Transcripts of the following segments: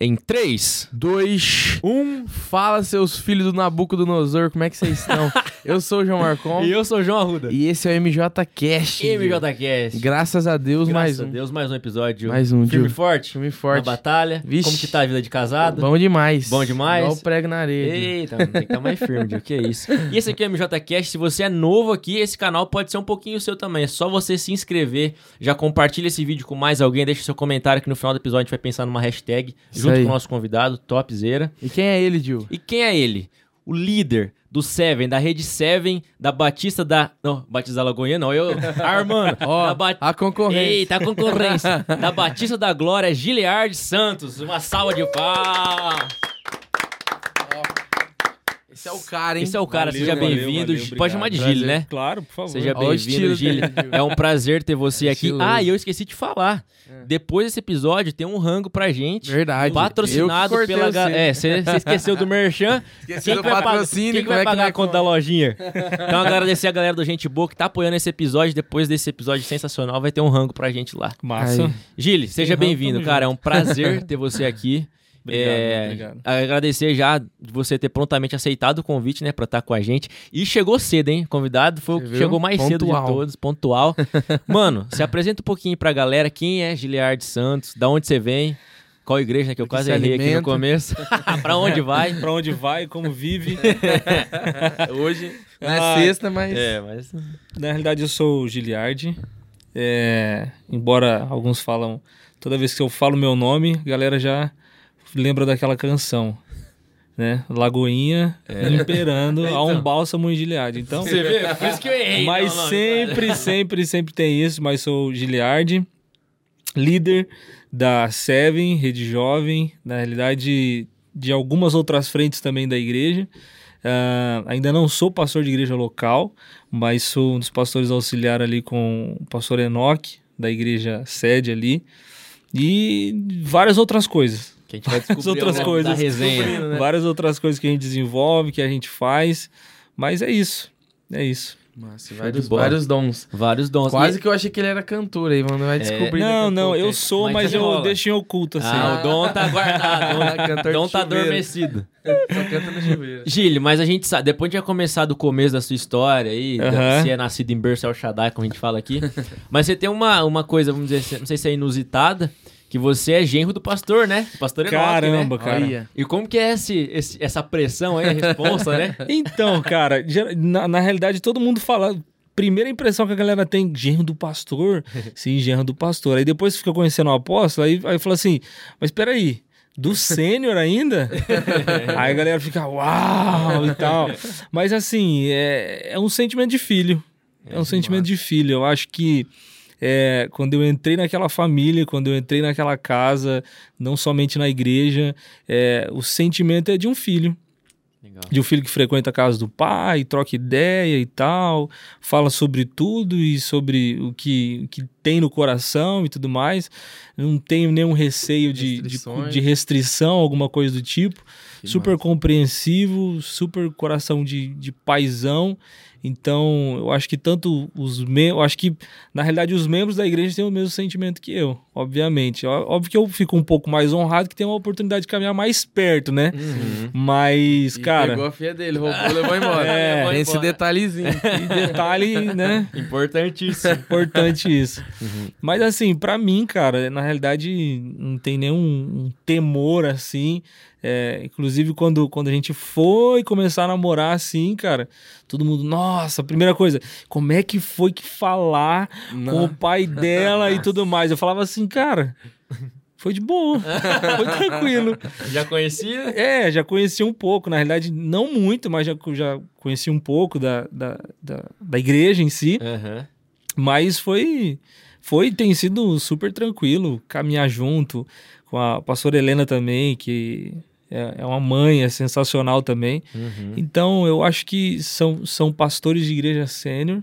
Em 3, 2, 1. Fala, seus filhos do Nabucodonosor, como é que vocês estão? eu sou o João Marcon. E eu sou o João Arruda. E esse é o MJ Cast. MJCast. Graças a Deus, Graças mais a um. Deus, mais um episódio. Mais um, Firme Gil. forte. Filme forte. batalha. Vixe. Como que tá a vida de casado? Bom demais. Bom demais? Igual prego na areia. Eita, tem que estar mais firme, Gil. Que é isso. E esse aqui é o MJCast. Se você é novo aqui, esse canal pode ser um pouquinho seu também. É só você se inscrever. Já compartilha esse vídeo com mais alguém. Deixa seu comentário que no final do episódio a gente vai pensar numa hashtag Isso junto aí. com o nosso convidado, topzera. E quem é ele, Gil? E quem é ele? O líder do Seven, da rede Seven, da Batista da. Não, Batista da Lagoinha, não. Eu. Armando. Ó, da Ba- a concorrência. Eita, a concorrência. da Batista da Glória, Giliard Santos. Uma salva de palmas. Esse é o cara, hein? Esse é o cara, Valeu, seja bem-vindo. Pode chamar de. Gil, né? Claro, por favor. Seja bem-vindo, Gil. Gil. É um prazer ter você aqui. Estiloso. Ah, e eu esqueci de falar. Depois desse episódio, tem um rango pra gente. Verdade. Patrocinado pela. ga- É, você esqueceu do Merchan. Esqueci Quem do vai pagar- patrocínio, Quem que vai é que pagar a conta da lojinha? Então, agradecer a galera do Gente Boa que tá apoiando esse episódio. Depois desse episódio sensacional, vai ter um rango pra gente lá. Massa. Aí. Gili, seja bem-vindo, cara. É um prazer ter você aqui. Obrigado, É, obrigado. Agradecer já de você ter prontamente aceitado o convite, né, pra estar com a gente. E chegou cedo, hein? Convidado foi o Você viu? chegou mais cedo de Pontual. todos, pontual. Mano, se apresenta um pouquinho pra galera. Quem é Giliard Santos? Da onde você vem? Qual igreja, né? Que eu quase se errei aqui no alimenta. começo. pra onde vai? Pra onde vai, como vive. Hoje não é Ah, sexta, mas... É, mas. Na realidade, eu sou o Giliardi. É, embora alguns falam... Toda vez que eu falo meu nome, a galera já lembra daquela canção. Né? Lagoinha imperando a um bálsamo em Giliardi. Então, Você vê? Por isso que eu errei. mas não, não, sempre, sempre, sempre tem isso. Mas sou o Giliardi, líder da Seven, Rede Jovem, na realidade de algumas outras frentes também da igreja. Ah, ainda não sou pastor de igreja local, mas sou um dos pastores auxiliar ali com o pastor Enoque, da igreja sede ali. E várias outras coisas. Que a gente vai descobrir outras ao longo da coisas. resenha. né? Várias outras coisas que a gente desenvolve, que a gente faz. Mas é isso. É isso. Nossa, vários, vários dons. Vários dons. Quase E- que eu achei que ele era cantor aí, mano. Vai descobrir. daqui Não, não, eu sou, Mas mas, eu desenrola. deixo em oculto, assim. Ah, o dom tá guardado. O dom tá chuveiro. adormecido. Só canta no chuveiro. Mas a gente sabe, depois de já começar do começo da sua história aí, Aham. se é nascido em berço El Shaddai, como a gente fala aqui, mas você tem uma, uma coisa, vamos dizer, não sei se é inusitada, que você é genro do pastor, né? O pastor Enoque, Caramba, né? cara. Olha. E como que é esse, esse- essa pressão aí, a responsa, né? Então, cara, na, na realidade todo mundo fala. Primeira impressão que a galera tem, genro do pastor. Sim, genro do pastor. Aí depois fica conhecendo o apóstolo, aí, aí fala assim: Mas peraí, do sênior ainda? aí a galera fica, uau e tal. Mas assim, é, é um sentimento de filho. É, um sentimento de filho. Eu acho que é, quando eu entrei naquela família, quando eu entrei naquela casa, não somente na igreja, é, o sentimento é de um filho Legal. de um filho que frequenta a casa do pai, troca ideia e tal, fala sobre tudo e sobre o que, o que tem no coração e tudo mais. Não tenho nenhum receio de, de, de restrição, alguma coisa do tipo. Que super compreensivo, super coração de, de paizão. Então, eu acho que tanto os membros, acho que na realidade os membros da igreja têm o mesmo sentimento que eu, obviamente. Óbvio que eu fico um pouco mais honrado que tem uma oportunidade de caminhar mais perto, né? Uhum. Mas, E cara, Pegou a filha dele, roubou, levou embora. É, levou esse detalhezinho. E detalhe, né? Importantíssimo. Importante isso. Mas assim, pra mim, cara, na realidade não tem nenhum um temor assim. É, inclusive, quando, quando a gente foi começar a namorar assim, cara, todo mundo, nossa, primeira coisa, como é que foi que falar com o pai dela e tudo mais? Eu falava assim, cara, foi de boa, foi tranquilo. Já conhecia? É, já conheci um pouco, na realidade, não muito, mas já, já conheci um pouco da, da, da, da igreja em si. Aham. Mas foi, foi tem sido super tranquilo caminhar junto com a pastora Helena também, que é, é uma mãe, é sensacional também. Uhum. Então eu acho que são, são pastores de igreja sênior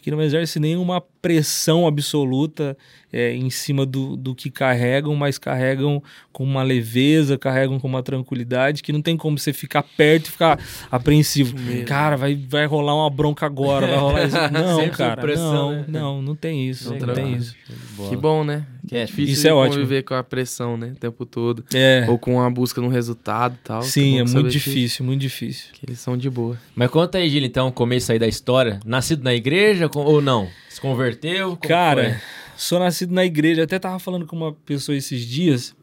que não exercem nenhuma pressão absoluta é, em cima do, do que carregam, mas carregam com uma leveza, carregam com uma tranquilidade que não tem como você ficar perto e ficar apreensivo. Cara, vai, vai rolar uma bronca agora, vai rolar isso. Não, Sempre cara, pressão, não, né? não, não tem isso, Não não, tem isso. Que bom, né? Que é difícil Isso é ótimo. conviver com a pressão, né? O tempo todo. É, Ou com a busca no resultado e tal. sim, é muito que- difícil, muito difícil. Que eles são de boa. Mas conta aí, Gil, então, o começo aí da história. Nascido na igreja ou não? Se converteu? Cara, foi? sou nascido na igreja. Até tava falando com uma pessoa esses dias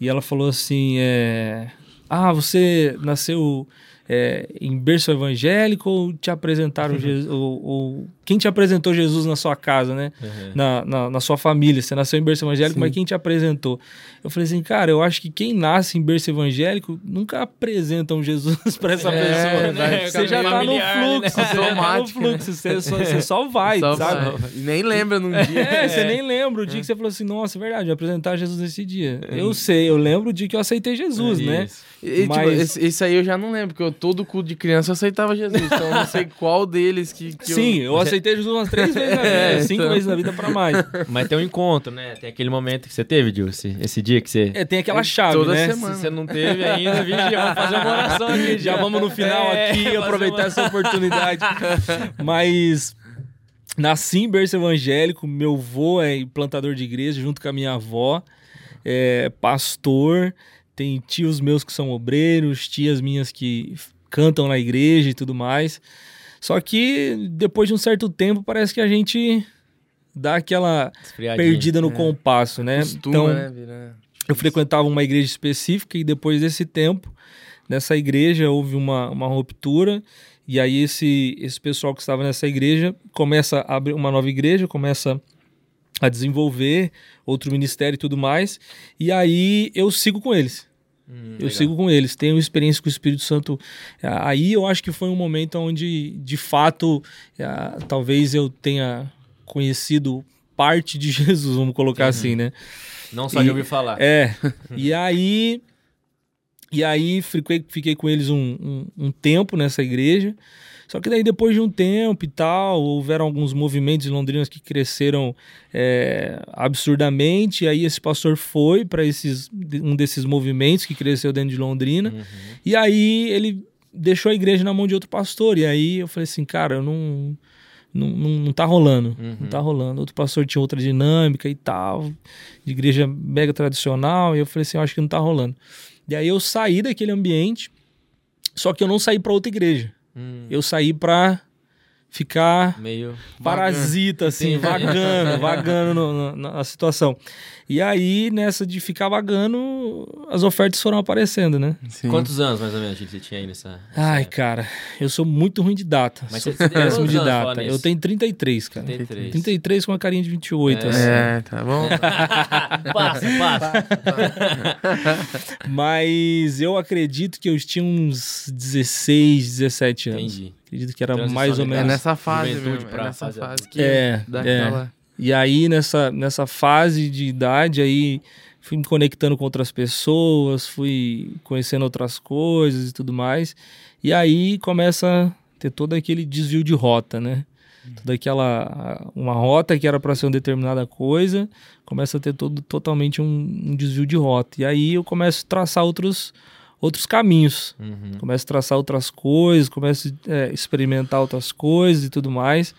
e ela falou assim: é, Ah, você nasceu é, em berço evangélico ou te apresentaram Jesus? ou, ou- quem te apresentou Jesus na sua casa, né? Uhum. Na, na, na sua família. Você nasceu em berço evangélico, Sim. mas quem te apresentou? Eu falei assim, cara, eu acho que quem nasce em berço evangélico nunca apresentam Jesus pra essa É, pessoa. vai Você já tá no né? fluxo, você já tá no Automático, né? fluxo, você só, você só vai, Só sabe? vai. E nem lembra num dia. É, você nem lembra o dia que você falou assim, nossa, é verdade, eu apresentar Jesus nesse dia. Eu sei, eu lembro o dia que eu aceitei Jesus, né? Isso. E, tipo, Mas- esse, esse aí eu já não lembro, porque eu, todo culto de criança eu aceitava Jesus. Então eu não sei qual deles que, que Sim, eu aceitei Jesus umas três vezes na vida, É, cinco então. vezes na vida pra mais. Mas tem um encontro, né? Tem aquele momento que você teve, Gil, esse, esse dia que você... É, tem aquela chave, toda né? semana. Se você não teve ainda, vigia, vamos fazer uma oração aqui. Já vamos no final É, aqui aproveitar uma- essa oportunidade. Mas nasci em berço evangélico, meu avô é plantador de igreja junto com a minha avó, é pastor, tem tios meus que são obreiros, tias minhas que cantam na igreja e tudo mais. Só que depois de um certo tempo parece que a gente dá aquela perdida no É. compasso, né? Costuma, então, né? Vira... eu frequentava uma igreja específica e depois desse tempo, nessa igreja houve uma, uma ruptura e aí esse, esse pessoal que estava nessa igreja começa a abrir uma nova igreja, começa a desenvolver outro ministério e tudo mais, e aí eu sigo com eles. Hum, Eu legal. sigo com eles, tenho experiência com o Espírito Santo. Ah, Aí eu acho que foi um momento onde, de fato, ah, talvez eu tenha conhecido parte de Jesus, vamos colocar assim, né? Não só de E- ouvir falar. É. e aí. E aí fiquei, fiquei com eles um, um, um tempo nessa igreja. Só que daí, depois de um tempo e tal, houveram alguns movimentos em Londrina que cresceram é, absurdamente. E aí esse pastor foi para esses um desses movimentos que cresceu dentro de Londrina. Uhum. E aí ele deixou a igreja na mão de outro pastor. E aí eu falei assim, cara, eu não. Não, não, não tá rolando, Uhum. não tá rolando. Outro pastor tinha outra dinâmica e tal, de igreja mega tradicional, e eu falei assim, eu acho que não tá rolando. E aí eu saí daquele ambiente, só que eu não saí para outra igreja. Hum, Eu saí para ficar meio... parasita, assim, Entendi. vagando, vagando no- no- na situação. E aí, nessa de ficar vagando, as ofertas foram aparecendo, né? Sim. Quantos anos, mais ou menos, você tinha aí nessa... Ai, nessa- cara, eu sou muito ruim de data. Mas sou você- tem péssimo de data. Eu tenho 33, cara. 33. 33 com uma carinha de 28, É. assim. É, tá bom. passa, passa. Mas eu acredito que eu tinha uns 16, 17 anos. Entendi. Acredito que era Transição mais ou de- É menos. nessa fase mesmo. É nessa fase fase que É, dá é. aquela... E aí, nessa, nessa fase de idade, aí fui me conectando com outras pessoas, fui conhecendo outras coisas e tudo mais. E aí começa a ter todo aquele desvio de rota, né? Toda aquela. Uma rota que era para ser uma determinada coisa, começa a ter todo, totalmente um, um desvio de rota. E aí eu começo a traçar outros, outros caminhos. Uhum. Começo a traçar outras coisas, começo a é, experimentar outras coisas e tudo mais.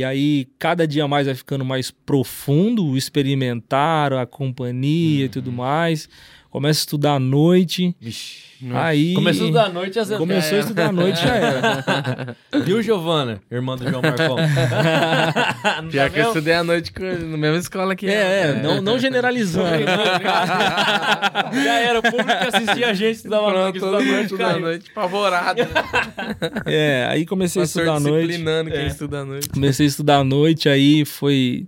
E aí, cada dia mais vai ficando mais profundo o experimentar, a companhia e tudo mais. Começo a estudar à noite. Vixe. Aí. Começou da noite, às vezes. Começou a estudar à noite, já era. Viu, Giovana? Irmã do João Marcon. Não Pior tá que eu vendo? estudei à noite com ele, na mesma escola que É, é, não, não generalizando. Já era, o público que assistia a gente estudava à noite, Pronto, todo estudava à mundo noite, à noite, apavorado. É, aí comecei a estudar à noite. disciplinando quem É. estuda à noite. Comecei a estudar à noite, aí foi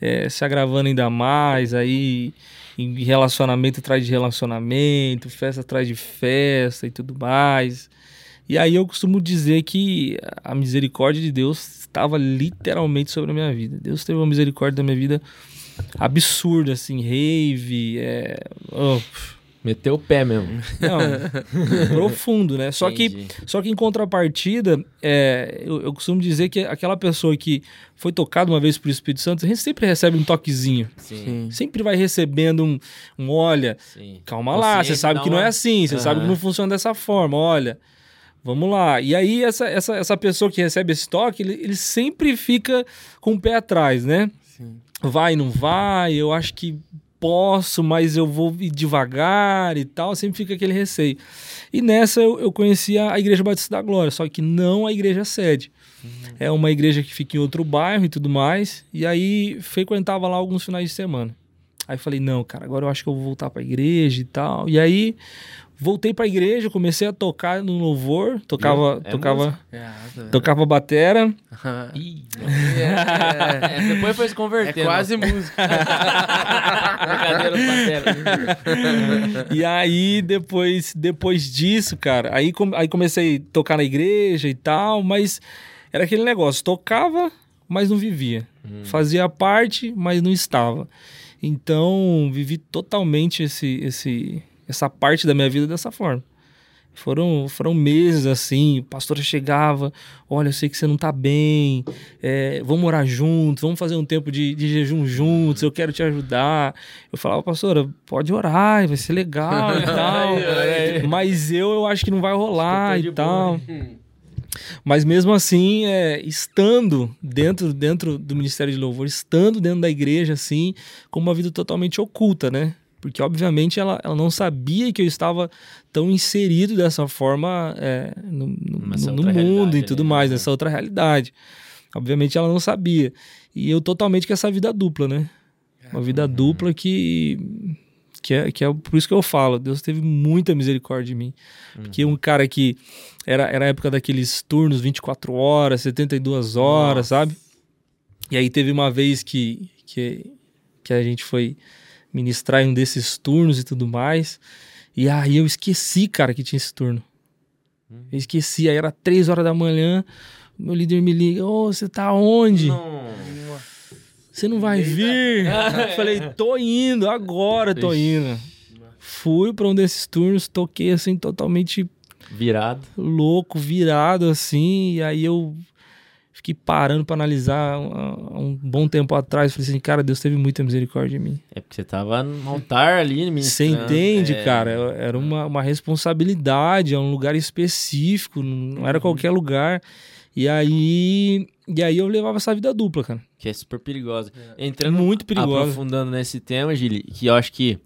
é, se agravando ainda mais, aí em relacionamento atrás de relacionamento, festa atrás de festa e tudo mais. E aí eu costumo dizer que a misericórdia de Deus estava literalmente sobre a minha vida. Deus teve uma misericórdia da minha vida absurda, assim, rave, é, oh, Meteu o pé mesmo. Não, profundo, né? Só que, só que em contrapartida, é, eu, eu costumo dizer que aquela pessoa que foi tocada uma vez pelo Espírito Santo, a gente sempre recebe um toquezinho. Sim. Sempre vai recebendo um, um olha, sim. calma lá, você Consciência sabe dá que não é uma- assim, você sabe que não funciona dessa forma, olha. Vamos lá. E aí, essa, essa, essa pessoa que recebe esse toque, ele, ele sempre fica com o pé atrás, né? Sim. vai, não vai, eu acho que posso, mas eu vou ir devagar e tal, sempre fica aquele receio. E nessa eu, eu conheci a, a Igreja Batista da Glória, só que não a igreja sede. É uma igreja que fica em outro bairro e tudo mais, e aí frequentava lá alguns finais de semana. Aí falei, não, cara, agora eu acho que eu vou voltar pra igreja e tal. E aí voltei pra igreja, comecei a tocar no louvor, tocava, É tocava, É, tocava batera. Ih, é, é, depois foi se é convertendo. quase música. Brincadeira, Pantera. E aí, depois, depois disso, cara, aí, com- aí comecei a tocar na igreja e tal, mas era aquele negócio, tocava, mas não vivia. Fazia parte, mas não estava. Então, vivi totalmente esse, esse, essa parte da minha vida dessa forma. Foram, foram meses assim, a pastora chegava, olha, eu sei que você não tá bem, é, vamos orar juntos, vamos fazer um tempo de, de jejum juntos, eu quero te ajudar. Eu falava, pastora, pode orar, vai ser legal e tal. Mas eu, eu acho que não vai rolar e tal. Mas mesmo assim, é, estando dentro, dentro do Ministério de Louvor, estando dentro da igreja, assim, com uma vida totalmente oculta, né? Porque, obviamente, ela, ela não sabia que eu estava tão inserido dessa forma é, no, no- no mundo e tudo ali, mais, né? nessa outra realidade. Obviamente, ela não sabia. E eu totalmente com essa vida dupla, né? Uma vida dupla que, que, é, que é por isso que eu falo, Deus teve muita misericórdia de mim. Porque um cara que era, era a época daqueles turnos 24 horas, 72 horas, Nossa. sabe? E aí teve uma vez que, que, que a gente foi ministrar em um desses turnos e tudo mais. E aí eu esqueci, cara, que tinha esse turno. Eu esqueci, aí era 3 horas da manhã, meu líder me liga, ô, você tá onde? Você não vai vir? Eu falei, tô indo, agora tô indo. Fui pra um desses turnos, toquei assim, totalmente Virado. louco, virado assim, e aí eu fiquei parando pra analisar um, um bom tempo atrás. Falei assim, cara, Deus teve muita misericórdia em mim. É porque você tava no altar ali, Você ministrando. entende, É. cara? Era uma, uma responsabilidade, é um lugar específico, não era qualquer lugar. E aí, e aí eu levava essa vida dupla, cara. Que é super perigosa. Entrando Muito perigosa. aprofundando nesse tema, Gili, que eu acho que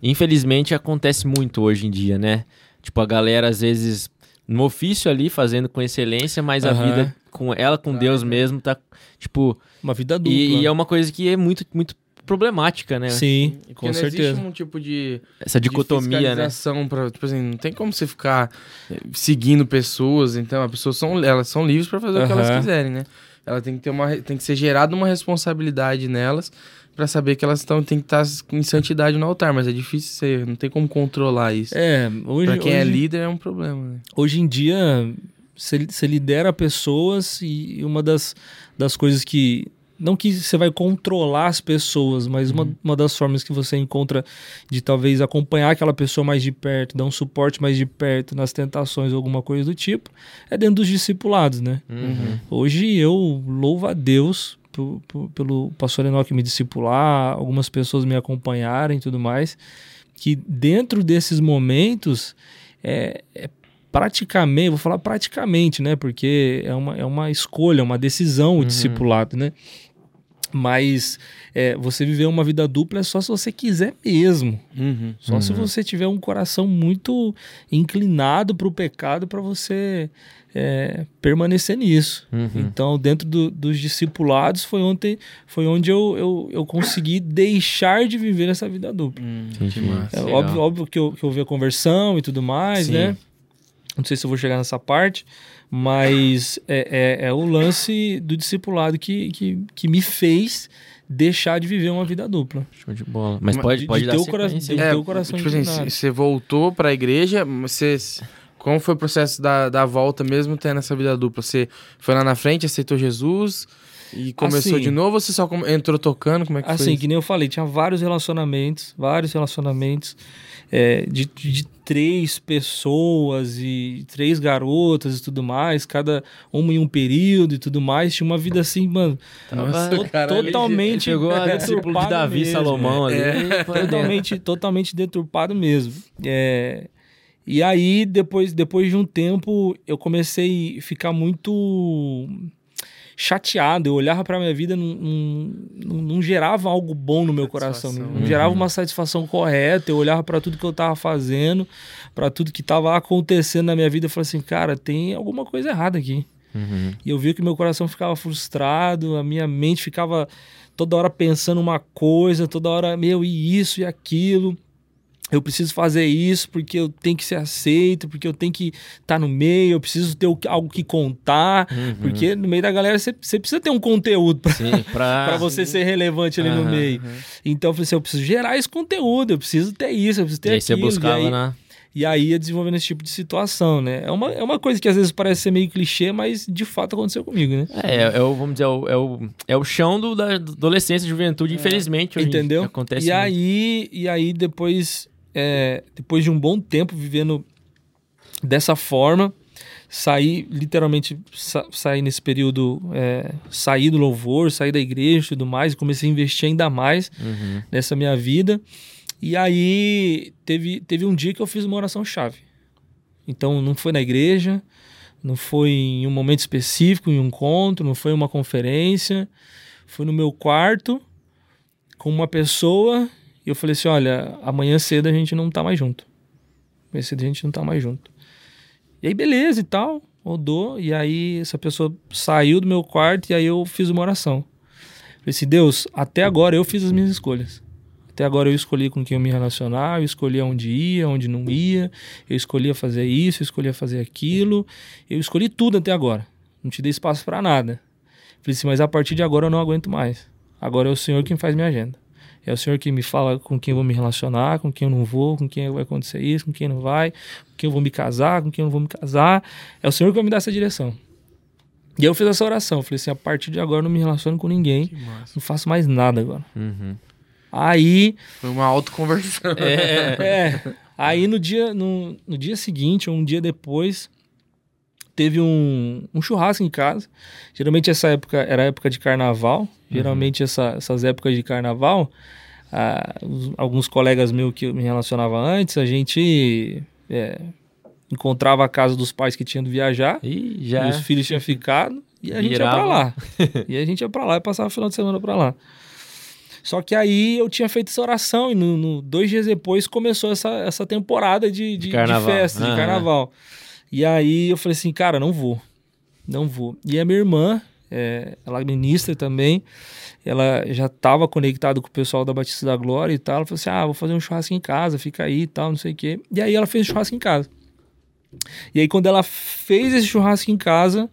infelizmente acontece muito hoje em dia, né? Tipo, a galera às vezes no ofício ali fazendo com excelência, mas a Aham. vida com ela com Deus mesmo tá tipo, Uma vida dupla. e, e é uma coisa que é muito muito problemática, né? Sim, Porque com não certeza. existe um tipo de, Essa de dicotomia, né? fiscalização pra, tipo assim, não tem como você ficar eh, seguindo pessoas, então as pessoas são, elas são livres pra fazer o que elas quiserem, né? Ela tem que ter uma, tem que ser gerada uma responsabilidade nelas pra saber que elas estão, tem que estar em santidade no altar, mas é difícil ser, não tem como controlar isso. É, hoje, pra quem é hoje, líder é um problema, né? hoje em dia você você lidera pessoas e uma das, das coisas que. Não que você vai controlar as pessoas, mas uma, uma das formas que você encontra de talvez acompanhar aquela pessoa mais de perto, dar um suporte mais de perto nas tentações ou alguma coisa do tipo, é dentro dos discipulados, né? Uhum. Hoje eu louvo a Deus po- pelo pastor Enoque me discipular, algumas pessoas me acompanharem e tudo mais, que dentro desses momentos é, é praticamente, vou falar praticamente, né? Porque é uma, é uma escolha, uma decisão o discipulado, né? Mas é, você viver uma vida dupla é só se você quiser mesmo. Uhum. Só se você tiver um coração muito inclinado para o pecado para você é, permanecer nisso. Uhum. Então, dentro do- dos discipulados foi, ontem, foi onde eu, eu, eu consegui deixar de viver essa vida dupla. Entendi. Que massa. É óbvio, óbvio que, eu, que eu vi a conversão e tudo mais, Sim. né? Não sei se eu vou chegar nessa parte, mas é, é, é o lance do discipulado que, que, que me fez deixar de viver uma vida dupla. Show de bola. Mas Mas pode, de- pode de dar coração- sequência. de- ter o coração tipo assim, você voltou pra igreja, você... Como foi o processo da, da volta mesmo tendo essa vida dupla? Você foi lá na frente, aceitou Jesus E começou Assim- de novo ou você só entrou tocando? Como é que Assim, foi? que nem eu falei, tinha vários relacionamentos, vários relacionamentos é, de, de três pessoas e três garotas e tudo mais, cada uma em um período e tudo mais. Tinha uma vida assim, mano, Nossa, to- cara, totalmente Chegou a discípulo de Davi mesmo. Salomão ali. foi dentro. totalmente, totalmente deturpado mesmo. É, e aí, depois, depois de um tempo, eu comecei a ficar muito chateado. Eu olhava pra minha vida, não, não, não- gerava algo bom no meu coração, não, não gerava uma satisfação correta. Eu olhava pra tudo que eu tava fazendo, pra tudo que tava acontecendo na minha vida, eu falei assim, cara, tem alguma coisa errada aqui. Uhum. E eu vi que meu coração ficava frustrado, a minha mente ficava toda hora pensando uma coisa, toda hora, meu, e isso e aquilo. Eu preciso fazer isso porque eu tenho que ser aceito, porque eu tenho que estar no meio, eu preciso ter algo que contar, Uhum. porque no meio da galera você você precisa ter um conteúdo pra você ser relevante ali no Aham, meio. Então eu falei assim, eu preciso gerar esse conteúdo, eu preciso ter isso, eu preciso ter E aí você aquilo. buscava e aí, na... e aí ia desenvolvendo esse tipo de situação, né? É uma, é uma coisa que às vezes parece ser meio clichê, mas de fato aconteceu comigo, né? É, é o, vamos dizer, é o, é o, é o chão do, da adolescência juventude, infelizmente. hoje em dia, Entendeu? Acontece e muito. aí, e aí depois, é, depois de um bom tempo vivendo dessa forma, saí, literalmente, sa saí nesse período, é, saí do louvor, saí da igreja e tudo mais, comecei a investir ainda mais Uhum. nessa minha vida. E aí teve, teve um dia que eu fiz uma oração chave. Então não foi na igreja, não foi em um momento específico, em um encontro, não foi em uma conferência, foi no meu quarto com uma pessoa e eu falei assim, olha, amanhã cedo a gente não tá mais junto. Amanhã cedo a gente não tá mais junto. E aí beleza e tal, rodou e aí essa pessoa saiu do meu quarto e aí eu fiz uma oração. Falei assim, Deus, até agora eu fiz as minhas escolhas. Até agora eu escolhi com quem eu me relacionar, eu escolhi onde ia, onde não ia, eu escolhia fazer isso, eu escolhia fazer aquilo, eu escolhi tudo até agora. Não te dei espaço pra nada. Falei assim, mas a partir de agora eu não aguento mais. Agora é o Senhor quem faz minha agenda. É o Senhor que me fala com quem eu vou me relacionar, com quem eu não vou, com quem vai acontecer isso, com quem não vai, com quem eu vou me casar, com quem eu não vou me casar. É o Senhor que vai me dar essa direção. E aí eu fiz essa oração. Falei assim, a partir de agora eu não me relaciono com ninguém, não faço mais nada agora. Uhum. Aí Foi uma autoconversão. é. Aí no dia, no, no dia seguinte, ou um dia depois, teve um, um churrasco em casa. Geralmente essa época era época de carnaval. Geralmente essa- essas épocas de carnaval, ah, os- alguns colegas meus que eu me relacionava antes, a gente é, encontrava a casa dos pais que tinham de viajar. E já. os filhos tinham ficado e a gente ia Virava. pra lá. e a gente ia pra lá e passava o final de semana pra lá. Só que aí eu tinha feito essa oração e no, no- dois dias depois começou essa, essa temporada de, de, de carnaval. festa, de Aham. carnaval. E aí eu falei assim, cara, não vou. Não vou. E a minha irmã, é, ela é ministra também, ela já estava conectada com o pessoal da Batista da Glória e tal. Ela falou assim: ah, vou fazer um churrasco em casa, fica aí e tal, não sei o quê. E aí ela fez o churrasco em casa. E aí, quando ela fez esse churrasco em casa,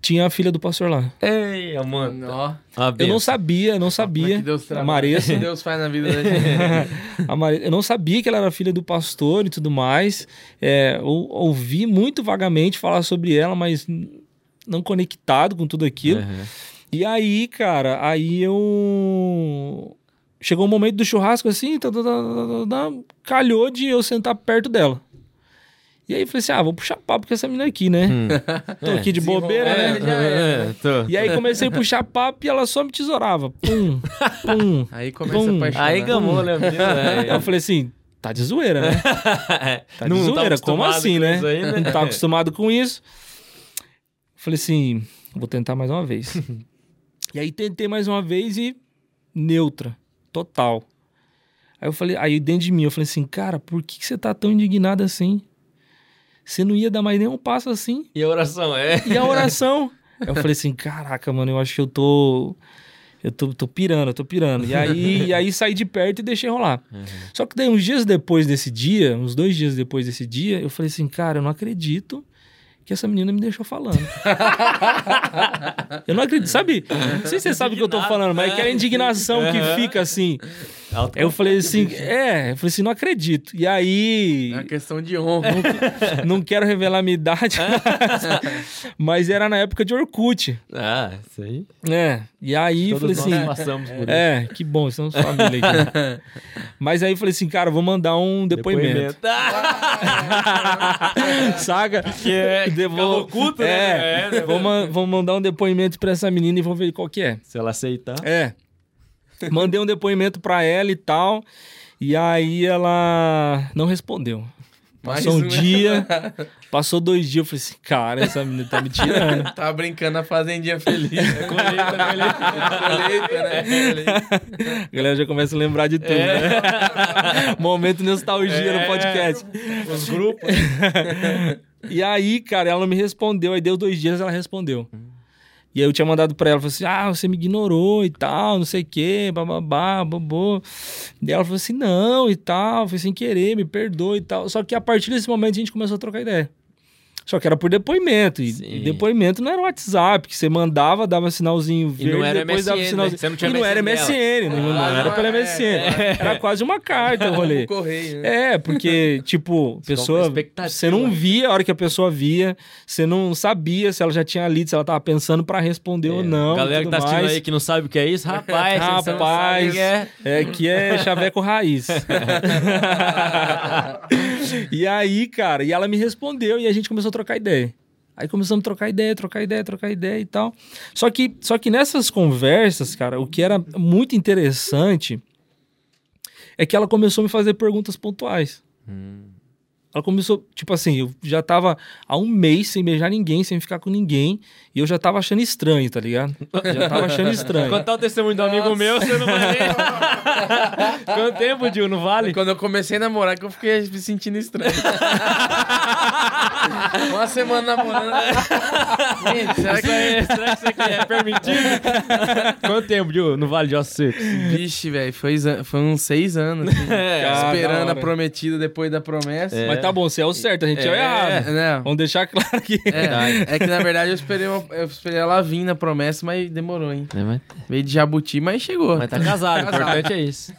tinha a filha do pastor lá. Ei, mano. Nó. Eu não sabia, não é sabia. que Deus a? Maressa. O que Deus faz na vida da gente. A Mare- Eu não sabia que ela era filha do pastor e tudo mais. É, eu ouvi muito vagamente falar sobre ela, mas não conectado com tudo aquilo. Uhum. E aí, cara, aí eu. Chegou o momento do churrasco assim, tá, tá, tá, tá, tá, tá, calhou de eu sentar perto dela. E aí eu falei assim: ah, vou puxar papo com essa menina aqui, né? Hum. Tô aqui de bobeira, É, né? era. É, tô. E aí comecei a puxar papo e ela só me tesourava. Pum, pum. Aí começa Pum. a apaixonar. Aí gamou, né, eu falei assim: tá de zoeira, né? Tá de Não tá zoeira, como acostumado assim, com né? aí, né? Não tá acostumado com isso. Falei assim, vou tentar mais uma vez. E aí tentei mais uma vez e neutra, total. Aí eu falei, aí dentro de mim eu falei assim, cara, por que, que você tá tão indignado assim? Você não ia dar mais nenhum passo assim? E a oração é. E a oração? Aí eu falei assim, caraca, mano, eu acho que eu tô. Eu tô, tô pirando, eu tô pirando. E aí, e aí saí de perto e deixei rolar. Só que daí, uns dias depois desse dia, uns dois dias depois desse dia, eu falei assim, cara, eu não acredito que essa menina me deixou falando. eu não acredito, sabe? Não sei se você sabe o que eu tô falando, mas é aquela indignação que fica assim. Eu falei assim, é, eu falei assim, não acredito. E aí, É uma questão de honra. não quero revelar minha idade, mas era na época de Orkut. Ah, isso aí. É, e aí eu falei Todos nós assim, passamos por isso. é, que bom, estamos família aqui. Mas aí eu falei assim, cara, vou mandar um depoimento. Saca? Que é Devo- oculto, né? É, É, vou, ma- vou mandar um depoimento pra essa menina e vou ver qual que é. Se ela aceitar. É. Mandei um depoimento pra ela e tal. E aí ela não respondeu. Passou um um. dia, passou dois dias. Eu falei assim, cara, essa menina tá me tirando. Tava brincando na fazendinha feliz. né? Colheita, colheita. Colheita, né? A galera já começa a lembrar de tudo, É. né? Momento nostalgia no podcast. Os grupos. E aí, cara, ela não me respondeu. Aí deu dois dias, ela respondeu. E aí eu tinha mandado pra ela, falei assim, ah, você me ignorou e tal, não sei o quê, bababá, bobô. E ela falou assim, não, e tal, foi sem querer, me perdoa e tal. Só que a partir desse momento a gente começou a trocar ideia. Só que era por depoimento. E, e depoimento não era WhatsApp, que você mandava, dava sinalzinho E verde, não era depois dava MSN, sinalzinho. né? Não e não era MSN não, não Ah, era pela é, MSN. Era quase uma carta o rolê. Correio, né? É, porque, tipo, pessoa. Você não via a hora que a pessoa via, você não sabia se ela já tinha lido, se ela tava pensando pra responder ou não. Galera e que tá assistindo mais. aí que não sabe o que é isso, rapaz, não Rapaz, é. é que é chaveco raiz. e aí, cara, e ela me respondeu e a gente começou a trocar ideia. Aí começamos a trocar ideia, trocar ideia, trocar ideia e tal. Só que, só que nessas conversas, cara, o que era muito interessante é que ela começou a me fazer perguntas pontuais. Ela começou, tipo assim, eu já tava há um mês sem beijar ninguém, sem ficar com ninguém, e eu já tava achando estranho, tá ligado? Já tava achando estranho. Contar o testemunho do amigo meu, você não vai nem. Quanto tempo, Dil? Não vale? Quando eu comecei a namorar, que eu fiquei me sentindo estranho. Uma semana namorando. Gente, será que. será que isso aqui é permitido? Quanto tempo, Dil? No Vale de Ossos Secos? Vixe, velho, foi, foi uns seis anos. assim, Ah, esperando a prometida depois da promessa. Mas tá bom, você é o certo, a gente é, o É, errado. Né? Vamos deixar claro aqui. É, é que na verdade eu esperei, uma- eu esperei ela vir na promessa, mas demorou, hein? Mas, Veio de jabuti, mas chegou. mas tá casado, o Casado. importante é isso.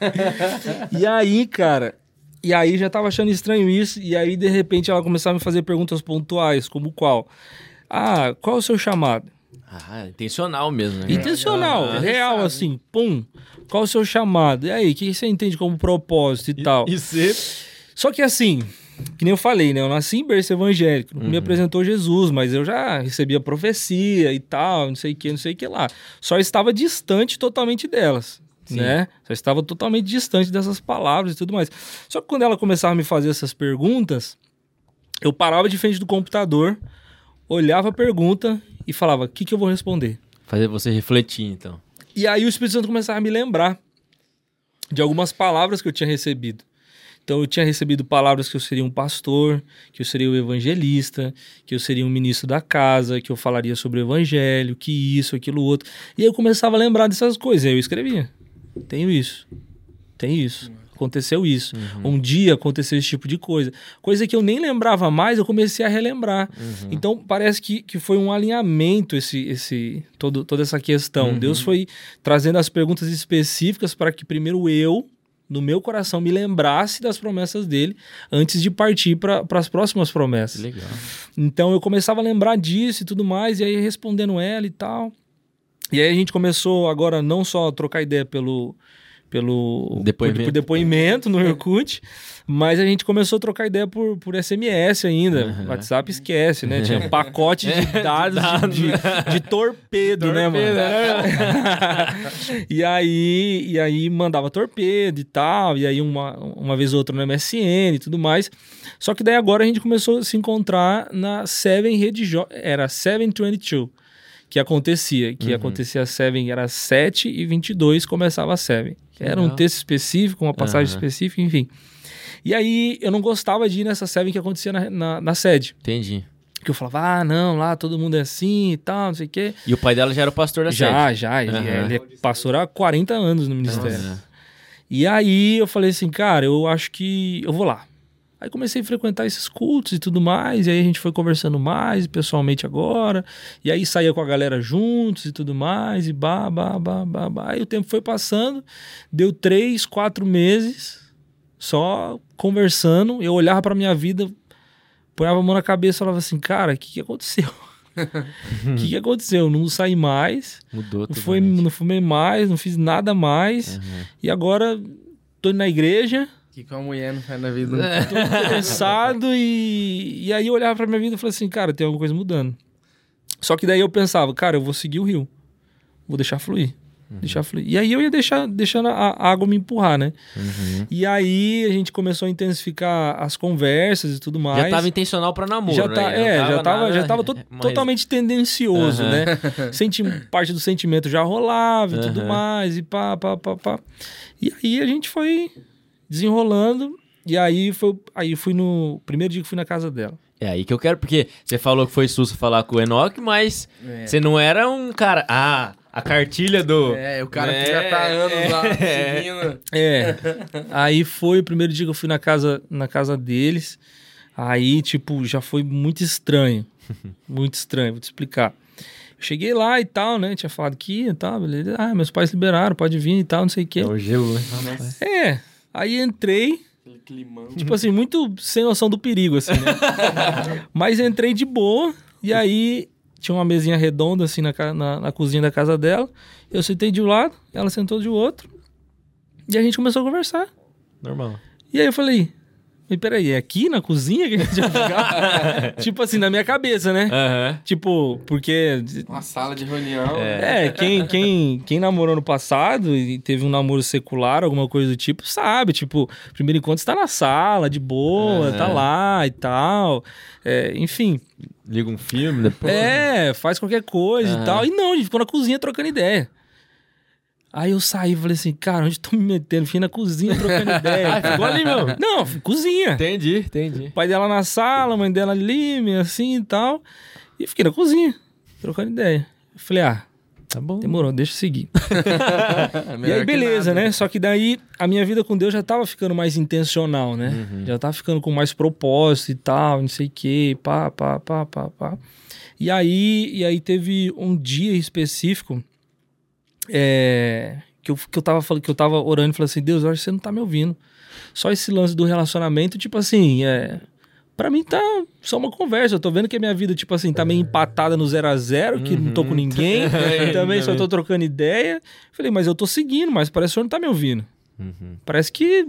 E aí, cara, e aí já tava achando estranho isso, e aí de repente ela começava a me fazer perguntas pontuais, como qual? Ah, qual é o seu chamado? Ah, intencional mesmo, né? Intencional, Ah, real, sabe. assim, pum. Qual o seu chamado? E aí, o que você entende como propósito e, tal? E você... Só que assim, que nem eu falei, né? Eu nasci em berço evangélico, não me apresentou Jesus, mas eu já recebia profecia e tal, não sei o que, não sei o que lá. Só estava distante totalmente delas, Sim. né? Só estava totalmente distante dessas palavras e tudo mais. Só que quando ela começava a me fazer essas perguntas, eu parava de frente do computador, olhava a pergunta e falava, o que, que eu vou responder? Fazer você refletir, então. E aí o Espírito Santo começava a me lembrar de algumas palavras que eu tinha recebido. Então eu tinha recebido palavras que eu seria um pastor, que eu seria um evangelista, que eu seria um ministro da casa, que eu falaria sobre o evangelho, que isso, aquilo outro. E eu começava a lembrar dessas coisas. Aí eu escrevia. Tenho isso. Tem isso. Aconteceu isso. Um dia aconteceu esse tipo de coisa. Coisa que eu nem lembrava mais, eu comecei a relembrar. Então parece que, que foi um alinhamento esse, esse todo, toda essa questão. Deus foi trazendo as perguntas específicas para que primeiro eu, no meu coração, me lembrasse das promessas dele antes de partir para as próximas promessas. legal. Então eu começava a lembrar disso e tudo mais, e aí respondendo ela e tal. E aí a gente começou agora não só a trocar ideia pelo, pelo Depoimento. por, por depoimento no Orkut, mas a gente começou a trocar ideia por, por SMS ainda. Uhum. WhatsApp esquece, né? Tinha um pacote de dados de, de- de torpedo, né, mano? e aí e aí mandava torpedo e tal, e aí uma, uma vez ou outra no MSN e tudo mais. Só que daí agora a gente começou a se encontrar na Seven Rede Jo era 722 que acontecia, que acontecia a 7 era 7 e 22 começava a 7. Era um texto específico, uma passagem Aham. específica, enfim. E aí eu não gostava de ir nessa 7 que acontecia na, na, na sede. Entendi. Que eu falava, ah, não, lá todo mundo é assim e tal, não sei o quê. E o pai dela já era o pastor da Já, sede. já. Ele, Aham. ele é pastor há 40 anos no ministério. Nossa. E aí eu falei assim, cara, eu acho que eu vou lá. Aí comecei a frequentar esses cultos e tudo mais, e aí a gente foi conversando mais, pessoalmente agora, e aí saía com a galera juntos e tudo mais, e bah, bah, bah, bah, bah. Aí o tempo foi passando, deu três, quatro meses, só conversando, eu olhava pra minha vida, ponhava a mão na cabeça e falava assim, cara, o que, que aconteceu? O que, que aconteceu? Não saí mais, Mudou não, foi, não fumei mais, não fiz nada mais, Uhum. e agora tô indo na igreja, Que com a mulher não faz na vida. tô interessado e, e aí eu olhava pra minha vida e falei assim, cara, tem alguma coisa mudando. Só que daí eu pensava, cara, eu vou seguir o rio. Vou deixar fluir. Deixar fluir. E aí eu ia deixar, deixando a, a água me empurrar, né? Uhum. E aí a gente começou a intensificar as conversas e tudo mais. Já tava intencional pra namoro. Já tá, não é, já tava, nada- já tava to- mas- totalmente tendencioso, Aham. né? Senti, parte do sentimento já rolava e tudo mais, e pá, pá, pá, pá. E aí a gente foi desenrolando, e aí foi, aí fui no primeiro dia que fui na casa dela. É aí que eu quero, porque você falou que foi susto falar com o Enoch, mas É. você não era um cara. Ah, a cartilha do. É, o cara É, que já tá anos lá é. seguindo. É. aí foi o primeiro dia que eu fui na casa, na casa deles. Aí, tipo, já foi muito estranho. Muito estranho, vou te explicar. Eu cheguei lá e tal, né? Tinha falado que ia e tal, beleza. Ah, meus pais liberaram, pode vir e tal, não sei o quê. É o gelo, né? É. Aí entrei, Aquele climão. tipo assim, muito sem noção do perigo, assim, né? Mas entrei de boa, e aí tinha uma mesinha redonda, assim, na, na, na cozinha da casa dela. Eu sentei de um lado, ela sentou de outro, e a gente começou a conversar. Normal. E aí eu falei, mas peraí, é aqui na cozinha que a gente vai ficar? tipo assim, na minha cabeça, né? Aham. Tipo, porque... Uma sala de reunião. É, quem, quem, quem namorou no passado e teve um namoro secular, alguma coisa do tipo, sabe. Tipo, primeiro encontro está na sala, de boa, Aham. tá lá e tal. É, enfim, Liga um filme depois. é, faz qualquer coisa Aham. e tal. E não, a gente ficou na cozinha trocando ideia. Aí eu saí e falei assim, cara, onde tô me metendo? Fiquei na cozinha trocando ideia. Ah, ficou ali mesmo. Não, cozinha. Entendi, entendi. O pai dela na sala, a mãe dela ali, meio assim e tal. E fiquei na cozinha, trocando ideia. Eu falei, ah, Tá bom. demorou, deixa eu seguir. E aí, beleza, né? Só que daí a minha vida com Deus já tava ficando mais intencional, né? Uhum. Já tava ficando com mais propósito e tal, não sei o quê, pá, pá, pá, pá, pá. E aí, e aí teve um dia específico é, que, eu, que, eu tava, falando- que eu tava orando e falei assim, Deus, eu acho que você não tá me ouvindo. Só esse lance do relacionamento, tipo assim, é... Pra mim tá só uma conversa. Eu tô vendo que a minha vida, tipo assim, tá meio empatada no zero a zero, que não tô com ninguém. também só tô trocando ideia. Falei, mas eu tô seguindo, mas parece que o senhor não tá me ouvindo. Uhum. Parece que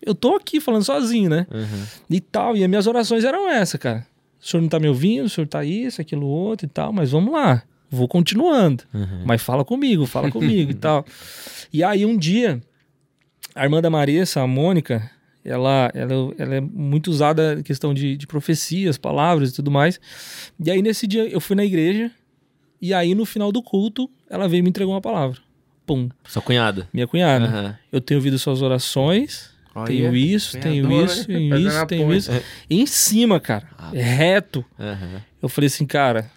eu tô aqui falando sozinho, né? Uhum. E tal. E as minhas orações eram essa, cara. O senhor não tá me ouvindo, o senhor tá isso, aquilo, outro e tal, mas vamos lá. Vou continuando. Uhum. Mas fala comigo, fala comigo e tal. E aí um dia, a irmã da Marissa, a Mônica, ela, ela, ela é muito usada em questão de, de profecias, palavras e tudo mais. E aí nesse dia eu fui na igreja, e aí no final do culto, ela veio e me entregou uma palavra. Pum, Sua cunhada. minha cunhada. Aham. Eu tenho ouvido suas orações, Olha, tenho isso, tenho isso, né? tenho Fazendo isso, tenho ponte. isso. E em cima, cara, reto. Aham. Eu falei assim, cara,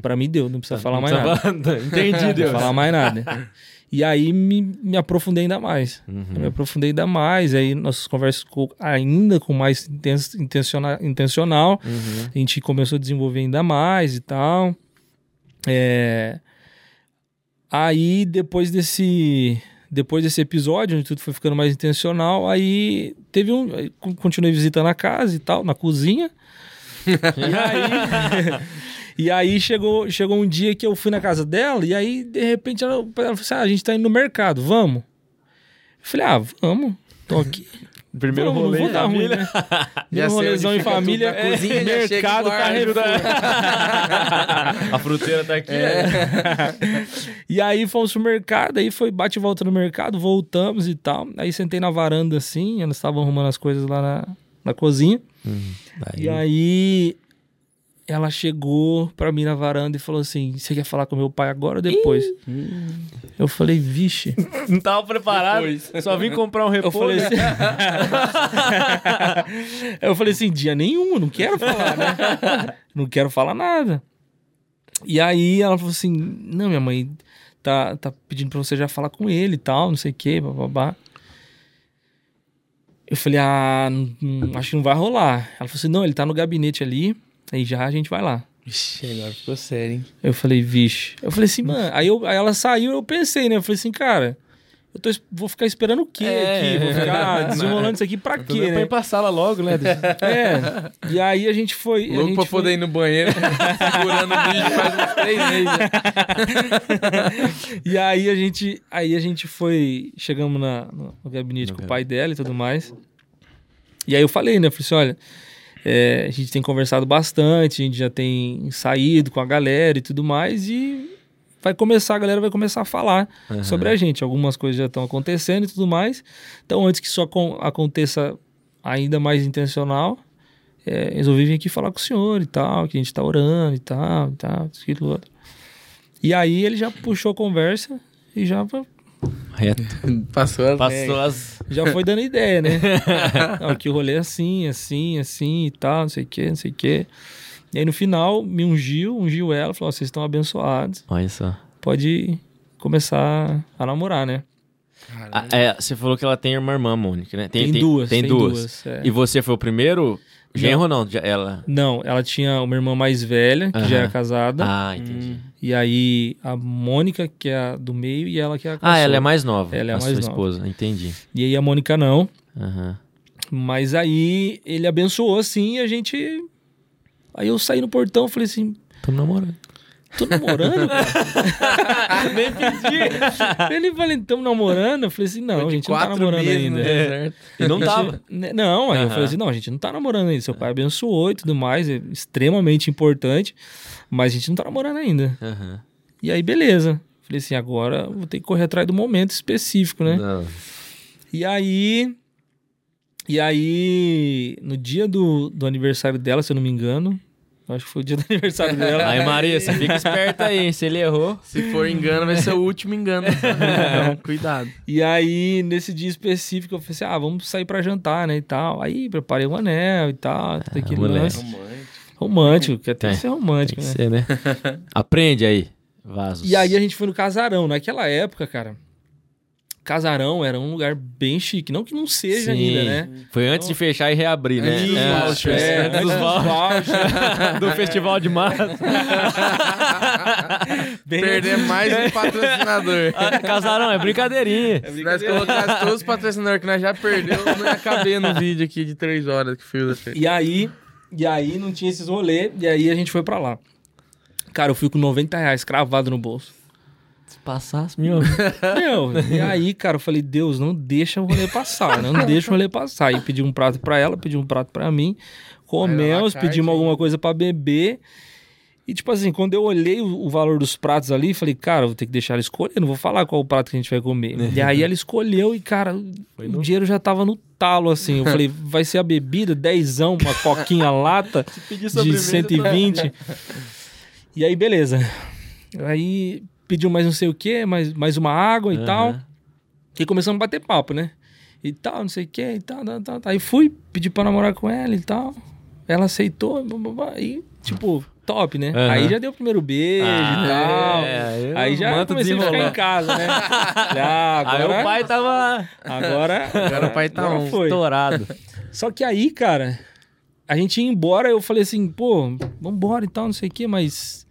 pra mim deu, não precisa falar mais Não nada. precisa falar- Entendi, Não Deus. falar mais nada. E aí me, me aprofundei ainda mais. Uhum. Me aprofundei ainda mais. Aí nossas conversas ficou ainda com mais intens, intencional, intencional. Uhum. A gente começou a desenvolver ainda mais e tal. É... Aí depois desse depois desse episódio, onde tudo foi ficando mais intencional, aí teve um. Continuei visitando a casa e tal, na cozinha. e aí. E aí chegou, chegou um dia que eu fui na casa dela, e aí, de repente, ela, ela falou assim: ah, a gente tá indo no mercado, vamos? Eu falei, ah, vamos, tô aqui. Primeiro Vamos, rolê não vou em dar ruim, família. né? Já rolezão em família, na cozinha, mercado. Carrefour. A fruteira tá aqui. É. né? E aí fomos pro mercado, aí foi bate e volta no mercado, voltamos e tal. Aí sentei na varanda assim, elas estavam arrumando as coisas lá na, na cozinha. Aí, E aí ela chegou pra mim na varanda e falou assim: Você quer falar com meu pai agora ou depois? Eu falei, vixe. Não tava preparado. Depois. Só vim comprar um Eu repolho. falei assim. eu falei assim, dia nenhum, eu não quero falar, né? Não quero falar nada. E aí ela falou assim: não, minha mãe tá, tá pedindo pra você já falar com ele e tal, não sei o que, babá. Eu falei, ah, não- não- acho que não vai rolar. Ela falou assim, não, ele tá no gabinete ali, aí já a gente vai lá. Ixi, agora ficou sério, hein? Eu falei, vixe. Eu falei assim, mano. Aí, eu, aí ela saiu, eu pensei, né? Eu falei assim, cara, eu tô, vou ficar esperando o quê É. aqui? Vou ficar desenrolando isso aqui pra quê, né? pra sala logo, né? É. E aí a gente foi. a Louco gente pra foi- poder ir no banheiro, segurando o bicho faz uns três meses. E aí a gente, aí a gente foi, chegamos na, no, gabinete No com o pai dela e tudo mais. E aí eu falei, né? Eu falei assim, olha, é, a gente tem conversado bastante, a gente já tem saído com a galera e tudo mais, e vai começar, a galera vai começar a falar Aham. sobre a gente. Algumas coisas já estão acontecendo e tudo mais. Então, antes que isso acon- aconteça ainda mais intencional, é, resolvi vir aqui falar com o senhor e tal, que a gente tá orando e tal, e tal, aquilo, outro. E aí ele já puxou a conversa e já, Reto. Passou as Passou as. já foi dando ideia, né? Não, que o rolê é assim, assim, assim e tal, não sei o que, não sei o que. E aí no final me ungiu, ungiu ela, falou: "Ó, vocês estão abençoados, Olha só. pode começar a namorar, né? Ah, é, você falou que ela tem uma irmã, Mônica, né? Tem, duas, Tem, duas. é. E você foi o primeiro? Genro ou não? Ela. Não, ela tinha uma irmã mais velha, que Aham. já era casada. Ah, entendi. E aí a Mônica, que é a do meio, e ela que é a Ah, ela é mais nova. Ela é a a mais sua nova. esposa. Entendi. E aí a Mônica não. Aham. Mas aí ele abençoou assim e a gente. Aí eu saí no portão e falei assim: Tamo namorando. tô namorando? cara?" Nem pedi. ele falou: tamo namorando? Eu falei assim: não, a gente não tá namorando ainda. no deserto. E não tava. né, Não, aí eu Aham. falei assim: não, a gente não tá namorando ainda. Seu pai abençoou e tudo mais, é extremamente importante, mas a gente não tá namorando ainda. Aham. E aí, beleza. Falei assim: agora vou ter que correr atrás do momento específico, né? Não. E aí. E aí, no dia do, do aniversário dela, se eu não me engano, acho que foi o dia do aniversário dela. Aí, Maria, você fica esperta aí, hein? Se ele errou. Se for engano, vai ser o último engano. Então, cuidado. E aí, nesse dia específico, eu falei assim: ah, vamos sair pra jantar, né? E tal. Aí, preparei um anel e tal, tudo aquele moleque. lance. Romântico, que até Tem. ser Tem romântico, que né? ser, né? Aprende aí. Vasos. E aí a gente foi no casarão. Naquela época, cara, casarão era um lugar bem chique. Não que não seja Sim. ainda, né? Foi antes de fechar e reabrir, né? Antes dos É, vouchers. é, É, antes dos vouchers. do Festival de Massa. Bem Perder mais um patrocinador. Ah, Casarão, é brincadeirinha. Se nós colocasse todos os patrocinadores que nós já perdeu, não ia caber no vídeo aqui de três horas que fez. E aí, e aí não tinha esses rolês, e aí a gente foi pra lá. Cara, eu fui com 90 reais cravado no bolso. Se passasse, meu. Meu, e aí, cara, eu falei, Deus, não deixa o rolê passar, não deixa o rolê passar. E pedi um prato pra ela, pedi um prato pra mim, comemos, pedimos alguma coisa pra beber. E, tipo assim, quando eu olhei o, valor dos pratos ali, falei, cara, vou ter que deixar ela escolher, não vou falar qual o prato que a gente vai comer. e aí ela escolheu e, cara, o dinheiro já tava no talo, assim. Eu falei, vai ser a bebida, dezão, uma coquinha lata de 120. E aí, beleza. Aí pediu mais não sei o que, mais, mais uma água e Aham. tal. E começamos a bater papo, né? E tal, não sei o que, e tal, tal, tal, tal. Aí fui, pedi pra namorar com ela e tal. Ela aceitou, blá, blá, blá, e tipo, top, né? Aham. Aí já deu o primeiro beijo e tal. é, aí já comecei a ficar em casa, né? Falei, ah, Aí agora, o pai tava agora, Agora o pai tá agora on. foi. estourado. Só que aí, cara, a gente ia embora, eu falei assim, pô, vambora e tal, não sei o que, mas.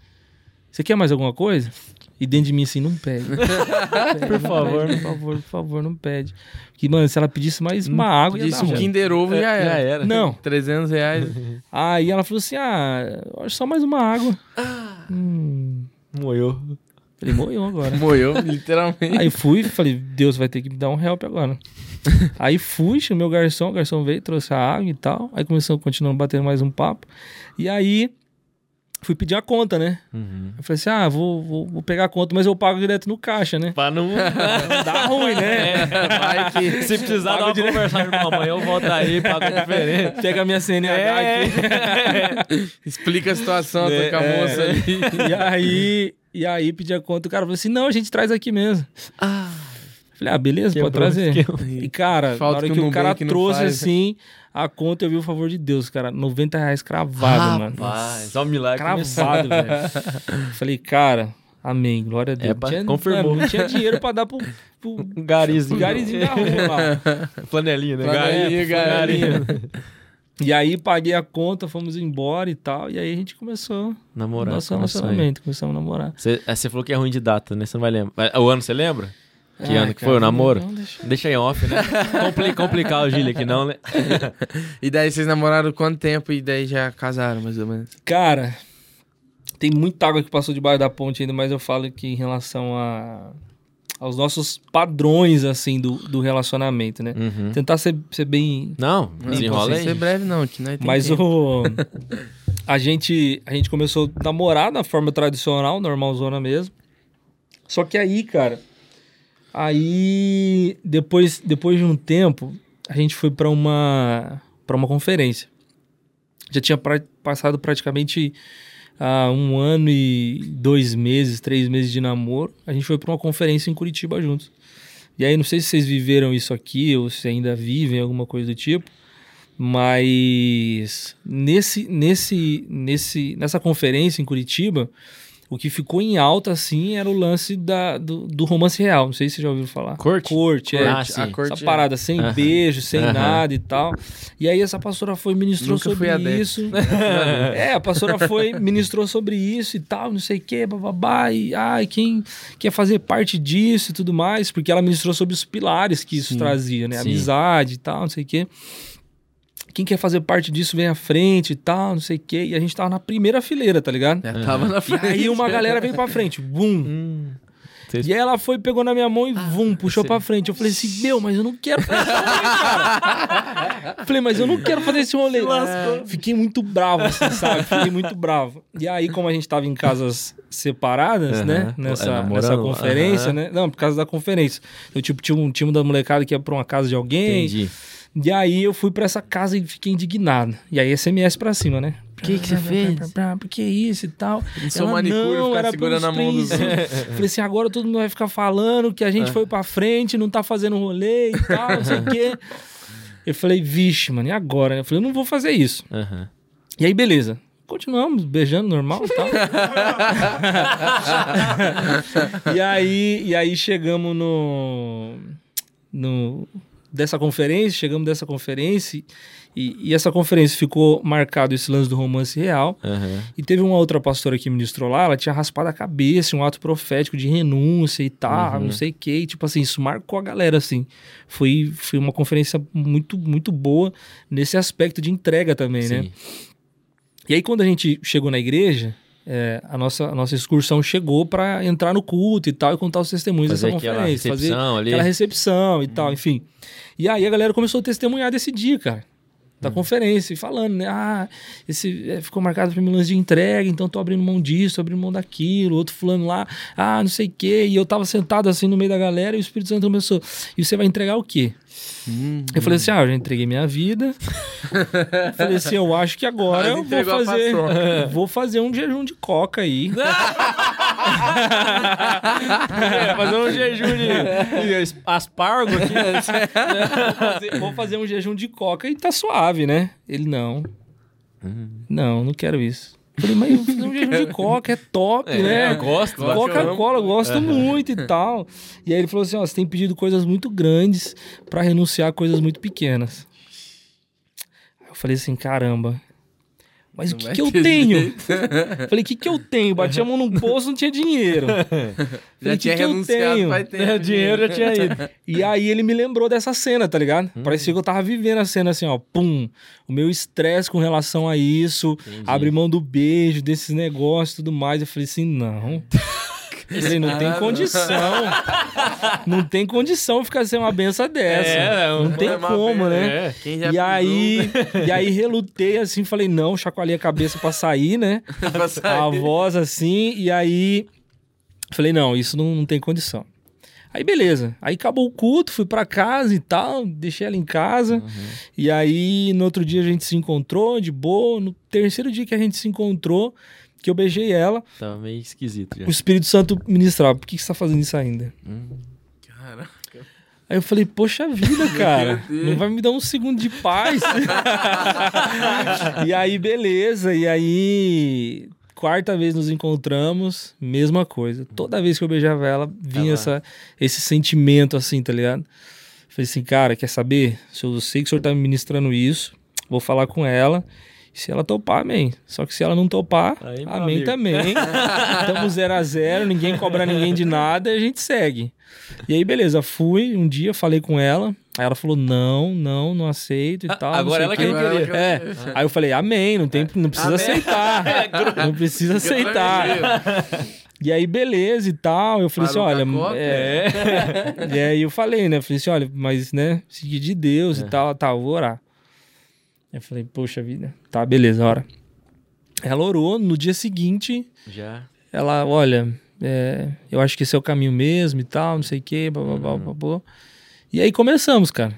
Você quer mais alguma coisa? E dentro de mim assim, não pede. por favor. Por favor, por favor, não pede. Que, mano, se ela pedisse mais uma água, Disse um. Kinder Ovo já era. Já era. Não. 300 reais. Aí ela falou assim, ah, só mais uma água. Hum, Moiou. falei, moiou agora. Moeu, literalmente. Aí fui, falei, Deus vai ter que me dar um help agora. Aí fui, chamei o garçom, o garçom veio, trouxe a água e tal. Aí começamos, continuando batendo mais um papo. E aí fui pedir a conta, né? Uhum. Eu falei assim: ah, vou, vou, vou pegar a conta, mas eu pago direto no caixa, né? Pra não... Dá ruim, né? Vai que... Se precisar dar uma Pago conversar, irmão, amanhã eu volto aí, pago diferente. Pega a minha CNH É. aqui. Explica a situação, tô É, com a é. moça ali. E aí, e aí pedi a conta. O cara falou assim: não, a gente traz aqui mesmo. Ah, Falei, ah, beleza, Quebrou pode trazer. esquema. E, cara, Falta na hora que que, o o cara trouxe faz. assim, a conta, eu vi o favor de Deus, cara. 90 reais cravado, mano. Rapaz, olha o milagre. Cravado, velho. Falei, cara, Amém, glória a Deus. É, não, tinha, confirmou. não tinha dinheiro pra dar pro, pro garizinho. garizinho da rua lá. Flanelinha, né? Flanelinha, Garinha. E aí paguei a conta, fomos embora e tal. E aí a gente começou Namorar. nosso relacionamento, começamos a namorar. Você, você falou que é ruim de data, né? Você não vai lembrar. Mas O ano você lembra? Que Ah, ano que cara, foi o namoro? não, deixa- Deixa em off, né? Compli complicar o Gílio aqui, não, né? E daí vocês namoraram quanto tempo e daí já casaram, mais ou menos? Cara, tem muita água que passou debaixo da ponte ainda, mas eu falo que em relação a, aos nossos padrões, assim, do, do relacionamento, né? Uhum. Tentar ser, ser bem... Não, Não desenrola aí. ser breve não, que nós tem Mas tempo. o... A gente, a gente começou a namorar da forma tradicional, normalzona mesmo. Só que aí, cara... Aí, depois, depois de um tempo, a gente foi pra uma, pra uma conferência. Já tinha pra- passado praticamente ah, um ano e dois meses, três meses de namoro. A gente foi pra uma conferência em Curitiba juntos. E aí, não sei se vocês viveram isso aqui ou se ainda vivem, alguma coisa do tipo. Mas nesse, nesse, nesse, nessa conferência em Curitiba, o que ficou em alta, assim, era o lance da, do, do romance real. Não sei se vocês já ouviram falar. Corte? Corte, é. Ah, a sim. corte Essa parada sem Aham. beijo, sem Aham. nada e tal. E aí essa pastora foi e ministrou Nunca sobre isso. é, a pastora foi ministrou sobre isso e tal, não sei o que, bababá. E ai, quem quer fazer parte disso e tudo mais, porque ela ministrou sobre os pilares que isso Sim. trazia, né? Sim. Amizade e tal, não sei o que. Quem quer fazer parte disso vem à frente e tal, não sei o que. E a gente tava na primeira fileira, tá ligado? Já tava na E frente. aí uma galera veio pra frente, bum. Hum. E aí ela foi, pegou na minha mão e vum, puxou você- pra frente. Eu falei assim, meu, mas eu não quero fazer esse rolê, cara. falei, mas eu não quero fazer esse rolê. Fiquei muito bravo, assim, sabe? Fiquei muito bravo. E aí, como a gente tava em casas separadas, né? É, Nessa, namorando, nessa conferência, né? Não, por causa da conferência. Eu, tipo, tinha um time da molecada que ia pra uma casa de alguém. Entendi. E aí eu fui pra essa casa e fiquei indignado. E aí SMS pra cima, né? Por que que você fez? Por que isso e tal? Sou Ela, manicure, não, ficar era segurando a mão dos princípios. Falei assim, agora todo mundo vai ficar falando que a gente foi pra frente, não tá fazendo rolê e tal, não sei o quê. Eu falei, vixe, mano, e agora? Eu falei, eu não vou fazer isso. Aham. E aí, beleza. Continuamos beijando normal e tal. e aí, e aí chegamos no, no dessa conferência, chegamos dessa conferência e, e essa conferência ficou marcado esse lance do romance real. Aham. E teve uma outra pastora que ministrou lá, ela tinha raspado a cabeça, um ato profético de renúncia e tal, Uhum. não sei o que. E, tipo assim, isso marcou a galera, assim. Foi, foi uma conferência muito, muito boa nesse aspecto de entrega também, né? Sim. E aí, quando a gente chegou na igreja, é, a, nossa, a nossa excursão chegou para entrar no culto e tal, e contar os testemunhos Fazer dessa conferência. Fazer recepção ali. aquela recepção e tal, enfim. E aí a galera começou a testemunhar desse dia, cara. Hum. Da conferência, e falando, né? Ah, esse é, ficou marcado pra mim lance de entrega, então tô abrindo mão disso, tô abrindo mão daquilo, outro fulano lá, ah, não sei o quê. E eu tava sentado assim no meio da galera e o Espírito Santo começou. E você vai entregar o quê? Hum, Eu falei assim, ah, eu já entreguei minha vida. Eu falei assim, eu acho que agora eu vou fazer, paçoca. vou fazer um jejum de coca aí. É, fazer um jejum de, de aspargo aqui. vou, fazer, vou fazer um jejum de coca e tá suave, né? Ele, não. Não, não quero isso. Eu falei, mas um jejum de coca é top, né? eu gosto. Coca-Cola, eu gosto muito e tal. E aí ele falou assim: ó, você tem pedido coisas muito grandes pra renunciar a coisas muito pequenas. Aí eu falei assim: caramba. Mas Não o que, vai que eu ter tenho? jeito. falei, o que, que eu tenho? Bati a mão no bolso, não tinha dinheiro. Já Falei, tinha que que eu tenho? faz tempo. É, dinheiro já tinha ido. E aí ele me lembrou dessa cena, tá ligado? Parecia que eu tava vivendo a cena assim, ó. Pum. O meu estresse com relação a isso. Entendi. Abrir mão do beijo, desses negócios e tudo mais. Eu falei assim, não. Falei, não tem condição. Não tem condição ficar sem uma benção dessa. É, não tem é uma como, benção. né? É. E aí, e aí relutei assim, falei, não, chacoalhei a cabeça pra sair, né? pra sair. a voz assim, e aí falei, não, isso não, não tem condição. Aí beleza, aí acabou o culto, fui pra casa e tal, deixei ela em casa, e aí no outro dia a gente se encontrou de boa, no terceiro dia que a gente se encontrou, que eu beijei ela, Tava meio esquisito já. o Espírito Santo ministrava, por que, que você tá fazendo isso ainda? Caraca. Aí eu falei, poxa vida, cara, não vai me dar um segundo de paz? e aí, beleza, e aí quarta vez nos encontramos, mesma coisa. Toda vez que eu beijava ela, vinha essa, esse sentimento assim, tá ligado? Falei assim, cara, quer saber? Se eu sei que o senhor tá me ministrando isso, vou falar com ela. Se ela topar, amém. Só que se ela não topar, Aí, amém amigo. também. Estamos zero a zero, ninguém cobra ninguém de nada e a gente segue. E aí, beleza, fui um dia, falei com ela. Aí ela falou: não, não, não aceito e Ah, tal. agora ela que queria. É. Aí eu falei, amém, não, tem, não precisa Amém. aceitar. não precisa aceitar. E aí, beleza e tal. Eu falei Parou assim, olha. É... e aí eu falei, né? Falei assim, olha, mas, né, seguir de Deus É. e tal, tá, eu vou orar. Eu falei, poxa vida, tá, beleza, ora. Ela orou, no dia seguinte, Já. ela, olha, é, eu acho que esse é o caminho mesmo e tal, não sei o quê, blá, blá, blá, blá, blá. E aí começamos, cara.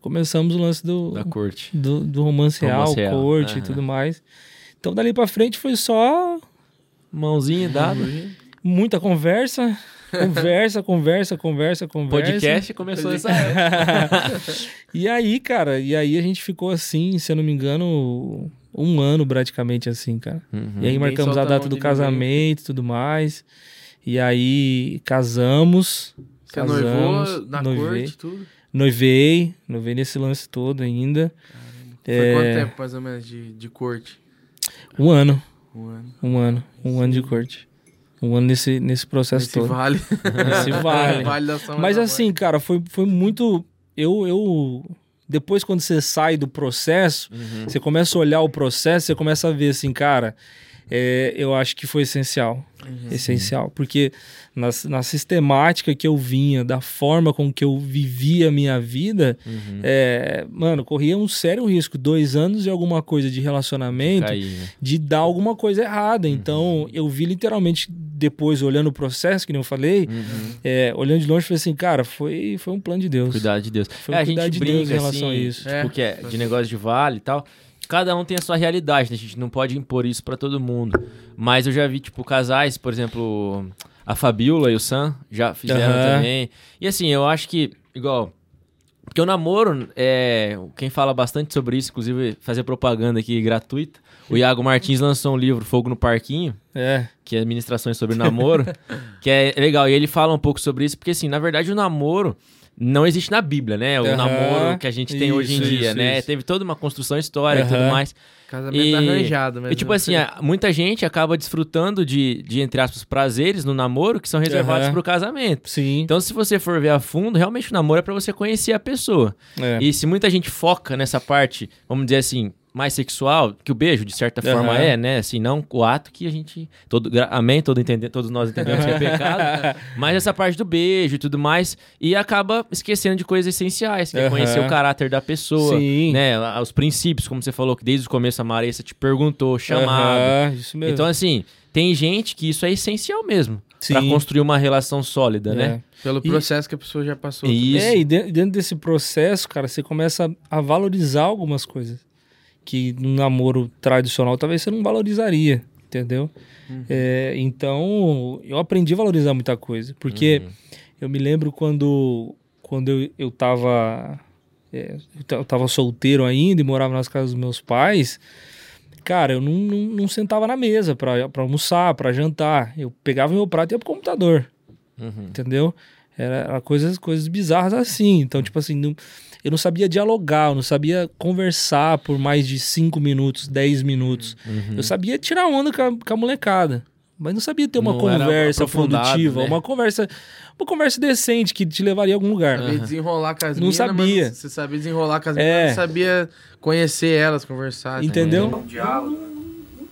Começamos o lance do, Da corte. do, do romance real, Romance real, corte e aham. tudo mais. Então, dali pra frente foi só Mãozinha dada. muita conversa, conversa, conversa, conversa, conversa. Podcast começou essa. E aí, cara, e aí a gente ficou assim, se eu não me engano, um ano praticamente assim, cara. Uhum. E aí marcamos a data do casamento e tudo mais. E aí casamos. Você casamos, noivou na noivei, corte, tudo? Noivei, noivei nesse lance todo ainda. Foi É. quanto tempo, mais ou menos, de, de corte? Um ano, Um ano. um ano, um ano de corte. Um ano nesse, nesse processo Esse todo. vale. Nesse vale. vale Mas assim, cara, foi, foi muito. Eu, eu. Depois, quando você sai do processo, Uhum. você começa a olhar o processo, você começa a ver assim, cara, é, eu acho que foi essencial. Uhum. Essencial. Porque na, na sistemática que eu vinha, da forma com que eu vivia a minha vida, Uhum. é, mano, corria um sério risco. Dois anos de alguma coisa de relacionamento Caí, né? de dar alguma coisa errada. Uhum. Então, eu vi literalmente, depois, olhando o processo, que nem eu falei, Uhum. é, olhando de longe, falei assim, cara, foi, foi um plano de Deus. Cuidado de Deus. Foi é, a cuidar gente de brinca Deus em relação assim, a isso. É. tipo, que é de negócio de vale e tal. Cada um tem a sua realidade, né? A gente não pode impor isso pra todo mundo. Mas eu já vi, tipo, casais, por exemplo, a Fabiola e o Sam já fizeram Aham. também. E assim, eu acho que, igual. Porque o namoro, é, quem fala bastante sobre isso, inclusive fazer propaganda aqui gratuita, o Iago Martins lançou um livro, Fogo no Parquinho, É, que é ministrações sobre namoro, que é legal. E ele fala um pouco sobre isso, porque assim, na verdade o namoro não existe na Bíblia, né? O Aham. namoro que a gente tem hoje em Isso, dia, isso, né? isso. Teve toda uma construção histórica e tudo mais. Casamento E- arranjado, mas E tipo não assim, a- muita gente acaba desfrutando de, de, entre aspas, prazeres no namoro que são reservados Aham. pro casamento. sim. Então, se você for ver a fundo, realmente o namoro é pra você conhecer a pessoa. é. E se muita gente foca nessa parte, vamos dizer assim, mais sexual, que o beijo, de certa forma, Aham. é, né? Assim, não o ato que a gente. Todo, gra- amém? Todo entender, todos nós entendemos que é pecado. mas essa parte do beijo e tudo mais. E acaba esquecendo de coisas essenciais, que é Aham. conhecer o caráter da pessoa. Sim. Né? Os princípios, como você falou, que desde o começo a Marissa te perguntou, chamado. Aham, isso mesmo. Então, assim, tem gente que isso é essencial mesmo. Pra Sim. construir uma relação sólida, né? Pelo E- processo que a pessoa já passou. Isso. É, e de- dentro desse processo, cara, você começa a valorizar algumas coisas que no namoro tradicional talvez você não valorizaria, entendeu? É, então, eu aprendi a valorizar muita coisa, porque Uhum. eu me lembro quando, quando eu, eu tava é, eu ta- eu tava solteiro ainda e morava nas casas dos meus pais, cara, eu não, não, não sentava na mesa pra, pra almoçar, pra jantar. Eu pegava meu prato e ia pro computador Uhum. entendeu? Era, era coisas, coisas bizarras assim. Então, tipo assim, não- eu não sabia dialogar, eu não sabia conversar por mais de 5 minutos, 10 minutos. Uhum. Eu sabia tirar onda com a, com a molecada. Mas não sabia ter uma Não conversa produtiva, né? uma conversa, uma conversa decente que te levaria a algum lugar. Sabia desenrolar com as Não minas, sabia. Você sabia desenrolar com as É. minas, não sabia conhecer elas, conversar. Entendeu? também. Um diálogo.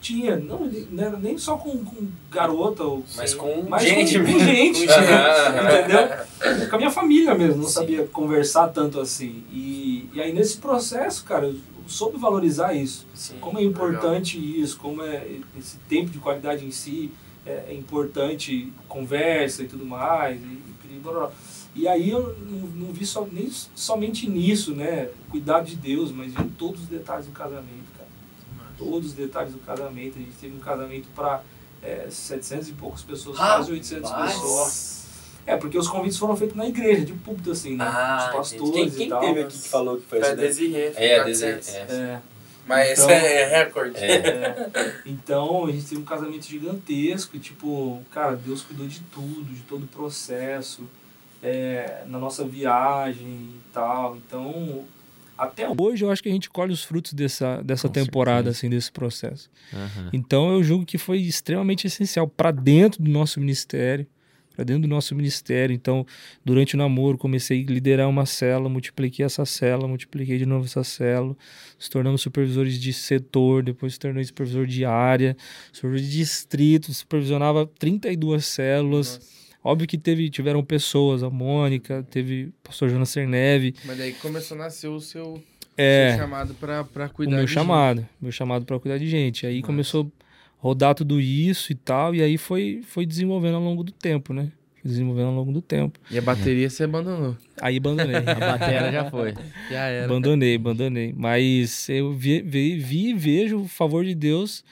Tinha, não, não era nem só com, com garota, ou, Mas com mas gente com, com gente, aham. entendeu? Com a minha família mesmo, não Sim. sabia conversar tanto assim. E, e aí nesse processo, cara, eu soube valorizar isso. Sim. Como é importante isso, como é esse tempo de qualidade em si, é, é importante conversa e tudo mais. E, e, blá, blá, blá. E aí eu não, não vi só, nem somente nisso, né? Cuidado de Deus, mas em todos os detalhes do casamento. Todos os detalhes do casamento. A gente teve um casamento para é, 700 e poucas pessoas, quase 800 pessoas. É, porque os convites foram feitos na igreja, de púlpito assim, né? Ah, Os pastores quem, e quem tal. teve aqui que falou que foi isso daí? Desirê. É, a 400. Desirê. É. É. Mas Então- esse é recorde. É, então, a gente teve um casamento gigantesco e, tipo, cara, Deus cuidou de tudo, de todo o processo, é, na nossa viagem e tal. Então, até hoje eu acho que a gente colhe os frutos dessa, dessa Com temporada, certeza. assim, desse processo. Aham. Então, eu julgo que foi extremamente essencial para dentro do nosso ministério, para dentro do nosso ministério. Então, durante o namoro, comecei a liderar uma célula, multipliquei essa célula, multipliquei de novo essa célula, nos tornamos supervisores de setor, depois se tornei supervisor de área, supervisor de distrito, supervisionava 32 células. Óbvio que teve, tiveram pessoas, a Mônica, teve o pastor Jonas Cerneve, Mas daí começou a nascer o seu, é, seu chamado pra, pra o cuidar meu de chamado, meu chamado para cuidar de gente. Aí Massa. começou a rodar tudo isso e tal, e aí foi, foi desenvolvendo ao longo do tempo, né? Foi desenvolvendo ao longo do tempo. gente. E a bateria você abandonou. Aí abandonei. A batera já foi. Já era. abandonei, abandonei. Mas eu vi, vi, vi e vejo o favor de Deus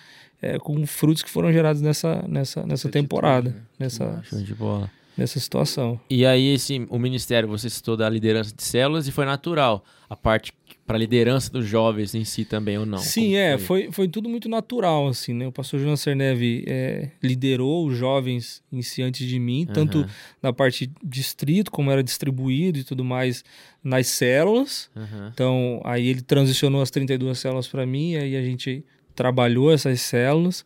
é, com frutos que foram gerados nessa, nessa, nessa Essa temporada, né? nessa, Show de bola. nessa situação. E aí, esse, o ministério, você citou da liderança de células e foi natural. A parte para liderança dos jovens em si também, ou não? Sim, Como é, foi, foi tudo muito natural, assim, né? O pastor Jonas Cerneve é, liderou os jovens em si antes de mim, tanto Aham, na parte distrito, como era distribuído e tudo mais nas células. aham. Então, aí ele transicionou as 32 células para mim, aí a gente trabalhou essas células.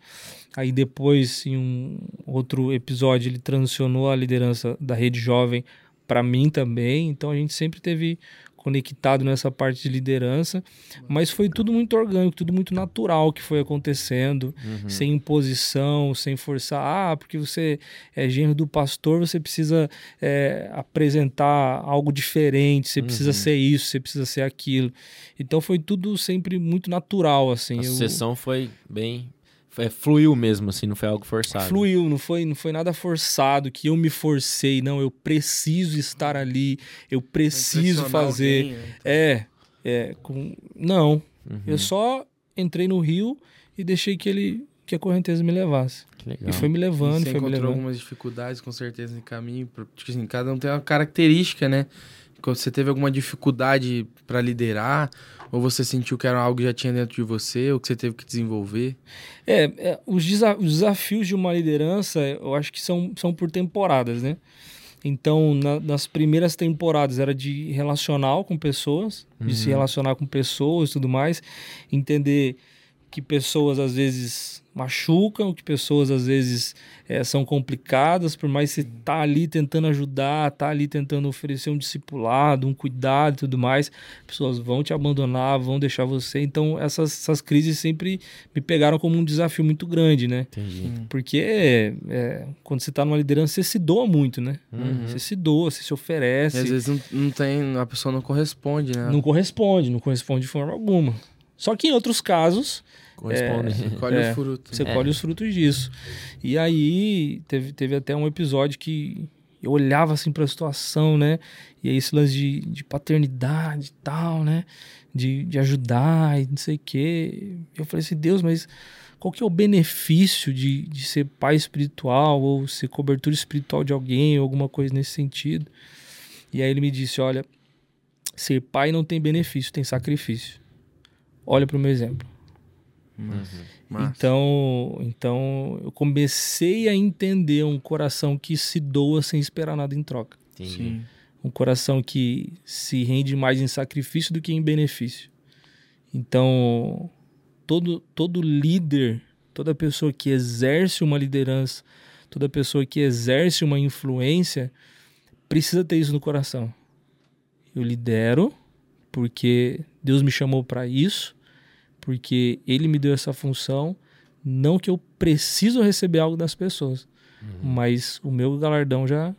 Aí depois, em um outro episódio, ele transicionou a liderança da rede jovem para mim também. Então, a gente sempre teve conectado nessa parte de liderança, mas foi tudo muito orgânico, tudo muito natural que foi acontecendo, Uhum. sem imposição, sem forçar. Ah, porque você é genro do pastor, você precisa é, apresentar algo diferente, você precisa Uhum. ser isso, você precisa ser aquilo. Então foi tudo sempre muito natural, assim. A Eu- sucessão foi bem. Foi, fluiu mesmo, assim, não foi algo forçado. Fluiu, não foi, não foi nada forçado, que eu me forcei, não, eu preciso estar ali, eu preciso fazer. alguém, né? É, é, com... não, Uhum, eu só entrei no rio e deixei que ele, que a correnteza me levasse. que legal. E foi me E levando, você foi me encontrou levando. algumas dificuldades, com certeza, no caminho. pro- Tipo assim, cada um tem uma característica, né? Quando você teve alguma dificuldade pra liderar, ou você sentiu que era algo que já tinha dentro de você, ou que você teve que desenvolver. É, é, os, desa- os desafios de uma liderança, eu acho que são, são por temporadas, né? Então, na- nas primeiras temporadas era de relacional com pessoas, de se Uhum. relacionar com pessoas e tudo mais, entender que pessoas às vezes machucam, que pessoas às vezes eh, são complicadas, por mais que você tá ali tentando ajudar, tá ali tentando oferecer um discipulado, um cuidado e tudo mais, pessoas vão te abandonar, vão deixar você. Então, essas, essas crises sempre me pegaram como um desafio muito grande, né? Entendi. Porque é, quando você tá numa liderança, você se doa muito, né? Uhum. Você se doa, você se E oferece. às vezes não, não tem, a pessoa não corresponde, né? Não corresponde, não corresponde de forma alguma. Só que em outros casos, Corresponde. Colhe É, o fruto. você É. colhe os frutos disso. E aí, teve, teve até um episódio que eu olhava assim pra situação, né? E aí, esse lance de, de paternidade e tal, né? De, de ajudar e não sei o quê. Eu falei assim, Deus, mas qual que é o benefício de, de ser pai espiritual ou ser cobertura espiritual de alguém ou alguma coisa nesse sentido? E aí ele me disse, olha, ser pai não tem benefício, tem sacrifício. Olha pro meu exemplo. Massa. Então, então eu comecei a entender um coração que se doa sem esperar nada em troca. Sim. Um coração que se rende mais em sacrifício do que em benefício. Então, todo, todo líder, toda pessoa que exerce uma liderança, toda pessoa que exerce uma influência, precisa ter isso no coração. Eu lidero porque Deus me chamou para isso, porque Ele me deu essa função. Não que eu preciso receber algo das pessoas, mas o meu galardão já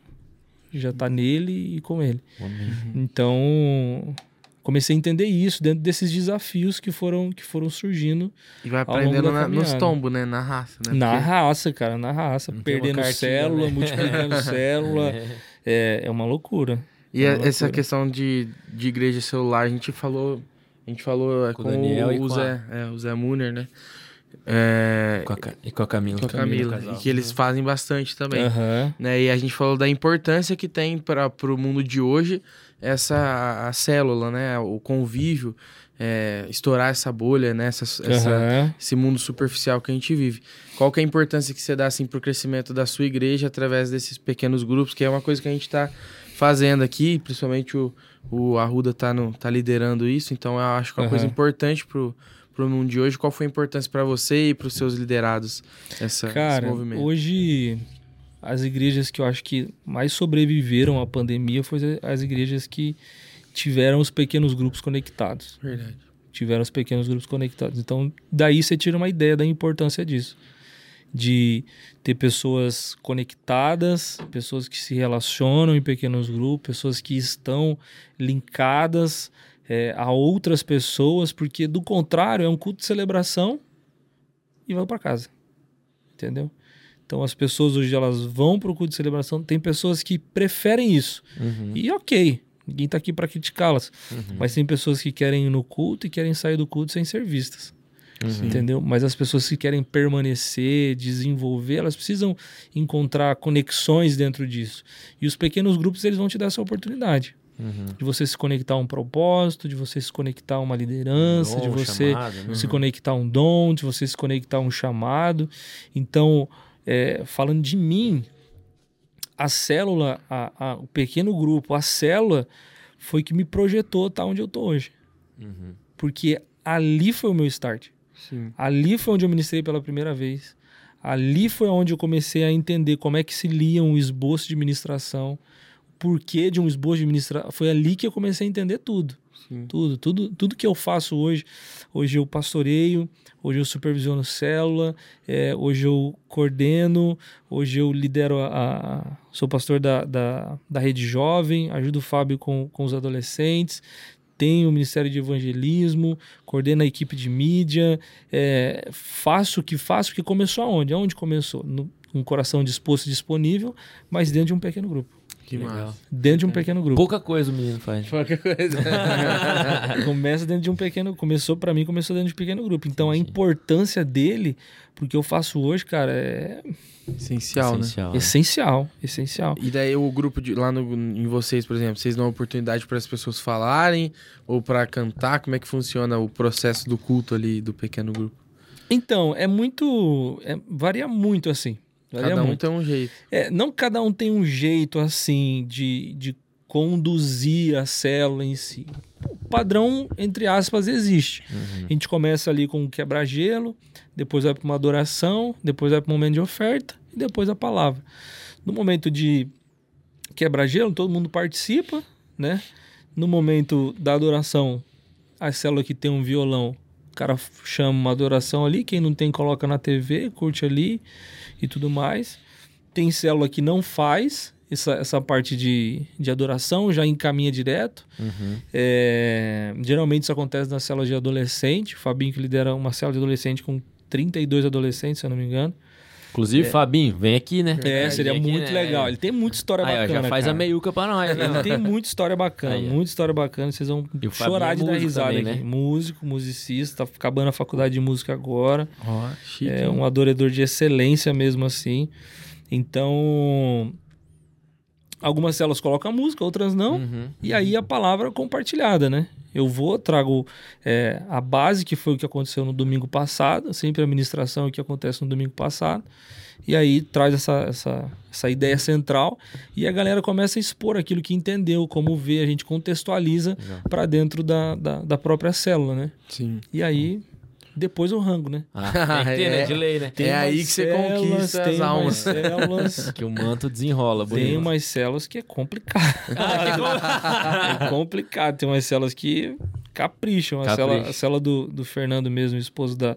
já tá nele e com ele. Amém. Então, comecei a entender isso dentro desses desafios que foram que foram surgindo E vai aprendendo na- nos tombos, né? Na raça, né? na Porque- raça, cara, na raça, Não perdendo cartilha, célula, né? multiplicando célula, é, é uma loucura. E É a- uma essa loucura. questão de, de igreja celular, a gente falou. A gente falou é, Com com, o Daniel e o, com Zé, é, o Zé Muner, né? É, Com a E com a Camila. com a Camila. casal. E que eles fazem bastante também. Aham. né? E a gente falou da importância que tem para o mundo de hoje essa a célula, né? O convívio, é, estourar essa bolha, né? Essa, essa, Aham. esse mundo superficial que a gente vive. Qual que é a importância que você dá assim, para o crescimento da sua igreja através desses pequenos grupos, que é uma coisa que a gente está fazendo aqui, principalmente o, o Arruda tá, no, tá liderando isso, então eu acho que é uma coisa Aham. importante pro, pro mundo de hoje. Qual foi a importância para você e para os seus liderados essa, Cara, esse movimento? hoje as igrejas que eu acho que mais sobreviveram à pandemia foram as igrejas que tiveram os pequenos grupos conectados. Verdade. Tiveram os pequenos grupos conectados. Então, daí você tira uma ideia da importância disso. De ter pessoas conectadas, pessoas que se relacionam em pequenos grupos, pessoas que estão linkadas é, a outras pessoas, porque do contrário é um culto de celebração e vai para casa. Entendeu? Então as pessoas hoje elas vão para o culto de celebração, tem pessoas que preferem isso. Uhum. E ok, ninguém tá aqui para criticá-las. Mas tem pessoas que querem ir no culto e querem sair do culto sem ser vistas. Uhum. Entendeu? Mas as pessoas que querem permanecer, desenvolver, elas precisam encontrar conexões dentro disso. E os pequenos grupos, eles vão te dar essa oportunidade. Uhum. De você se conectar a um propósito, de você se conectar a uma liderança, de você chamado, né? se conectar a um dom, de você se conectar a um chamado. Então, é, falando de mim, a célula, a- a- o pequeno grupo, a célula foi que me projetou estar onde eu tô hoje. Uhum. Porque ali foi o meu start. Sim. Ali foi onde eu ministrei pela primeira vez. Ali foi onde eu comecei a entender como é que se lia um esboço de ministração, o porquê de um esboço de ministração. Foi ali que eu comecei a entender tudo. Sim. Tudo, tudo, tudo que eu faço hoje. Hoje eu pastoreio, hoje eu supervisiono célula, é, hoje eu coordeno, hoje eu lidero a. a- sou pastor da, da, da rede jovem, ajudo o Fábio com, com os adolescentes. Tenho o Ministério de Evangelismo, coordeno a equipe de mídia, é, faço o que faço, porque começou aonde? Aonde começou? No, o coração disposto e disponível, mas dentro de um pequeno grupo. Que Legal. massa. Dentro de um pequeno grupo. Pouca coisa o menino faz. Qualquer coisa. Começa dentro de um pequeno. Começou pra mim, começou dentro de um pequeno grupo. Então a importância dele, porque eu faço hoje, cara, é Essencial, né? Essencial, né? essencial. Essencial. E daí o grupo de, lá no, em vocês, por exemplo, vocês dão oportunidade para as pessoas falarem ou para cantar? Como é que funciona o processo do culto ali do pequeno grupo? Então, é muito. é- varia muito assim. Varia Cada um muito. tem um jeito. É, não cada um tem um jeito assim de, de conduzir a célula em si. O padrão, entre aspas, existe. Uhum. A gente começa ali com quebra-gelo, depois vai para uma adoração, depois vai para um momento de oferta e depois a palavra. No momento de quebra-gelo, todo mundo participa, né? No momento da adoração, a célula que tem um violão, o cara chama uma adoração ali, quem não tem coloca na TV, curte ali e tudo mais. Tem célula que não faz essa, essa parte de, de adoração, já encaminha direto. Uhum. É, geralmente isso acontece na célula de adolescente. O Fabinho que lidera uma célula de adolescente com 32 adolescentes, se eu não me engano. Inclusive, Fabinho, vem aqui, né? É, seria aqui, muito né? legal. Ele tem muita história Aí, ó, bacana. já faz cara. a meiuca pra nós. né? Ele tem muita história bacana, Aí, muita história bacana. Vocês vão chorar é de dar risada também, aqui. né? Músico, musicista, tá acabando a faculdade de música agora. Ó, chique. É um adorador de excelência mesmo assim. Então, algumas células colocam a música, outras não. Uhum. E aí a palavra compartilhada, né? Eu vou, trago é, a base, que foi o que aconteceu no domingo passado, sempre a ministração é o que acontece no domingo passado. E aí traz essa, essa, essa ideia central e a galera começa a expor aquilo que entendeu, como vê, a gente contextualiza para dentro da, da, da própria célula, né? Sim. E aí, depois o rango, né? Ah, tem que ter, né? É. De lei, né? É aí que você células, conquista as tem almas. células Que o manto desenrola, bonito. tem umas células que é complicado. é complicado. Tem umas células que capricham. A Capricha. célula, a célula do, do Fernando mesmo, esposo da,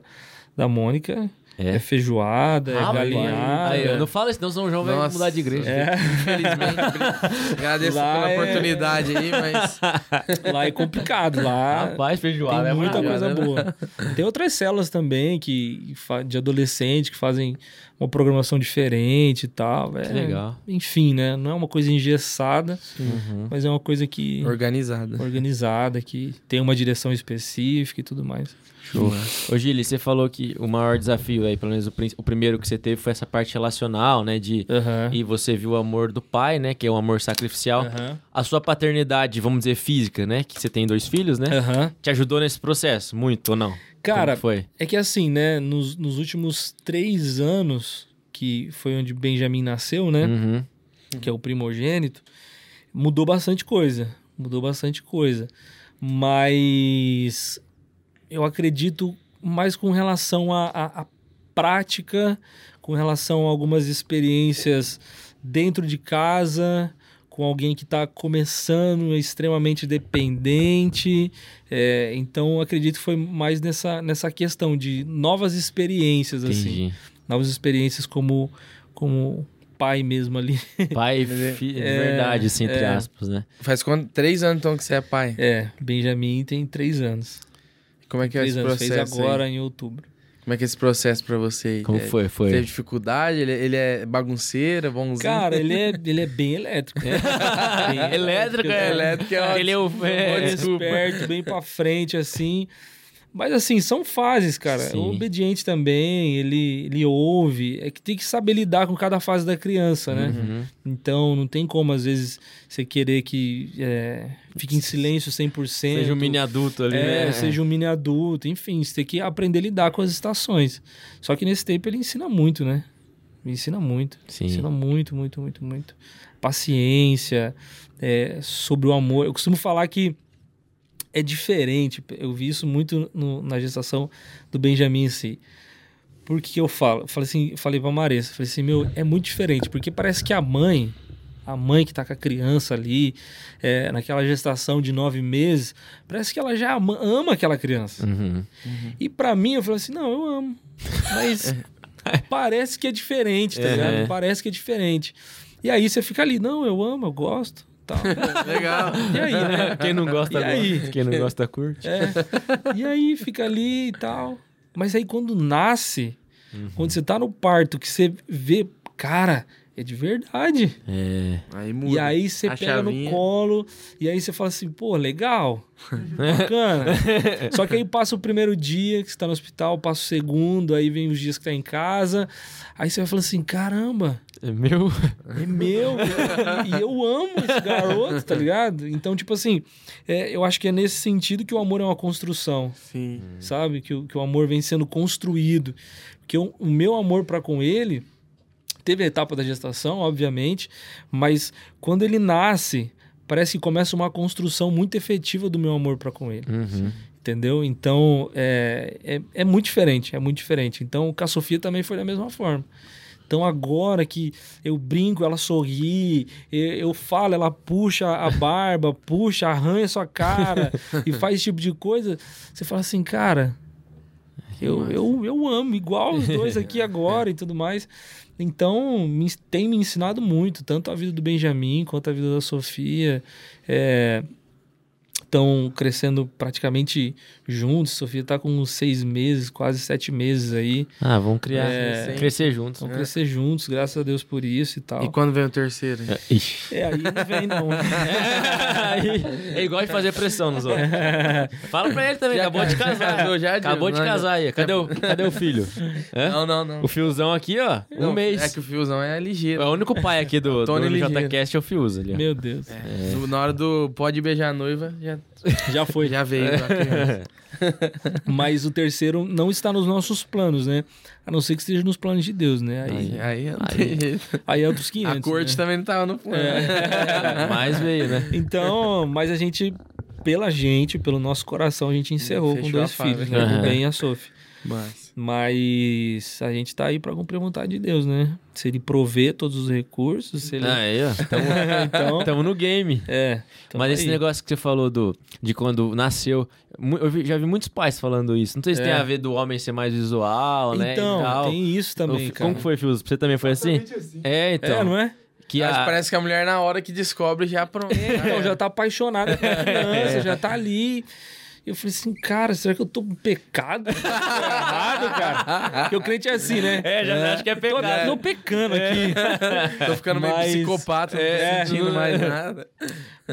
da Mônica, é, É. feijoada, é Rapaz. galinhada. Aí, ó, não fala isso, senão o São João vai Nossa. mudar de igreja. É, Infelizmente. Agradeço Lá pela é- oportunidade aí, mas. lá é complicado. Lá Rapaz, feijoada tem é muita coisa né? boa. Tem outras células também que de adolescente que fazem uma programação diferente e tal. É, Que legal. Enfim, né? Não é uma coisa engessada, Uhum. mas é uma coisa que Organizada. organizada, que tem uma direção específica e tudo mais. Show. Ô, Gili, você falou que o maior desafio aí, pelo menos o, o primeiro que você teve foi essa parte relacional, né? De, Aham. E você viu o amor do pai, né? Que é o amor sacrificial. Aham. A sua paternidade, vamos dizer, física, né? Que você tem dois filhos, né? Aham. Te ajudou nesse processo? Muito ou não? Cara, foi? É que assim, né? Nos, nos últimos três anos, que foi onde Benjamin nasceu, né? Uhum. Que é o primogênito, mudou bastante coisa. Mudou bastante coisa. Mas eu acredito mais com relação à à- à prática, com relação a algumas experiências dentro de casa, com alguém que está começando, é extremamente dependente. É, então, eu acredito que foi mais nessa, nessa questão de novas experiências, assim. Entendi. Novas experiências como, como pai mesmo ali. Pai e filho, É, verdade, assim, entre é. aspas, né? Faz quanto? Três anos então que você é pai. É, Benjamin tem três anos. Como é que é esse anos, processo? fez aí? agora em outubro. Como é que é esse processo pra você? aí? Como É, foi? Foi. Teve dificuldade? Ele, ele é bagunceiro, é bonzinho? Cara, ele é, ele é bem elétrico. Bem Elétrico, é. Elétrico é Ele é o. É, desculpa. esperto, bem pra frente, assim. Mas assim, são fases, cara. Sim. É obediente também, ele, ele ouve. É que tem que saber lidar com cada fase da criança, né? Uhum. Então não tem como, às vezes, você querer que é, fique em silêncio 100%. Seja um mini adulto ali, É, né? seja um mini adulto, enfim, você tem que aprender a lidar com as estações. Só que nesse tempo ele ensina muito, né? Me ensina muito. Sim. Ensina muito, muito, muito, muito. Paciência, é, sobre o amor. Eu costumo falar que é diferente. Eu vi isso muito no- na gestação do Benjamin em si. Por que eu falo? Eu falei assim, falei pra falei assim, meu, é muito diferente, porque parece que a mãe, a mãe que tá com a criança ali, é, naquela gestação de nove meses, parece que ela já ama, ama aquela criança. Uhum. E pra mim, eu falei assim, não, eu amo. Mas parece que é diferente, tá É. ligado? Parece que é diferente. E aí você fica ali, não, eu amo, eu gosto. Tal. Legal. E aí, né? Quem não gosta, E aí? gosta. Quem não gosta, curte. É. E aí fica ali e tal. Mas aí quando nasce, Uhum. quando você tá no parto, que você vê, cara, é de verdade. É. Aí muda. E aí você A pega chavinha. no colo, e aí você fala assim, pô, legal, bacana. Só que aí passa o primeiro dia que você tá no hospital, passa o segundo, aí vem os dias que tá em casa, aí você vai falando assim, caramba, É meu. é meu, e eu amo esse garoto, tá ligado? Então, tipo assim, é, eu acho que é nesse sentido que o amor é uma construção Sim. sabe? Que, o- que o amor vem sendo construído. Porque o, o meu amor para com ele teve a etapa da gestação, obviamente, mas quando ele nasce, parece que começa uma construção muito efetiva do meu amor para com ele. Uhum. Entendeu? Então é, é, é muito diferente, é muito diferente. Então com a Sofia também foi da mesma forma. Então agora que eu brinco, ela sorri, eu, eu falo, ela puxa a barba, puxa, arranha sua cara e faz esse tipo de coisa, você fala assim, cara, eu, eu, eu amo, igual os dois aqui agora e tudo mais. Então, me, tem me ensinado muito, tanto a vida do Benjamin quanto a vida da Sofia. É, estão crescendo praticamente juntos. Sofia está com uns seis meses, quase sete meses aí. Ah, vamos criar. É. Crescer juntos. Vão crescer juntos, graças a Deus por isso e tal. E quando vem o terceiro? É. É, aí não vem não. Aí, é igual de fazer pressão nos outros. Fala pra ele também, Já acabou de casar. casou já, acabou de Diogo? casar aí. Cadê o, cadê o filho? Não, não, não. O fiozão aqui, ó, um Não, mês. É que o fiozão é ligeiro. É o único pai aqui do, do Tony ligeiro. JCast é o Fiuza ali. ó. Meu Deus. No- Na hora do pode beijar a noiva, já, Já foi. já veio. Mas o terceiro não está nos nossos planos, né? A não ser que esteja nos planos de Deus, né? Aí, Aí Aí. aí é outros 500. A corte né? também não tava no plano. Mais veio, né? Então, mas a gente, pela gente, pelo nosso coração, a gente encerrou com Fechou dois a fábrica. filhos, né? O Ben e a Sophie. Mas. Mas a gente tá aí pra cumprir a vontade de Deus, né? Se ele prover todos os recursos, se ele... Aí, ó. Tamo, então, tamo no game. é. tamo Mas esse aí. negócio que você falou do, de quando nasceu, eu vi- já vi muitos pais falando isso. Não sei se É. tem a ver do homem ser mais visual, né? Então, tem isso também, O- cara. Como que foi, Fius? Você também foi assim? É, então. É, não é? Que Mas a... parece que a mulher, na hora que descobre, já pronto. Então, já tá apaixonada pela criança, já tá ali. Eu falei assim, cara, será que eu tô em pecado? Tô errado, cara. Porque o crente é assim, né? É, já acho que é Tô, pecado. tô pecando aqui. Tô ficando meio Mas- psicopata, não é, tô sentindo mais nada.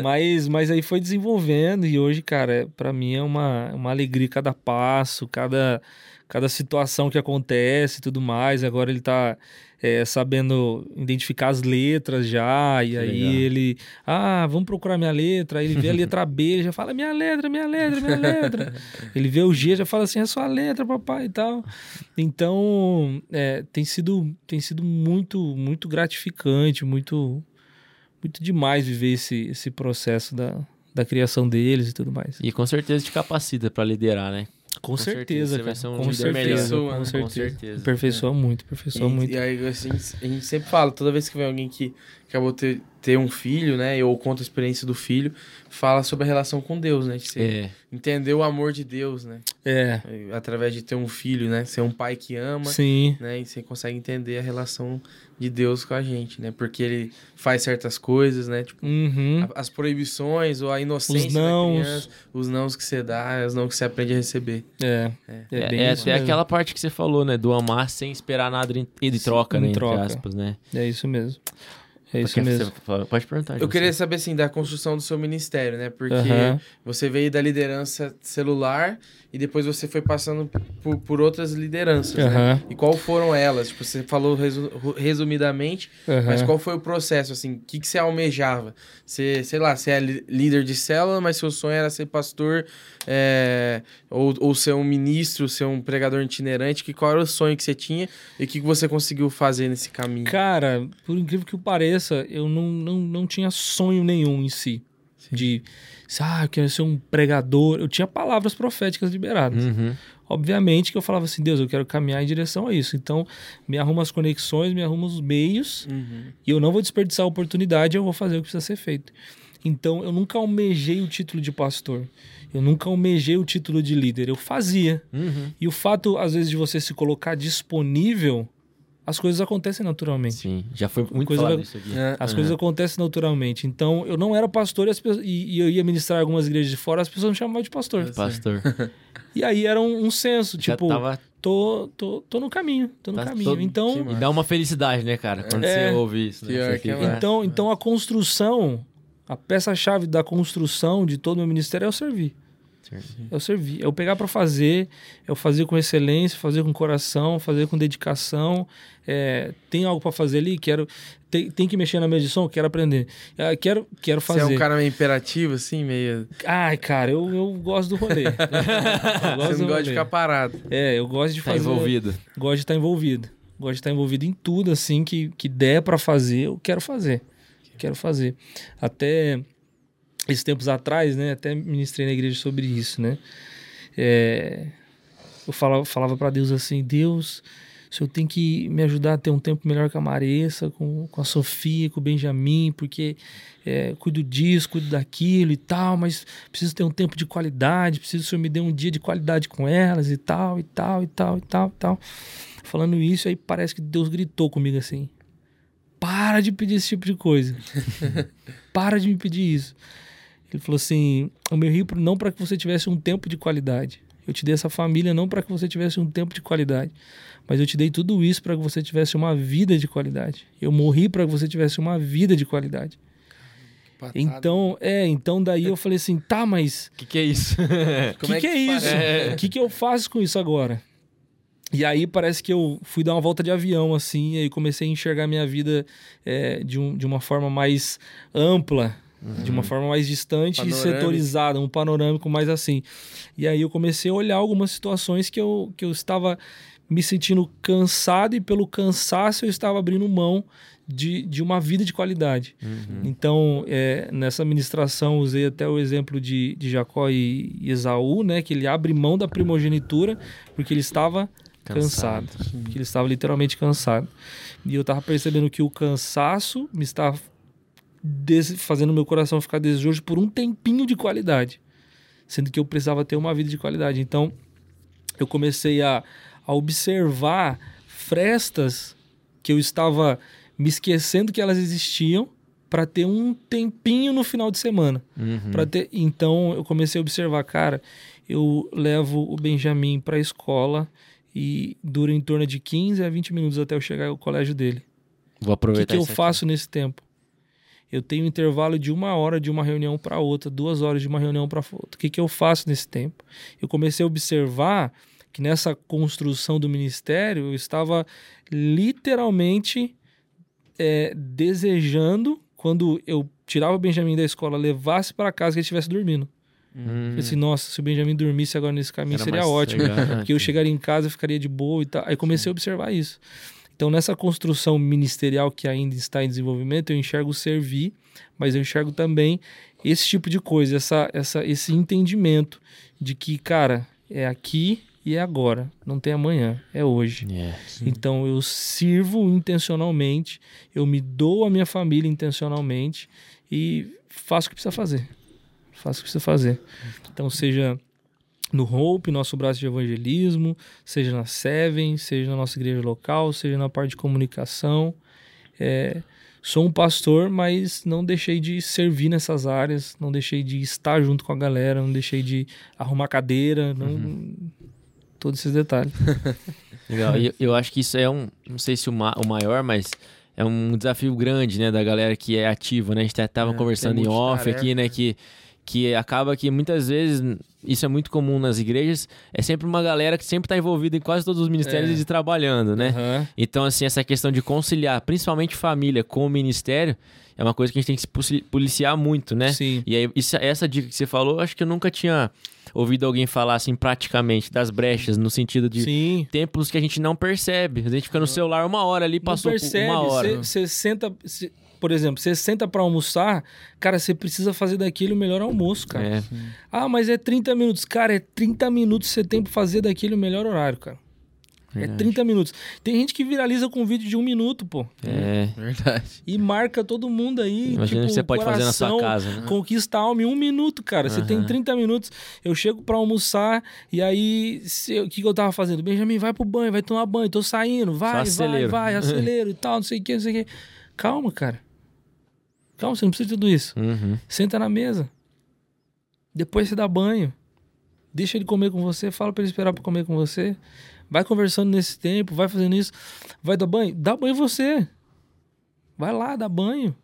Mas, mas aí foi desenvolvendo e hoje, cara, pra mim é uma, uma alegria cada passo, cada, cada situação que acontece e tudo mais. Agora ele tá é, sabendo identificar as letras já, e aí legal. ele, ah, vamos procurar minha letra. Aí ele vê a letra B, já fala, minha letra, minha letra, minha letra. ele vê o G, já fala assim, é sua letra, papai e tal. Então, é, tem sido, tem sido muito, muito gratificante, muito muito demais viver esse, esse processo da, da criação deles e tudo mais. E com certeza te capacita pra liderar, né? Com, certeza, você cara. vai ser um com certeza, melhor. Pessoa, com né? certeza. Com certeza. Aperfeiçoa muito, aperfeiçoa E, muito. e aí assim, a gente sempre fala, toda vez que vem alguém que acabou de ter, ter um filho, né? Ou conta a experiência do filho, fala sobre a relação com Deus, né? De você É. entender o amor de Deus, né? É, Através de ter um filho, né? Ser um pai que ama, sim. né? E você consegue entender a relação de Deus com a gente, né? Porque ele faz certas coisas, né? Tipo, Uhum. a- as proibições ou a inocência Os criança, os nãos que você dá, os nãos que você aprende a receber. É, É. é, É, bem é isso até aquela parte que você falou, né? Do amar sem esperar nada em, de troca, Em né? troca. Entre aspas, né? É isso mesmo. É isso Porque mesmo. você pode perguntar. Eu José. queria saber, assim, da construção do seu ministério, né? Porque você veio da liderança celular e depois você foi passando por, por outras lideranças, né? E qual foram elas? Tipo, você falou resu- resumidamente, mas qual foi o processo, assim? O que, que você almejava? Você, sei lá, você é líder de célula, mas seu sonho era ser pastor é, ou, ou ser um ministro, ser um pregador itinerante. Que, qual era o sonho que você tinha e o que, você conseguiu fazer nesse caminho? Cara, por incrível que pareça, eu não, não, não tinha sonho nenhum em si. De, ah, eu quero ser um pregador. Eu tinha palavras proféticas liberadas. Uhum. Obviamente que eu falava assim, Deus, eu quero caminhar em direção a isso. Então, me arruma as conexões, me arruma os meios, Uhum. e eu não vou desperdiçar a oportunidade, eu vou fazer o que precisa ser feito. Então, eu nunca almejei o título de pastor. Eu nunca almejei o título de líder. Eu fazia. Uhum. E o fato, às vezes, de você se colocar disponível, as coisas acontecem naturalmente. Sim, já foi muito Coisa falado isso aqui. É. As Uhum. coisas acontecem naturalmente. Então, eu não era pastor e, pessoas- e- e eu ia ministrar algumas igrejas de fora, as pessoas me chamavam de pastor. Pastor. E aí era um, um senso, já tipo, tava. tô, tô, tô no caminho, tô no Tá caminho. todo- Então, E dá uma felicidade, né, cara? Quando É. você ouve isso. Né? Que é então, então a construção, a peça-chave da construção de todo o meu ministério é o servir. É o servir. É eu pegar para fazer, é eu fazer com excelência, fazer com coração, fazer com dedicação. É, tem algo para fazer ali? Quero. Tem, tem que mexer na mesa de som? Quero aprender. Ah, quero, quero Você fazer. é um cara meio imperativo, assim, meio. Ai, cara, eu, eu gosto do rolê. Eu gosto Você não gosta de ficar parado. É, eu gosto de Tá fazer. envolvido. Gosto de estar envolvido. Gosto de estar envolvido em tudo, assim, que, que der para fazer, eu quero fazer. Quero fazer. Até esses tempos atrás, né? Até ministrei na igreja sobre isso, né? É, eu falava, falava para Deus assim: Deus, o senhor tem que me ajudar a ter um tempo melhor com a Maressa, com, com a Sofia, com o Benjamin, porque é, cuido disso, cuido daquilo e tal, mas preciso ter um tempo de qualidade, preciso que o senhor me dê um dia de qualidade com elas e tal, e tal, e tal, e tal, e tal. Falando isso, aí parece que Deus gritou comigo assim: para de pedir esse tipo de coisa. para de me pedir isso. Ele falou assim: Eu me rio não para que você tivesse um tempo de qualidade. Eu te dei essa família não para que você tivesse um tempo de qualidade, mas eu te dei tudo isso para que você tivesse uma vida de qualidade. Eu morri para que você tivesse uma vida de qualidade. Então, é, então daí eu falei assim: tá, mas O que, que é isso? o que, que, é é que isso? faz? O que, que eu faço com isso agora? E aí parece que eu fui dar uma volta de avião, assim, e aí comecei a enxergar minha vida é, de, um, de uma forma mais ampla, de uma forma mais distante e Panorâmico. setorizada, um panorâmico mais assim. E aí eu comecei a olhar algumas situações que eu, que eu estava me sentindo cansado e pelo cansaço eu estava abrindo mão de, de uma vida de qualidade. Então, é, nessa ministração, usei até o exemplo de, de Jacó e, e Esaú, né? Que ele abre mão da primogenitura porque ele estava cansado. Cansado. Porque ele estava literalmente cansado. E eu estava percebendo que o cansaço me estava fazendo meu coração ficar desejoso por um tempinho de qualidade. Sendo que eu precisava ter uma vida de qualidade. Então, eu comecei a, a observar frestas que eu estava me esquecendo que elas existiam para ter um tempinho no final de semana. Uhum. Pra ter, então eu comecei a observar, cara, eu levo o Benjamin para a escola e dura em torno de 15 a 20 minutos até eu chegar ao colégio dele. Vou O que, aproveitar que eu aqui. faço nesse tempo? Eu tenho um intervalo de uma hora de uma reunião para outra, duas horas de uma reunião para outra. O que, que eu faço nesse tempo? Eu comecei a observar que nessa construção do ministério eu estava literalmente é, desejando quando eu tirava o Benjamin da escola, levasse para casa que ele estivesse dormindo. Hum, Falei assim, nossa, se o Benjamin dormisse agora nesse caminho era seria ótimo. legal. Porque eu chegaria em casa, eu ficaria de boa e tal. Aí comecei a observar isso. Então, nessa construção ministerial que ainda está em desenvolvimento, eu enxergo servir, mas eu enxergo também esse tipo de coisa, essa, essa, esse entendimento de que, cara, é aqui e é agora. Não tem amanhã, é hoje. É. Então eu sirvo intencionalmente, eu me dou à minha família intencionalmente e faço o que precisa fazer. Faço o que precisa fazer. Então, seja no Hope, nosso braço de evangelismo, seja na Seven, seja na nossa igreja local, seja na parte de comunicação. É, sou um pastor, mas não deixei de servir nessas áreas, não deixei de estar junto com a galera, não deixei de arrumar cadeira, não, todos esses detalhes. Legal. E eu, eu acho que isso é um, não sei se o, ma- o maior, mas é um desafio grande, né, da galera que é ativa, né? A gente até tava É, conversando em off multitarefa, aqui, né, que que acaba que muitas vezes isso é muito comum nas igrejas, é sempre uma galera que sempre tá envolvida em quase todos os ministérios É. e trabalhando, né? Aham. Então, assim, essa questão de conciliar, principalmente família com o ministério, é uma coisa que a gente tem que se poli- policiar muito, né? Sim. E aí, isso- essa dica que você falou, acho que eu nunca tinha ouvido alguém falar assim, praticamente, das brechas, no sentido de Sim. tempos que a gente não percebe. A gente fica no celular uma hora ali, passou não percebe. uma hora. Você senta, cê- por exemplo, você senta pra almoçar, cara, você precisa fazer daquele o melhor almoço, cara. É, Ah, mas é 30 minutos. Cara, é 30 minutos que você tem pra fazer daquele o melhor horário, cara. É Verdade. 30 minutos. Tem gente que viraliza com um vídeo de um minuto, pô. é. Verdade. E marca todo mundo aí. Imagina tipo, que você pode fazer na sua coração, casa, né? Conquista a alma em um minuto, cara. Você tem Aham. 30 minutos. Eu chego pra almoçar e aí se- o que, que eu tava fazendo? Benjamin, vai pro banho, vai tomar banho, tô saindo, vai, vai, vai, acelero e tal, não sei o que, não sei o que. Calma, cara. Calma, você não precisa de tudo isso. Uhum. Senta na mesa. Depois você dá banho. Deixa ele comer com você, fala pra ele esperar pra comer com você. Vai conversando nesse tempo, vai fazendo isso. Vai dar banho? Dá banho você. Vai lá, dá banho.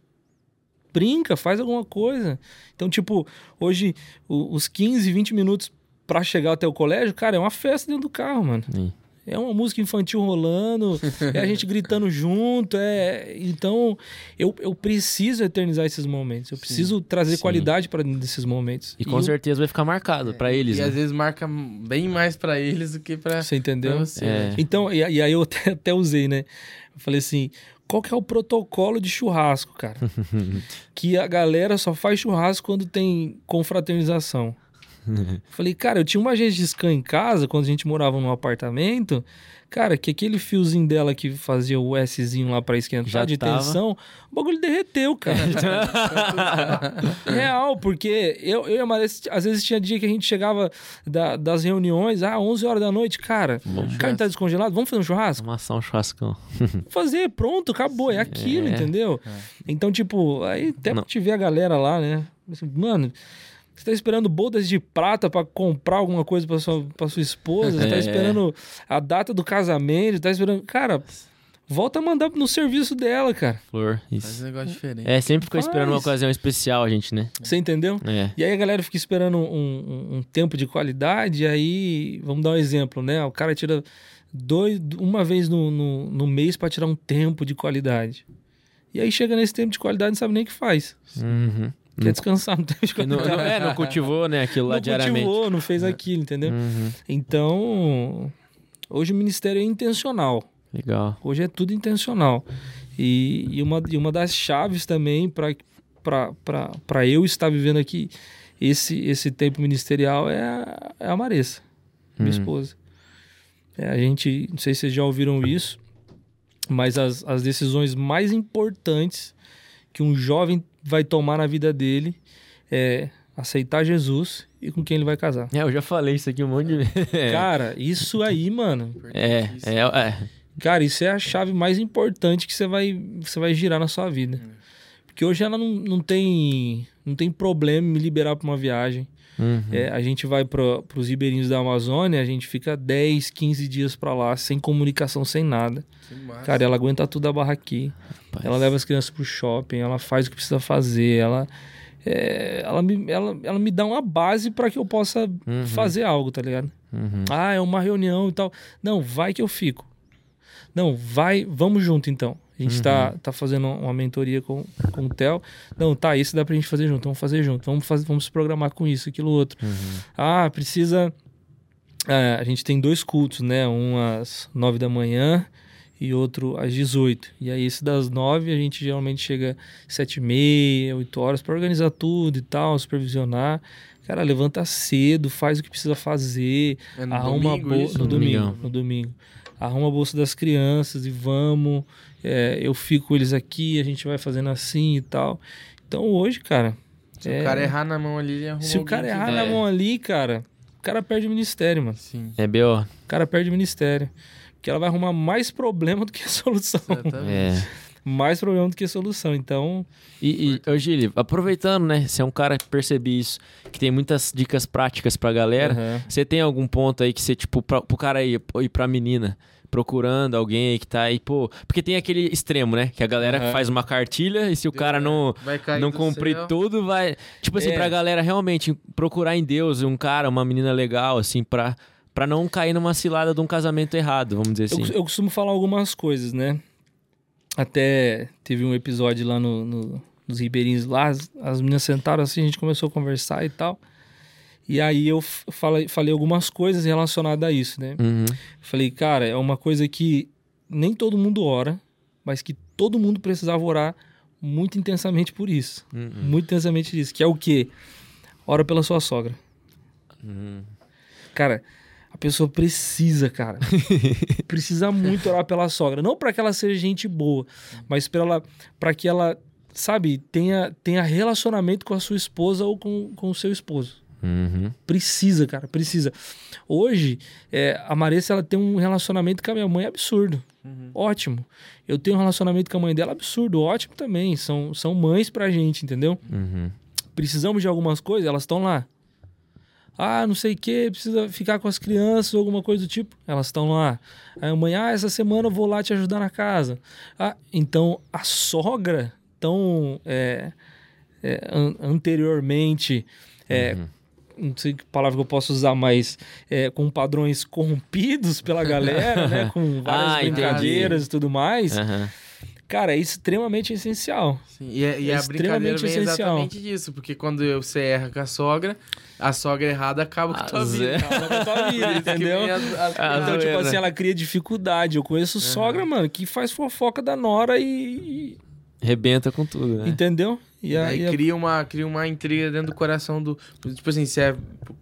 Brinca, faz alguma coisa. Então, tipo, hoje, os 15, 20 minutos pra chegar até o colégio, cara, é uma festa dentro do carro, mano. Sim. É uma música infantil rolando, é a gente gritando junto, é... Então, eu, eu preciso eternizar esses momentos. Eu preciso trazer Sim. qualidade para dentro desses momentos. E com eu- certeza vai ficar marcado pra eles, E né? às vezes marca bem mais pra eles do que pra, Você pra entendeu? você. É. né? Então, e, e aí eu até, até usei, né? Eu falei assim, qual que é o protocolo de churrasco, cara? que a galera só faz churrasco quando tem confraternização. Falei, cara, eu tinha uma Gengis Khan em casa, quando a gente morava num apartamento, cara, que aquele fiozinho dela que fazia o Szinho lá pra esquentar Já de tava. tensão, o bagulho derreteu, cara. Real, porque eu, eu e a Marisa, às vezes tinha dia que a gente chegava da- das reuniões, ah, 11 horas da noite, cara, o carne tá descongelado, vamos fazer um churrasco? Vamos assar um churrascão. Fazer, pronto, acabou, é aquilo, É. entendeu? Então, tipo, aí até Não. te ver a galera lá, né? Mano, você tá esperando bodas de prata pra comprar alguma coisa pra sua, pra sua esposa, você tá É. esperando a data do casamento, tá esperando... Cara, volta a mandar no serviço dela, cara. Flor, Faz isso. um negócio diferente. É, sempre ficou esperando uma Faz. ocasião especial, a gente, né? Você entendeu? É. E aí a galera fica esperando um, um- um tempo de qualidade, e aí, vamos dar um exemplo, né? O cara tira dois, uma vez no, no, no mês pra tirar um tempo de qualidade. E aí chega nesse tempo de qualidade e não sabe nem o que faz. Uhum. Quer descansar não, qualidade. não- é, não cultivou, né, aquilo lá não diariamente. cultivou, não fez aquilo, entendeu? Uhum. Então, hoje o ministério é intencional. Legal. Hoje é tudo intencional. E, e, uma, e uma das chaves também para eu estar vivendo aqui esse, esse tempo ministerial é a, é a Maressa, minha Hum. esposa. É, a gente, não sei se vocês já ouviram isso, mas as, as decisões mais importantes que um jovem vai tomar na vida dele é aceitar Jesus e com quem ele vai casar. É, eu já falei isso aqui um monte de vezes. É, Cara, isso aí, mano, é, é, é. Cara, isso é a chave mais importante que você vai, você vai girar na sua vida. Porque hoje ela não, não, tem, não tem problema em me liberar para uma viagem. Uhum. É, a gente vai para os ribeirinhos da Amazônia, a gente fica 10, 15 dias para lá, sem comunicação, sem nada. Cara, ela aguenta tudo a barra aqui. Rapaz. Ela leva as crianças pro shopping, ela faz o que precisa fazer, ela, é, ela, me, ela, ela me dá uma base para que eu possa Uhum. fazer algo, tá ligado? Uhum. Ah, é uma reunião e tal. Não, vai que eu fico. Não, vai, vamos junto então. A gente tá, tá fazendo uma mentoria com, com o Theo. Não, tá, isso dá pra gente fazer junto, vamos fazer junto, vamos, fazer, vamos se programar com isso, aquilo outro. Uhum. Ah, precisa. é, a gente tem dois cultos, né? Um às nove da manhã e outro às 18. E aí, esse das nove, a gente geralmente chega sete e meia, oito horas para organizar tudo e tal, supervisionar. Cara, levanta cedo, faz o que precisa fazer, É no arruma a domingo bolsa isso? no domingo, no domingo. Arruma a bolsa das crianças e vamos. É, eu fico com eles aqui, a gente vai fazendo assim e tal. Então hoje, cara. Se é- o cara errar na mão ali, ele arruma se o cara errar na mão ali, cara, o cara perde o ministério, mano. Sim. É B.O. O cara perde o ministério. Porque ela vai arrumar mais problema do que a solução. Exatamente. É. mais problema do que solução. Então, E, e Gili, aproveitando, né? Você é um cara que percebe isso, que tem muitas dicas práticas pra galera. aham. Você tem algum ponto aí que você, tipo, pra, pro cara aí, e pra menina, procurando alguém aí que tá aí, pô. Porque tem aquele extremo, né? Que a galera Aham. faz uma cartilha e se o cara não, cair não do cumprir céu. tudo, vai. Tipo assim, É. pra galera realmente procurar em Deus um cara, uma menina legal, assim, pra, pra não cair numa cilada de um casamento errado, vamos dizer eu, assim. eu costumo falar algumas coisas, né? Até teve um episódio lá no, no- nos Ribeirinhos lá, as, as meninas sentaram assim, a gente começou a conversar e tal. E aí eu falei, falei algumas coisas relacionadas a isso, né? Uhum. Falei, cara, é uma coisa que nem todo mundo ora, mas que todo mundo precisava orar muito intensamente por isso. Uhum. Muito intensamente disso. Que é o quê? Ora pela sua sogra. Uhum. Cara, a pessoa precisa, cara. precisa muito orar pela sogra. Não para que ela seja gente boa, mas para ela, para que ela, sabe, tenha, tenha relacionamento com a sua esposa ou com, com o seu esposo. Uhum. Precisa, cara, precisa. Hoje, é, a Marissa ela tem um relacionamento com a minha mãe absurdo. Ótimo. Eu tenho um relacionamento com a mãe dela absurdo, ótimo também. São, são mães pra gente, entendeu? Uhum. Precisamos de algumas coisas, elas estão lá. Ah, não sei o que, precisa ficar com as crianças ou alguma coisa do tipo. Elas estão lá. Aí amanhã, ah, essa semana eu vou lá te ajudar na casa. Ah, então a sogra, tão é, é, an- anteriormente, é, Uhum. não sei que palavra que eu posso usar, mas é, com padrões corrompidos pela galera, né? Com várias Ah, entendi. brincadeiras e tudo mais. Aham. Cara, é extremamente essencial. Sim, E, é- e É a brincadeira extremamente vem essencial. exatamente disso, porque quando você erra com a sogra, a sogra errada acaba com a tua vida. zero. Acaba com a tua vida, Por isso que entendeu? Então, tipo assim, ela cria dificuldade. Eu conheço sogra, mano, que faz fofoca da nora e. Rebenta com tudo, e- né? Entendeu? E Aí aí. cria uma, cria uma intriga dentro do coração do. Tipo assim, se é,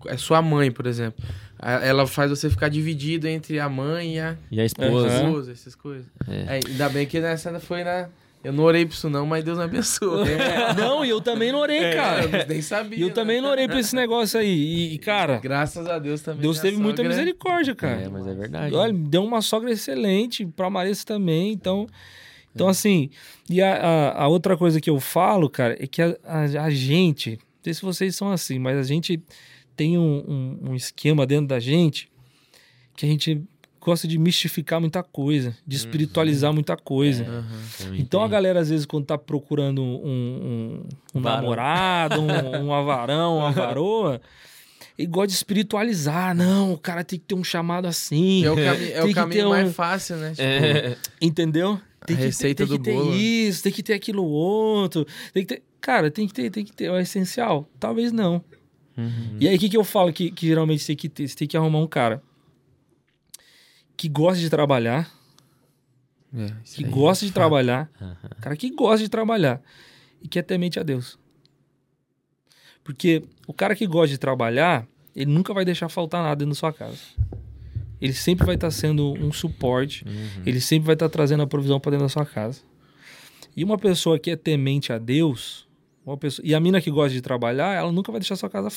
é sua mãe, por exemplo. Ela faz você ficar dividido entre a mãe e a E a esposa. Aham. esposa, essas coisas. É. É, ainda bem que nessa foi na. Eu não orei pra isso, não, mas Deus me abençoe. É, não, e eu também não orei, cara. Eu nem sabia. E eu né? também não orei pra esse negócio aí. E, e, cara, Graças a Deus também. Deus teve muita sogra- misericórdia, cara. É, mas é verdade. Olha, deu uma sogra excelente pra Marissa também, então... Então, assim, e a, a, a outra coisa que eu falo, cara, é que a, a, a gente, não sei se vocês são assim, mas a gente tem um, um, um esquema dentro da gente que a gente gosta de mistificar muita coisa, de espiritualizar muita coisa. Aham. Eu Então a galera às vezes quando tá procurando um, um, um namorado, um, um avarão, uma varoa, e gosta de espiritualizar. Não, o cara tem que ter um chamado assim. É o, cami- é o que caminho ter um- mais fácil, né? Tipo, É. Entendeu? Tem A que, receita ter, tem do que ter bolo. né? isso, tem que ter aquilo outro. Tem que ter. Cara, tem que ter, tem que ter. É o essencial? Talvez não. Uhum. E aí, o que, que eu falo que, que geralmente tem que ter? Você tem que arrumar um cara que gosta de trabalhar, É, que aí. gosta de trabalhar, Aham. cara que gosta de trabalhar e que é temente a Deus. Porque o cara que gosta de trabalhar, ele nunca vai deixar faltar nada dentro da sua casa. Ele sempre vai estar sendo um suporte, Uhum. ele sempre vai estar trazendo a provisão para dentro da sua casa. E uma pessoa que é temente a Deus, pessoa, e a mina que gosta de trabalhar, ela nunca vai deixar sua casa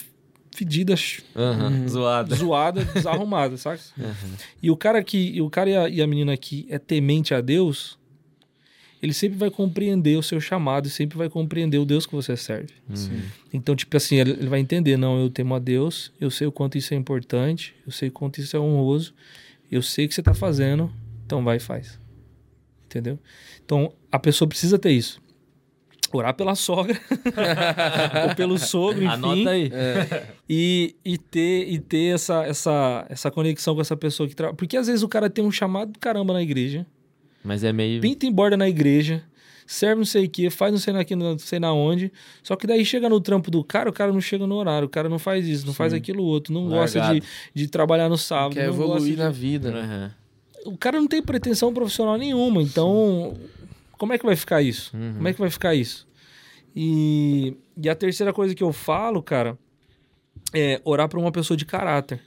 fedida, Aham. Zoada. zoada, desarrumada, sabe? Aham. E o cara que, e o cara e a, e a menina que é temente a Deus, ele sempre vai compreender o seu chamado e sempre vai compreender o Deus que você serve. Sim. Então, tipo assim, ele ele vai entender, não, eu temo a Deus, eu sei o quanto isso é importante, eu sei o quanto isso é honroso, eu sei o que você tá fazendo, então vai e faz. Entendeu? Então, a pessoa precisa ter isso. Orar pela sogra, ou pelo sogro, enfim. Anota aí. E, e ter, e ter essa, essa, essa conexão com essa pessoa que trabalha. Porque às vezes o cara tem um chamado do caramba na igreja, Mas é meio. pinta em borda na igreja, serve não sei o que, faz não sei na, não sei na onde. Só que daí chega no trampo do cara, o cara não chega no horário, o cara não faz isso, não faz aquilo outro, não gosta de, Largado. de trabalhar no sábado. Quer não gosta evoluir de- na vida, né? Aham. O cara não tem pretensão profissional nenhuma, então como é que vai ficar isso? Uhum. Como é que vai ficar isso? E, e a terceira coisa que eu falo, cara, é orar para uma pessoa de caráter.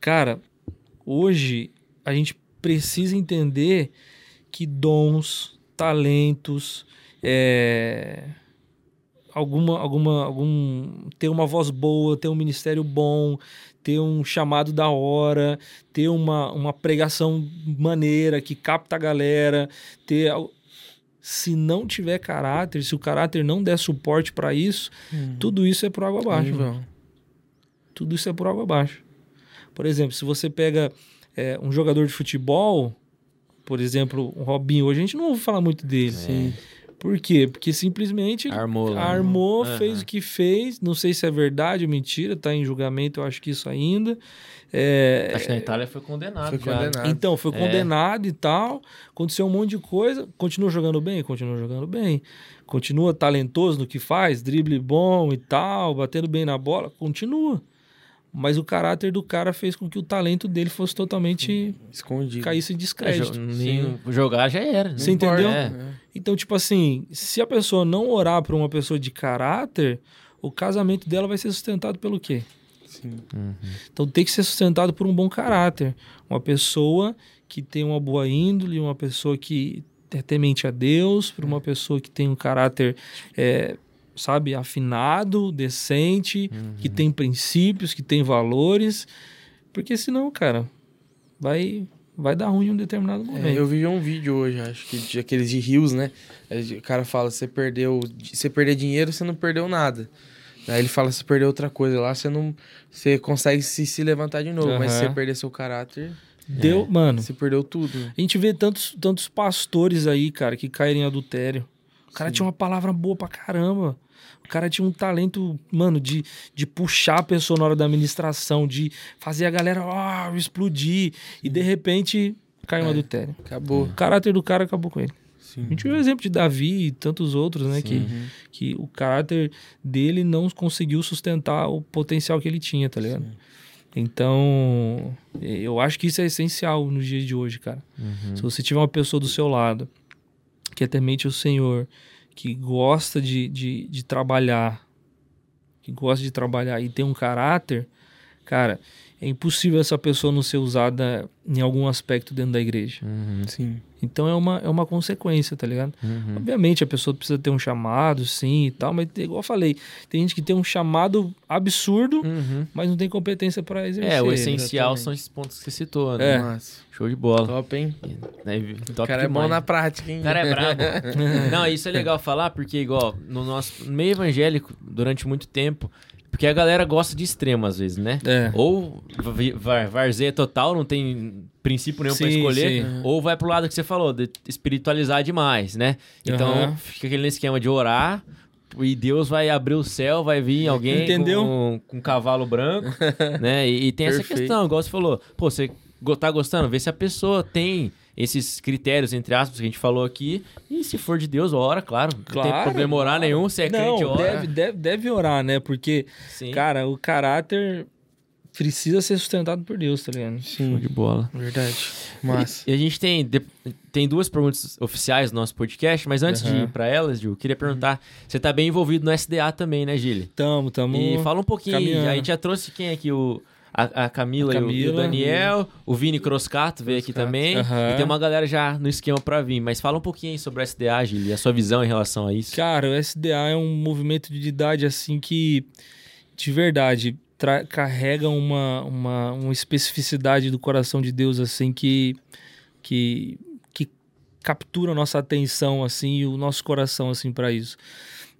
Cara, hoje a gente precisa entender que dons, talentos, é, alguma, alguma, algum ter uma voz boa, ter um ministério bom, ter um chamado da hora, ter uma, uma pregação maneira que capta a galera, ter se não tiver caráter, se o caráter não der suporte para isso, tudo isso é por água abaixo. Vão. Tudo isso é por água abaixo. Por exemplo, se você pega é, um jogador de futebol, por exemplo, o Robinho, hoje a gente não ouve falar muito dele. Sim. Por quê? Porque simplesmente Armou lá. armou, Aham. fez o que fez. Não sei se é verdade ou mentira, tá em julgamento, eu acho que isso ainda. É, Acho que na Itália foi condenado. Foi já. condenado. então, foi É. condenado e tal. Aconteceu um monte de coisa. Continua jogando bem? Continua jogando bem. Continua talentoso no que faz, drible bom e tal, batendo bem na bola. Continua. Mas o caráter do cara fez com que o talento dele fosse totalmente Escondido. caísse em É, descrédito. jo- nem- jogar já era. né? Você entendeu? É. Então, tipo assim, se a pessoa não orar para uma pessoa de caráter, o casamento dela vai ser sustentado pelo quê? Sim. Então tem que ser sustentado por um bom caráter. Uma pessoa que tem uma boa índole, uma pessoa que é temente a Deus, por uma pessoa que tem um caráter, é, sabe, afinado, decente, que tem princípios, que tem valores. Porque senão, cara, vai, vai dar ruim em um determinado É, momento. eu vi um vídeo hoje, acho que de aqueles de rios, né? Aí O cara fala, você perdeu, você perder dinheiro, você não perdeu nada. Aí ele fala, se perder outra coisa lá, você não, você consegue se, se levantar de novo. Mas se você perder seu caráter, Deu, mano. você perdeu tudo. né? A gente vê tantos, tantos pastores aí, cara, que caem em adultério. O cara tinha uma palavra boa pra caramba. O cara tinha um talento, mano, de, de puxar a pessoa na hora da administração, de fazer a galera ah, explodir. E de repente caiu É. adultério. Acabou. O caráter do cara acabou com ele. Sim. A gente viu o exemplo de Davi e tantos outros, né? Que, Uhum. que o caráter dele não conseguiu sustentar o potencial que ele tinha, tá ligado? Então, eu acho que isso é essencial nos dias de hoje, cara. Uhum. Se você tiver uma pessoa do seu lado que é temente ao Senhor, que gosta de, de, de trabalhar, que gosta de trabalhar e tem um caráter, cara, é impossível essa pessoa não ser usada em algum aspecto dentro da igreja. Uhum. Sim. Então é uma, é uma consequência, tá ligado? Uhum. Obviamente a pessoa precisa ter um chamado, sim e tal, mas igual eu falei, tem gente que tem um chamado absurdo, Uhum. mas não tem competência pra exercer. É, o essencial exatamente. são esses pontos que você citou, né? É. Show de bola. Top, hein? O top cara é bom demais. na prática, hein? O cara é brabo. Não, isso é legal falar, porque, igual, no nosso meio evangélico, durante muito tempo, porque a galera gosta de extremo, às vezes, né? É. Ou var, varzeia total, não tem princípio nenhum pra Sim, escolher, sim. ou vai pro lado que você falou, de espiritualizar demais, né? Então, Aham. fica aquele esquema de orar, e Deus vai abrir o céu, vai vir alguém Entendeu? com, com um cavalo branco, né? E, e tem essa questão, igual você falou, pô, você tá gostando? Vê se a pessoa tem esses critérios, entre aspas, que a gente falou aqui, e se for de Deus, ora, claro. Não tem Claro, problema orar claro. nenhum, se é não, crente, ora. deve, deve, deve orar, né? Porque, Sim. cara, o caráter precisa ser sustentado por Deus, tá ligado? Show Sim. de bola. Verdade. Massa. E a gente tem, de- tem duas perguntas oficiais no nosso podcast, mas antes de Aham. ir pra elas, Gil, eu queria perguntar: você tá bem envolvido no SDA também, né, Gili? Tamo, tamo. E fala um pouquinho, caminhando. a gente já trouxe quem aqui? O, a, a Camila, A e o- e o, Camila. Daniel, o Vini Croscato veio aqui também. Aham. E tem uma galera já no esquema pra vir. Mas fala um pouquinho sobre o SDA, Gili, e a sua visão em relação a isso. Cara, o SDA é um movimento de idade assim que, de verdade, carrega uma, uma, uma especificidade do coração de Deus assim que, que, que captura a nossa atenção, assim, e o nosso coração, assim, para isso.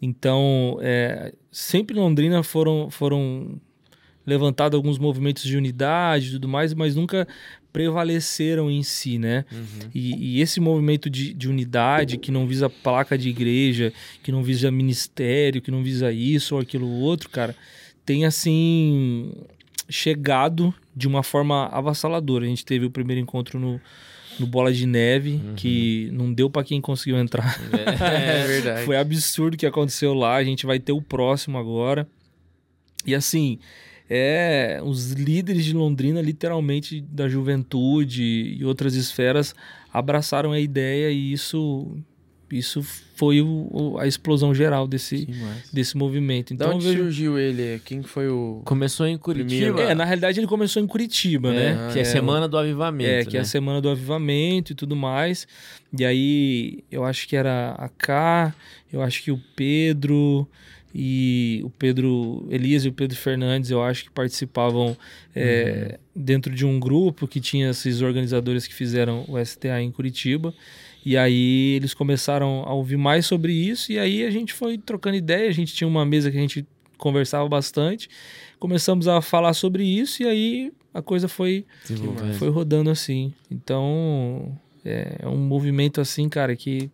Então, é, sempre em Londrina foram, foram levantados alguns movimentos de unidade e tudo mais, mas nunca prevaleceram em si, né? Uhum. E, e esse movimento de, de unidade, que não visa placa de igreja, que não visa ministério, que não visa isso ou aquilo outro, cara, tem assim chegado de uma forma avassaladora. A gente teve o primeiro encontro no, no Bola de Neve, que não deu para quem conseguiu entrar. É verdade. Foi absurdo o que aconteceu lá. A gente vai ter o próximo agora. E assim, é os líderes de Londrina, literalmente da juventude e outras esferas, abraçaram a ideia e isso isso foi o- a explosão geral desse, desse movimento. Então, onde eu vejo... surgiu ele? Quem que foi o... Começou em Curitiba. É, na realidade ele começou em Curitiba, É, né? que é, Semana do Avivamento. É, que é né? a semana do avivamento e tudo mais. E aí, eu acho que era a K, eu acho que o Pedro e o Pedro Elias e o Pedro Fernandes, eu acho que participavam é, dentro de um grupo que tinha esses organizadores que fizeram o STA em Curitiba. E aí eles começaram a ouvir mais sobre isso, e aí a gente foi trocando ideia, a gente tinha uma mesa que a gente conversava bastante, começamos a falar sobre isso, e aí a coisa foi foi rodando assim. Então, é, é um movimento assim, cara, que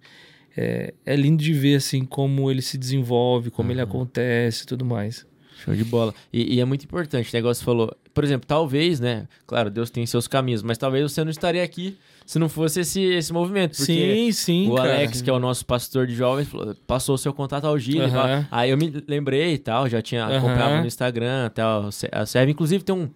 é, é lindo de ver assim como ele se desenvolve, como ele acontece e tudo mais. Show de bola. E, e é muito importante, o negócio falou. Por exemplo, talvez, né? Claro, Deus tem seus caminhos, mas talvez você não estaria aqui se não fosse esse, esse movimento. Sim, sim, o cara. Alex, que é o nosso pastor de jovens, falou- passou o seu contato ao Gil. Fala- Aí eu me lembrei e tal, já tinha acompanhado no Instagram e tal. A serve, inclusive, tem um,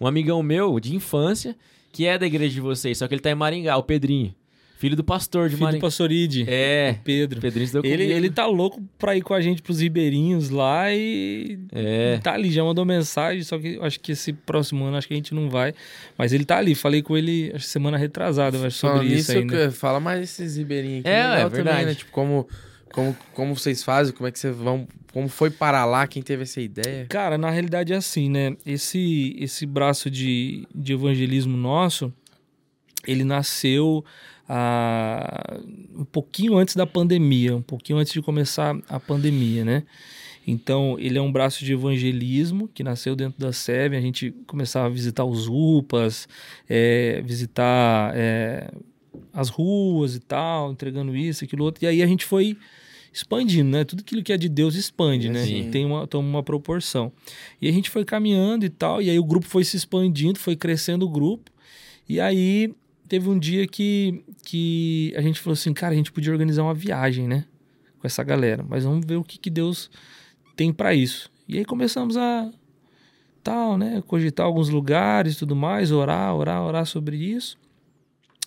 um amigão meu de infância que é da igreja de vocês, só que ele tá em Maringá, o Pedrinho. Filho do pastor de Filho do Maringá. pastor Ide, É, Pedro. Pedrinho se deu Ele, comigo. ele tá louco pra ir com a gente pros ribeirinhos lá e É. tá ali, já mandou mensagem, só que eu acho que esse próximo ano acho que a gente não vai. Mas ele tá ali, falei com ele acho que semana retrasada acho, sobre Falando isso ainda. eu- fala mais desses ribeirinhos aqui. É, legal é verdade. Também, né? Tipo, como, como, como vocês fazem, como é que vocês vão... Como foi parar lá, quem teve essa ideia? Cara, na realidade é assim, né? Esse, esse braço de, de evangelismo nosso, ele nasceu ah, um pouquinho antes da pandemia, um pouquinho antes de começar a pandemia, né? Então, ele é um braço de evangelismo que nasceu dentro da SEB. A gente começava a visitar os UPAs, é, visitar é, as ruas e tal, entregando isso, aquilo outro. E aí a gente foi expandindo, né? Tudo aquilo que é de Deus expande, né? Sim. Tem uma, toma uma proporção. E a gente foi caminhando e tal, e aí o grupo foi se expandindo, foi crescendo o grupo. E aí teve um dia que, que a gente falou assim, cara, a gente podia organizar uma viagem, né? Com essa galera, mas vamos ver o que, que Deus tem para isso. E aí começamos a tal, né, cogitar alguns lugares e tudo mais, orar, orar, orar sobre isso.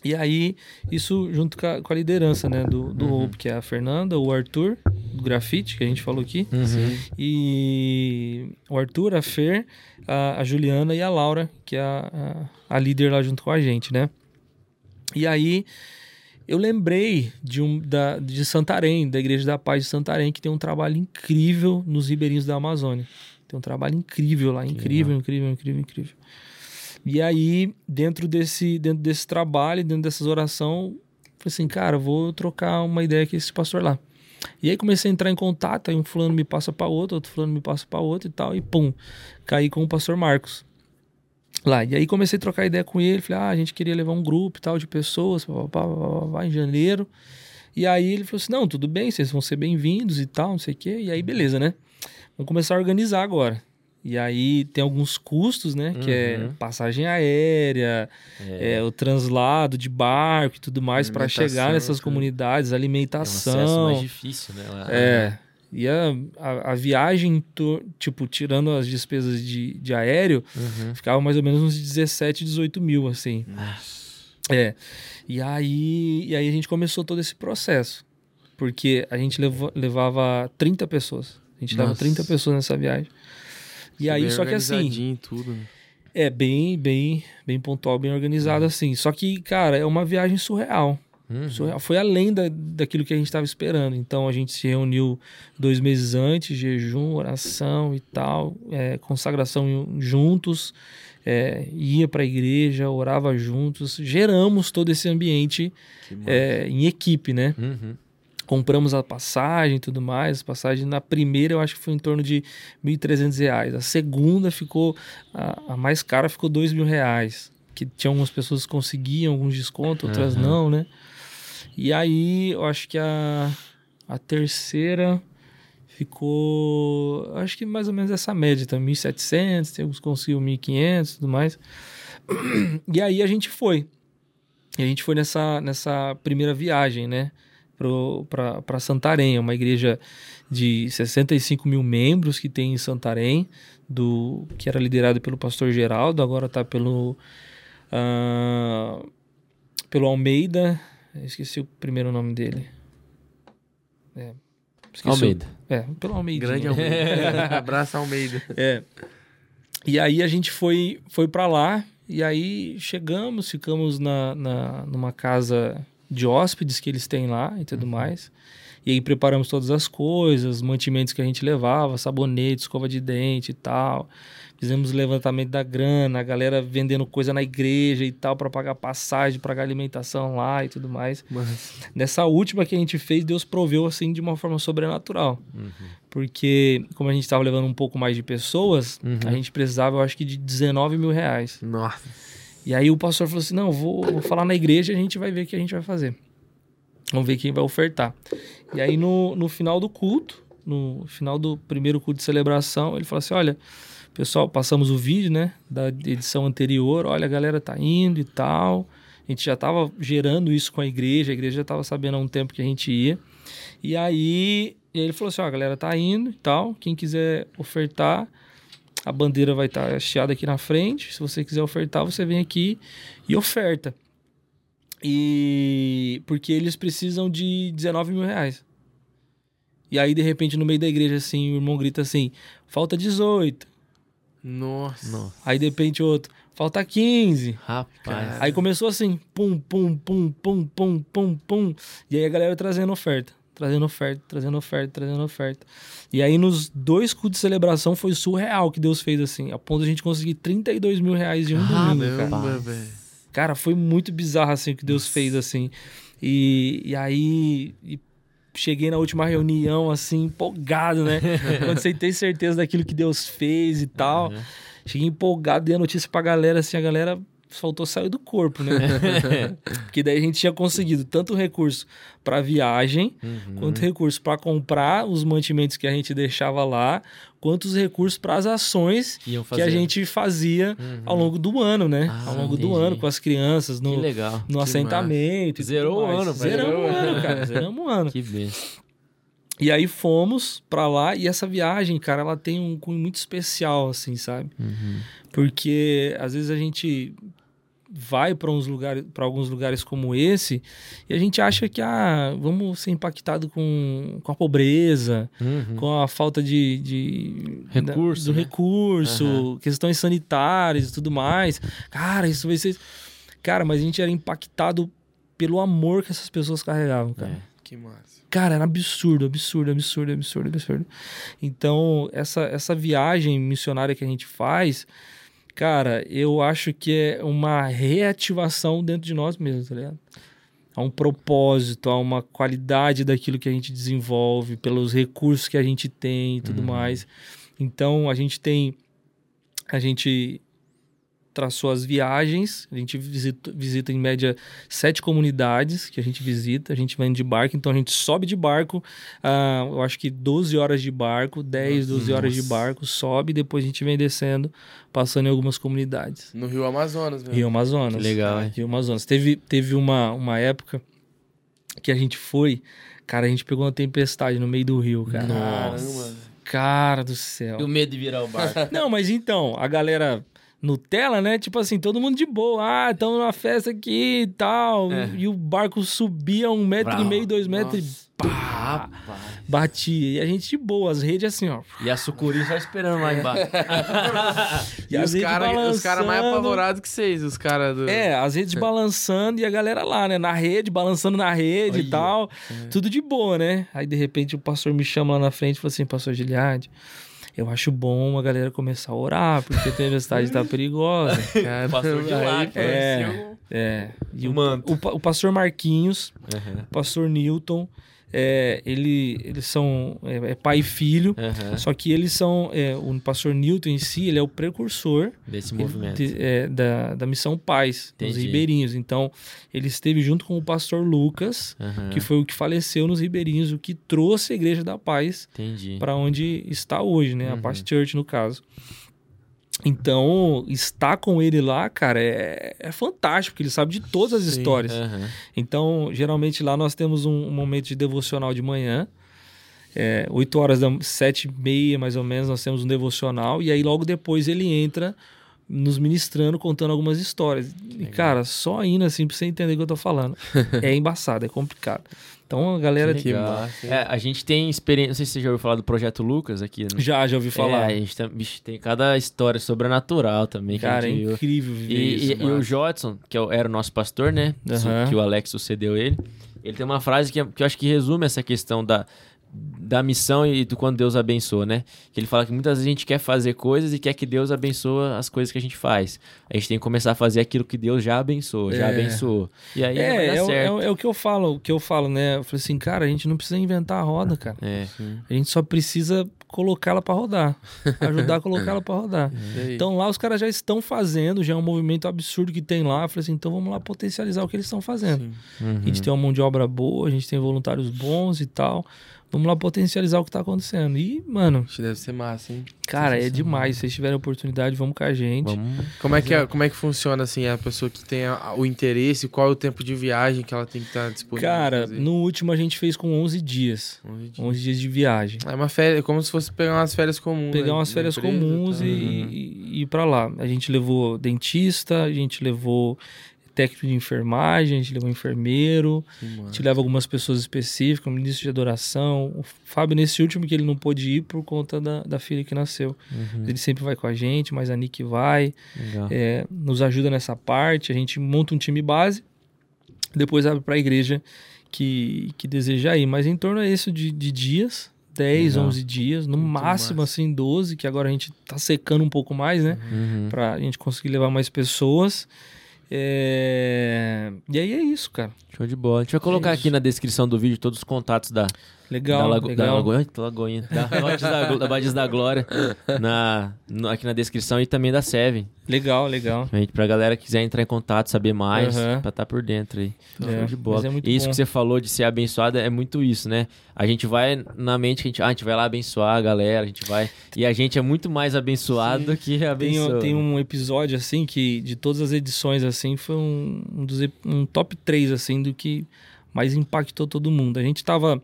E aí, isso junto com a, com a liderança, né, do, do Hope, que é a Fernanda, o Arthur, do grafite, que a gente falou aqui, Uhum. e o Arthur, a Fer, a, a Juliana e a Laura, que é a, a, a líder lá junto com a gente, né. E aí, eu lembrei de, um, da, de Santarém, da Igreja da Paz de Santarém, que tem um trabalho incrível nos ribeirinhos da Amazônia. Tem um trabalho incrível lá, incrível, incrível, incrível, incrível. E aí, dentro desse, dentro desse trabalho, dentro dessas orações, falei assim, cara, vou trocar uma ideia com esse pastor lá. E aí comecei a entrar em contato, aí um fulano me passa para outro, outro fulano me passa para outro e tal, e pum, caí com o pastor Marcos lá. E aí comecei a trocar ideia com ele, falei, ah, a gente queria levar um grupo e tal de pessoas, pá, pá, pá, pá, em janeiro. E aí ele falou assim, não, tudo bem, vocês vão ser bem-vindos e tal, não sei o quê. E aí, beleza, né? Vamos começar a organizar agora. E aí tem alguns custos, né? Que é Uhum. passagem aérea, é, o translado de barco e tudo mais para Alimentação, chegar nessas comunidades, É um alimentação. mais difícil, né? lá. É. E a, a, a viagem, to- tipo, tirando as despesas de, de aéreo, Uhum. ficava mais ou menos uns 17, 18 mil, assim. É. E aí, e aí a gente começou todo esse processo. Porque a gente levou- levava 30 pessoas. A gente Nossa. 30 pessoas nessa viagem. E aí, Bem só que assim, tudo. né? é bem, bem, bem pontual, bem organizado assim. Só que, cara, é uma viagem surreal. Uhum. Surreal. Foi além da, daquilo que a gente estava esperando. Então a gente se reuniu dois meses antes, jejum, oração e tal, é, consagração juntos, é, ia para a igreja, orava juntos, geramos todo esse ambiente é, em equipe, né? Uhum. Compramos a passagem e tudo mais. A passagem na primeira eu acho que foi em torno de 1.300 reais. A segunda ficou, a, a mais cara ficou 2.000 reais. Que tinha algumas pessoas que conseguiam alguns descontos, outras Aham. não, né? E aí eu acho que a, a terceira ficou, acho que mais ou menos essa média, tá? 1.700, tem uns conseguiu 1.500 e tudo mais. E aí a gente foi. E a gente foi nessa, nessa primeira viagem, né? Para Santarém, é uma igreja de 65 mil membros que tem em Santarém, do, que era liderado pelo pastor Geraldo, agora está pelo, ah, pelo Almeida. Eu esqueci o primeiro nome dele. É, o- Almeida. É, pelo Almeida. Grande Almeida. Abraço, Almeida. É. E aí a gente foi, foi para lá, e aí chegamos, ficamos na, na, numa casa de hóspedes que eles têm lá e tudo mais. E aí preparamos todas as coisas, mantimentos que a gente levava, sabonete, escova de dente e tal. Fizemos levantamento da grana, a galera vendendo coisa na igreja e tal para pagar passagem, pagar alimentação lá e tudo mais. Mas, Nessa última que a gente fez, Deus proveu assim de uma forma sobrenatural. Porque, como a gente estava levando um pouco mais de pessoas, Uhum. a gente precisava, eu acho que, de 19 mil reais. nossa. E aí o pastor falou assim: não, vou, vou falar na igreja e a gente vai ver o que a gente vai fazer. Vamos ver quem vai ofertar. E aí, no, no final do culto, no final do primeiro culto de celebração, ele falou assim: olha, pessoal, passamos o vídeo, né, da edição anterior, olha, a galera tá indo e tal. A gente já estava gerando isso com a igreja, a igreja já estava sabendo há um tempo que a gente ia. E aí, ele falou assim: ó, a galera tá indo e tal, quem quiser ofertar, a bandeira vai estar hasteada aqui na frente. Se você quiser ofertar, você vem aqui e oferta. E porque eles precisam de 19 mil reais. E aí, de repente, no meio da igreja, assim, o irmão grita assim: falta 18. Nossa. Nossa. Aí, de repente, outro: falta 15. Rapaz. Aí começou assim: pum, pum, pum, pum, pum, pum, pum. E aí a galera trazendo oferta. Trazendo oferta, trazendo oferta, trazendo oferta. E aí, nos dois cultos de celebração, foi surreal que Deus fez assim, a ponto de a gente conseguir 32 mil reais em um domingo, cara. Caramba, velho. Cara, foi muito bizarro assim o que Deus fez assim. E, e aí e cheguei na última reunião assim, empolgado, né? Quando você tem certeza daquilo que Deus fez e tal. Uhum. Cheguei empolgado, dei a notícia pra galera, assim, a galera faltou sair do corpo, né? Porque daí a gente tinha conseguido tanto recurso pra viagem, Uhum. quanto recurso pra comprar os mantimentos que a gente deixava lá, quanto os recursos para as ações que a gente fazia Uhum. ao longo do ano, né? Ah, ao longo do entendi. ano, com as crianças, no, legal. no assentamento. Zerou o ano. Zeramos o ano, cara. Zeramos o ano. Que benção. E aí fomos pra lá e essa viagem, cara, ela tem um cunho muito especial, assim, sabe? Uhum. Porque às vezes a gente vai para uns lugares, para alguns lugares como esse, e a gente acha que ah, vamos ser impactado com, com a pobreza, Uhum. com a falta de, de Recurso, do né? recurso, questões sanitárias e tudo mais. Cara, isso vai ser Cara, mas a gente era impactado pelo amor que essas pessoas carregavam, cara. É. Que massa. Cara, era absurdo, absurdo, absurdo, absurdo, absurdo. Então, essa, essa viagem missionária que a gente faz, cara, eu acho que é uma reativação dentro de nós mesmos, tá ligado? Há um propósito, há uma qualidade daquilo que a gente desenvolve, pelos recursos que a gente tem e tudo mais. Então, a gente tem. A gente traçou as viagens, a gente visita, visita em média sete comunidades que a gente visita, a gente vai de barco, então a gente sobe de barco, ah, eu acho que 12 horas de barco, 10, 12 horas de Nossa. barco, sobe, depois a gente vem descendo, passando em algumas comunidades. No Rio Amazonas mesmo. Rio Amazonas. Que legal, hein? Rio Amazonas. Teve, teve uma, uma época que a gente foi, cara, a gente pegou uma tempestade no meio do rio, cara. Caramba. Cara do céu. E o medo de virar o barco. Não, mas então, a galera Nutella, né? Tipo assim, todo mundo de boa. Ah, estamos numa festa aqui e tal. É. E o barco subia um metro e meio, dois metros Nossa. e pá, batia. E a gente de boa, as redes assim, ó. E a sucuri só esperando lá embaixo. E, as os caras cara mais apavorados que vocês, os caras do. É, as redes balançando e a galera lá, né? Na rede, balançando na rede e Olha. tal. Tudo de boa, né? Aí, de repente, o pastor me chama lá na frente e fala assim, pastor Giliade, eu acho bom a galera começar a orar, porque a tempestade tá perigosa. Cara, O pastor de lá, aí, que É. É. E O o, o, o pastor Marquinhos, Aham, o pastor Newton, é, ele, eles são é, é pai e filho. Só que eles são. é, o pastor Newton em si, ele é o precursor Desse movimento. é, da, da missão Paz, dos Entendi. ribeirinhos. Então, ele esteve junto com o pastor Lucas, que foi o que faleceu nos ribeirinhos, o que trouxe a Igreja da Paz para onde está hoje, né? A Uhum. Paz Church, no caso. Então, estar com ele lá, cara, é, é fantástico, porque ele sabe de todas as Sim, histórias. Aham. Então, geralmente lá nós temos um, um momento de devocional de manhã. É, 8 horas da 7 e meia, mais ou menos, nós temos um devocional. E aí, logo depois, ele entra nos ministrando, contando algumas histórias. E, cara, só indo assim pra você entender o que eu tô falando. é embaçado, é complicado. Então, a galera Que massa, hein? É, a gente tem experiência. Não sei se você já ouviu falar do Projeto Lucas aqui. Né? já, já ouvi falar. É, a gente tem, bicho, tem cada história sobrenatural também. que a cara, é gente viu. incrível viver E, isso. e- e o Jodson, que é era o nosso pastor, né? Aham. Que o Alex sucedeu ele. Ele tem uma frase que, é- que eu acho que resume essa questão da, da missão e do quando Deus abençoa, né? Que ele fala que muitas vezes a gente quer fazer coisas e quer que Deus abençoe as coisas que a gente faz. A gente tem que começar a fazer aquilo que Deus já abençoou, já É. abençoou. E aí É, é, o- é, é o que eu falo, o que eu falo, né? Eu falei assim, cara, a gente não precisa inventar a roda, cara. É. A gente só precisa colocá-la pra rodar. Ajudar a colocá-la pra rodar. E aí? Então lá os caras já estão fazendo, já é um movimento absurdo que tem lá. Eu falei assim, então vamos lá potencializar o que eles estão fazendo. Uhum. A gente tem uma mão de obra boa, a gente tem voluntários bons e tal. Vamos lá potencializar o que tá acontecendo. E, mano, que deve ser massa, hein? cara, é demais. Se vocês tiverem oportunidade, vamos com a gente. Vamos. Como é, que é, como é que funciona, assim, a pessoa que tem a- o interesse, qual é o tempo de viagem que ela tem que estar disponível? pra Cara, no último a gente fez com 11 dias. Onze dias. 11 dias de viagem. É uma férias, como se fosse pegar umas férias comuns. pegar né, umas férias empresa, comuns tá? e, Uhum. e- e ir pra lá. A gente levou dentista, a gente levou técnico de enfermagem, a gente levou enfermeiro, Que a gente leva algumas pessoas específicas, um ministro de adoração. O Fábio, nesse último que ele não pôde ir por conta da, da filha que nasceu. Uhum. Ele sempre vai com a gente, mas a Nick vai, é, nos ajuda nessa parte. A gente monta um time base, depois abre para a igreja que, que deseja ir. Mas em torno é isso de, de dias. 10, Legal. 11 dias, no Muito máximo massa. assim 12, que agora a gente tá secando um pouco mais, né? Uhum. Pra gente conseguir levar mais pessoas. É... E aí é isso, cara. Show de bola. A gente vai colocar isso. aqui na descrição do vídeo todos os contatos da, Legal, da, Lago, da legal. Lagoinha, da Lagoinha, da Bates da, Glo- da Bates da Glória, na, no- aqui na descrição e também da Seven. Legal, legal. Gente, pra galera que quiser entrar em contato, saber mais, Aham. pra estar por dentro aí. É, de bola. mas é e isso bom. que você falou de ser abençoada é muito isso, né? A gente vai na mente que a gente, ah, a gente vai lá abençoar a galera, a gente vai. E a gente é muito mais abençoado do que Tem, abençoa. tem um episódio assim que de todas as edições assim foi um, um dos um top 3 assim do que mais impactou todo mundo. A gente tava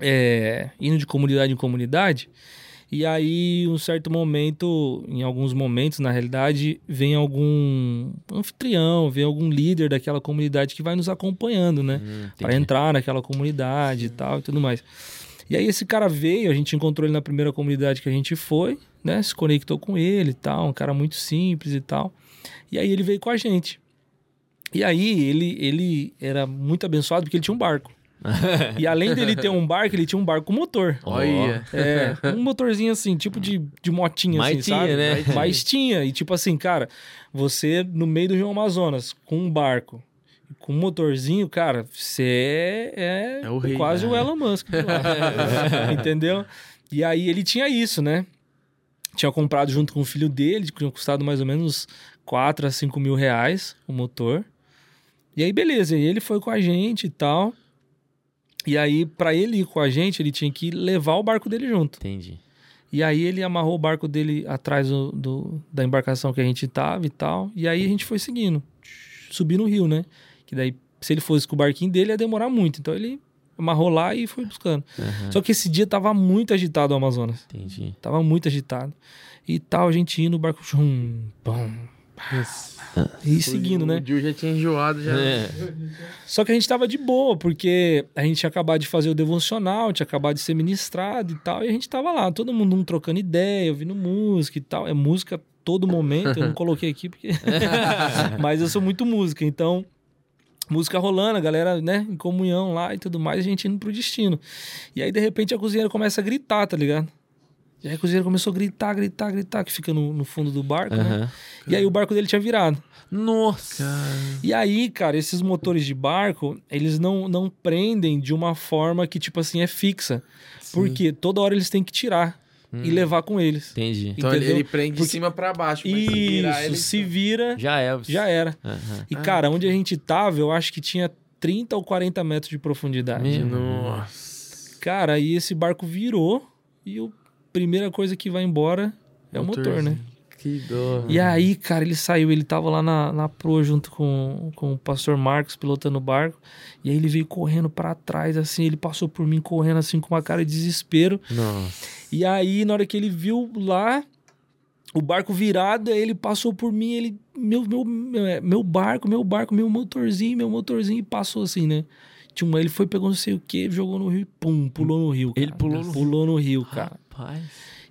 é, indo de comunidade em comunidade e aí um certo momento, em alguns momentos na realidade, vem algum anfitrião, vem algum líder daquela comunidade que vai nos acompanhando, né? Hum, entendi. entrar naquela comunidade e tal e tudo mais. E aí esse cara veio, a gente encontrou ele na primeira comunidade que a gente foi, né? Se conectou com ele e tal, um cara muito simples e tal. E aí ele veio com a gente. E aí ele, ele era muito abençoado porque ele tinha um barco. E além dele ter um barco, ele tinha um barco com motor. Olha. É, um motorzinho assim, tipo de, de motinha, Mas assim, tinha, sabe? né? Mas tinha. E tipo assim, cara, você no meio do Rio Amazonas, com um barco, com um motorzinho, cara, você é, É o rei, quase né? o Elon Musk. Entendeu? E aí ele tinha isso, né? Tinha comprado junto com o filho dele, que tinha custado mais ou menos 4 a 5 mil reais o motor. E aí, beleza, e ele foi com a gente e tal. E aí, pra ele ir com a gente, ele tinha que levar o barco dele junto. Entendi. E aí ele amarrou o barco dele atrás do, do- da embarcação que a gente tava e tal. E aí a gente foi seguindo. Subir no rio, né? Que daí, se ele fosse com o barquinho dele, ia demorar muito. Então ele amarrou lá e foi buscando. Aham, Só que esse dia tava muito agitado o Amazonas. Entendi. Tava muito agitado. E tal, a gente indo, o barco. Chum, e seguindo, né? O Gil já tinha enjoado já. É. Só que a gente tava de boa, porque a gente tinha acabado de fazer o devocional, tinha acabado de ser ministrado e tal, e a gente tava lá, todo mundo um trocando ideia, ouvindo música e tal. É música todo momento, eu não coloquei aqui porque. Mas eu sou muito música, então. Música rolando, a galera, né, em comunhão lá e tudo mais, a gente indo pro destino. E aí, de repente, a cozinheira começa a gritar, tá ligado? E aí a cozinheira começou a gritar, gritar, gritar, que fica no, no fundo do barco, né? Aham. E aí o barco dele tinha virado. Nossa. E aí, cara, esses motores de barco, eles não, não prendem de uma forma que, tipo assim, é fixa. Porque toda hora eles têm que tirar e levar com eles. Entendi. Então ele, Entendeu? ele prende de Porque- cima pra baixo. mas se virar, Isso, ele- se vira, Já é. já era. Aham. E, cara, onde a gente tava, eu acho que tinha 30 ou 40 metros de profundidade. Nossa. Cara, aí esse barco virou e a primeira coisa que vai embora é o motor, né? Que dor. E aí, cara, ele saiu, ele tava lá na, na proa junto com, com o pastor Marcos pilotando o barco. E aí ele veio correndo pra trás, assim, ele passou por mim correndo assim com uma cara de desespero. Nossa. E aí, na hora que ele viu lá o barco virado, ele passou por mim, ele. Meu, meu, meu, é, meu barco, meu barco, meu motorzinho, meu motorzinho, e passou assim, né? Tinha uma, ele foi, pegou não sei o que, jogou no rio e pum, pulou no rio. Ele cara. pulou no Pulou no rio, cara. Rapaz.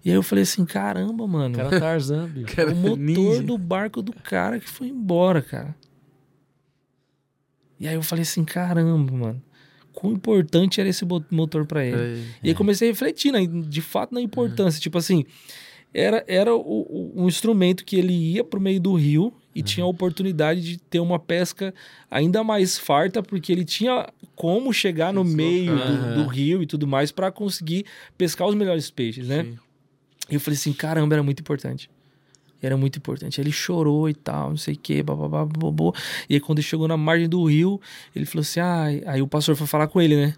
E aí eu falei assim: caramba, mano. O cara Tarzan, bicho. Cara, O motor ninja. do barco do cara que foi embora, cara. E aí eu falei assim, caramba, mano. Quão importante era esse motor pra ele. É. E aí comecei a refletir, né, de fato, na importância. Tipo assim, era, era o, o- um instrumento que ele ia pro meio do rio e tinha a oportunidade de ter uma pesca ainda mais farta, porque ele tinha como chegar no meio do, Aham. do rio e tudo mais pra conseguir pescar os melhores peixes, né? Sim. E eu falei assim, caramba, era muito importante. Era muito importante. Ele chorou e tal, não sei o quê, bababá, bobô. E aí quando ele chegou na margem do rio, ele falou assim, ah, aí o pastor foi falar com ele, né?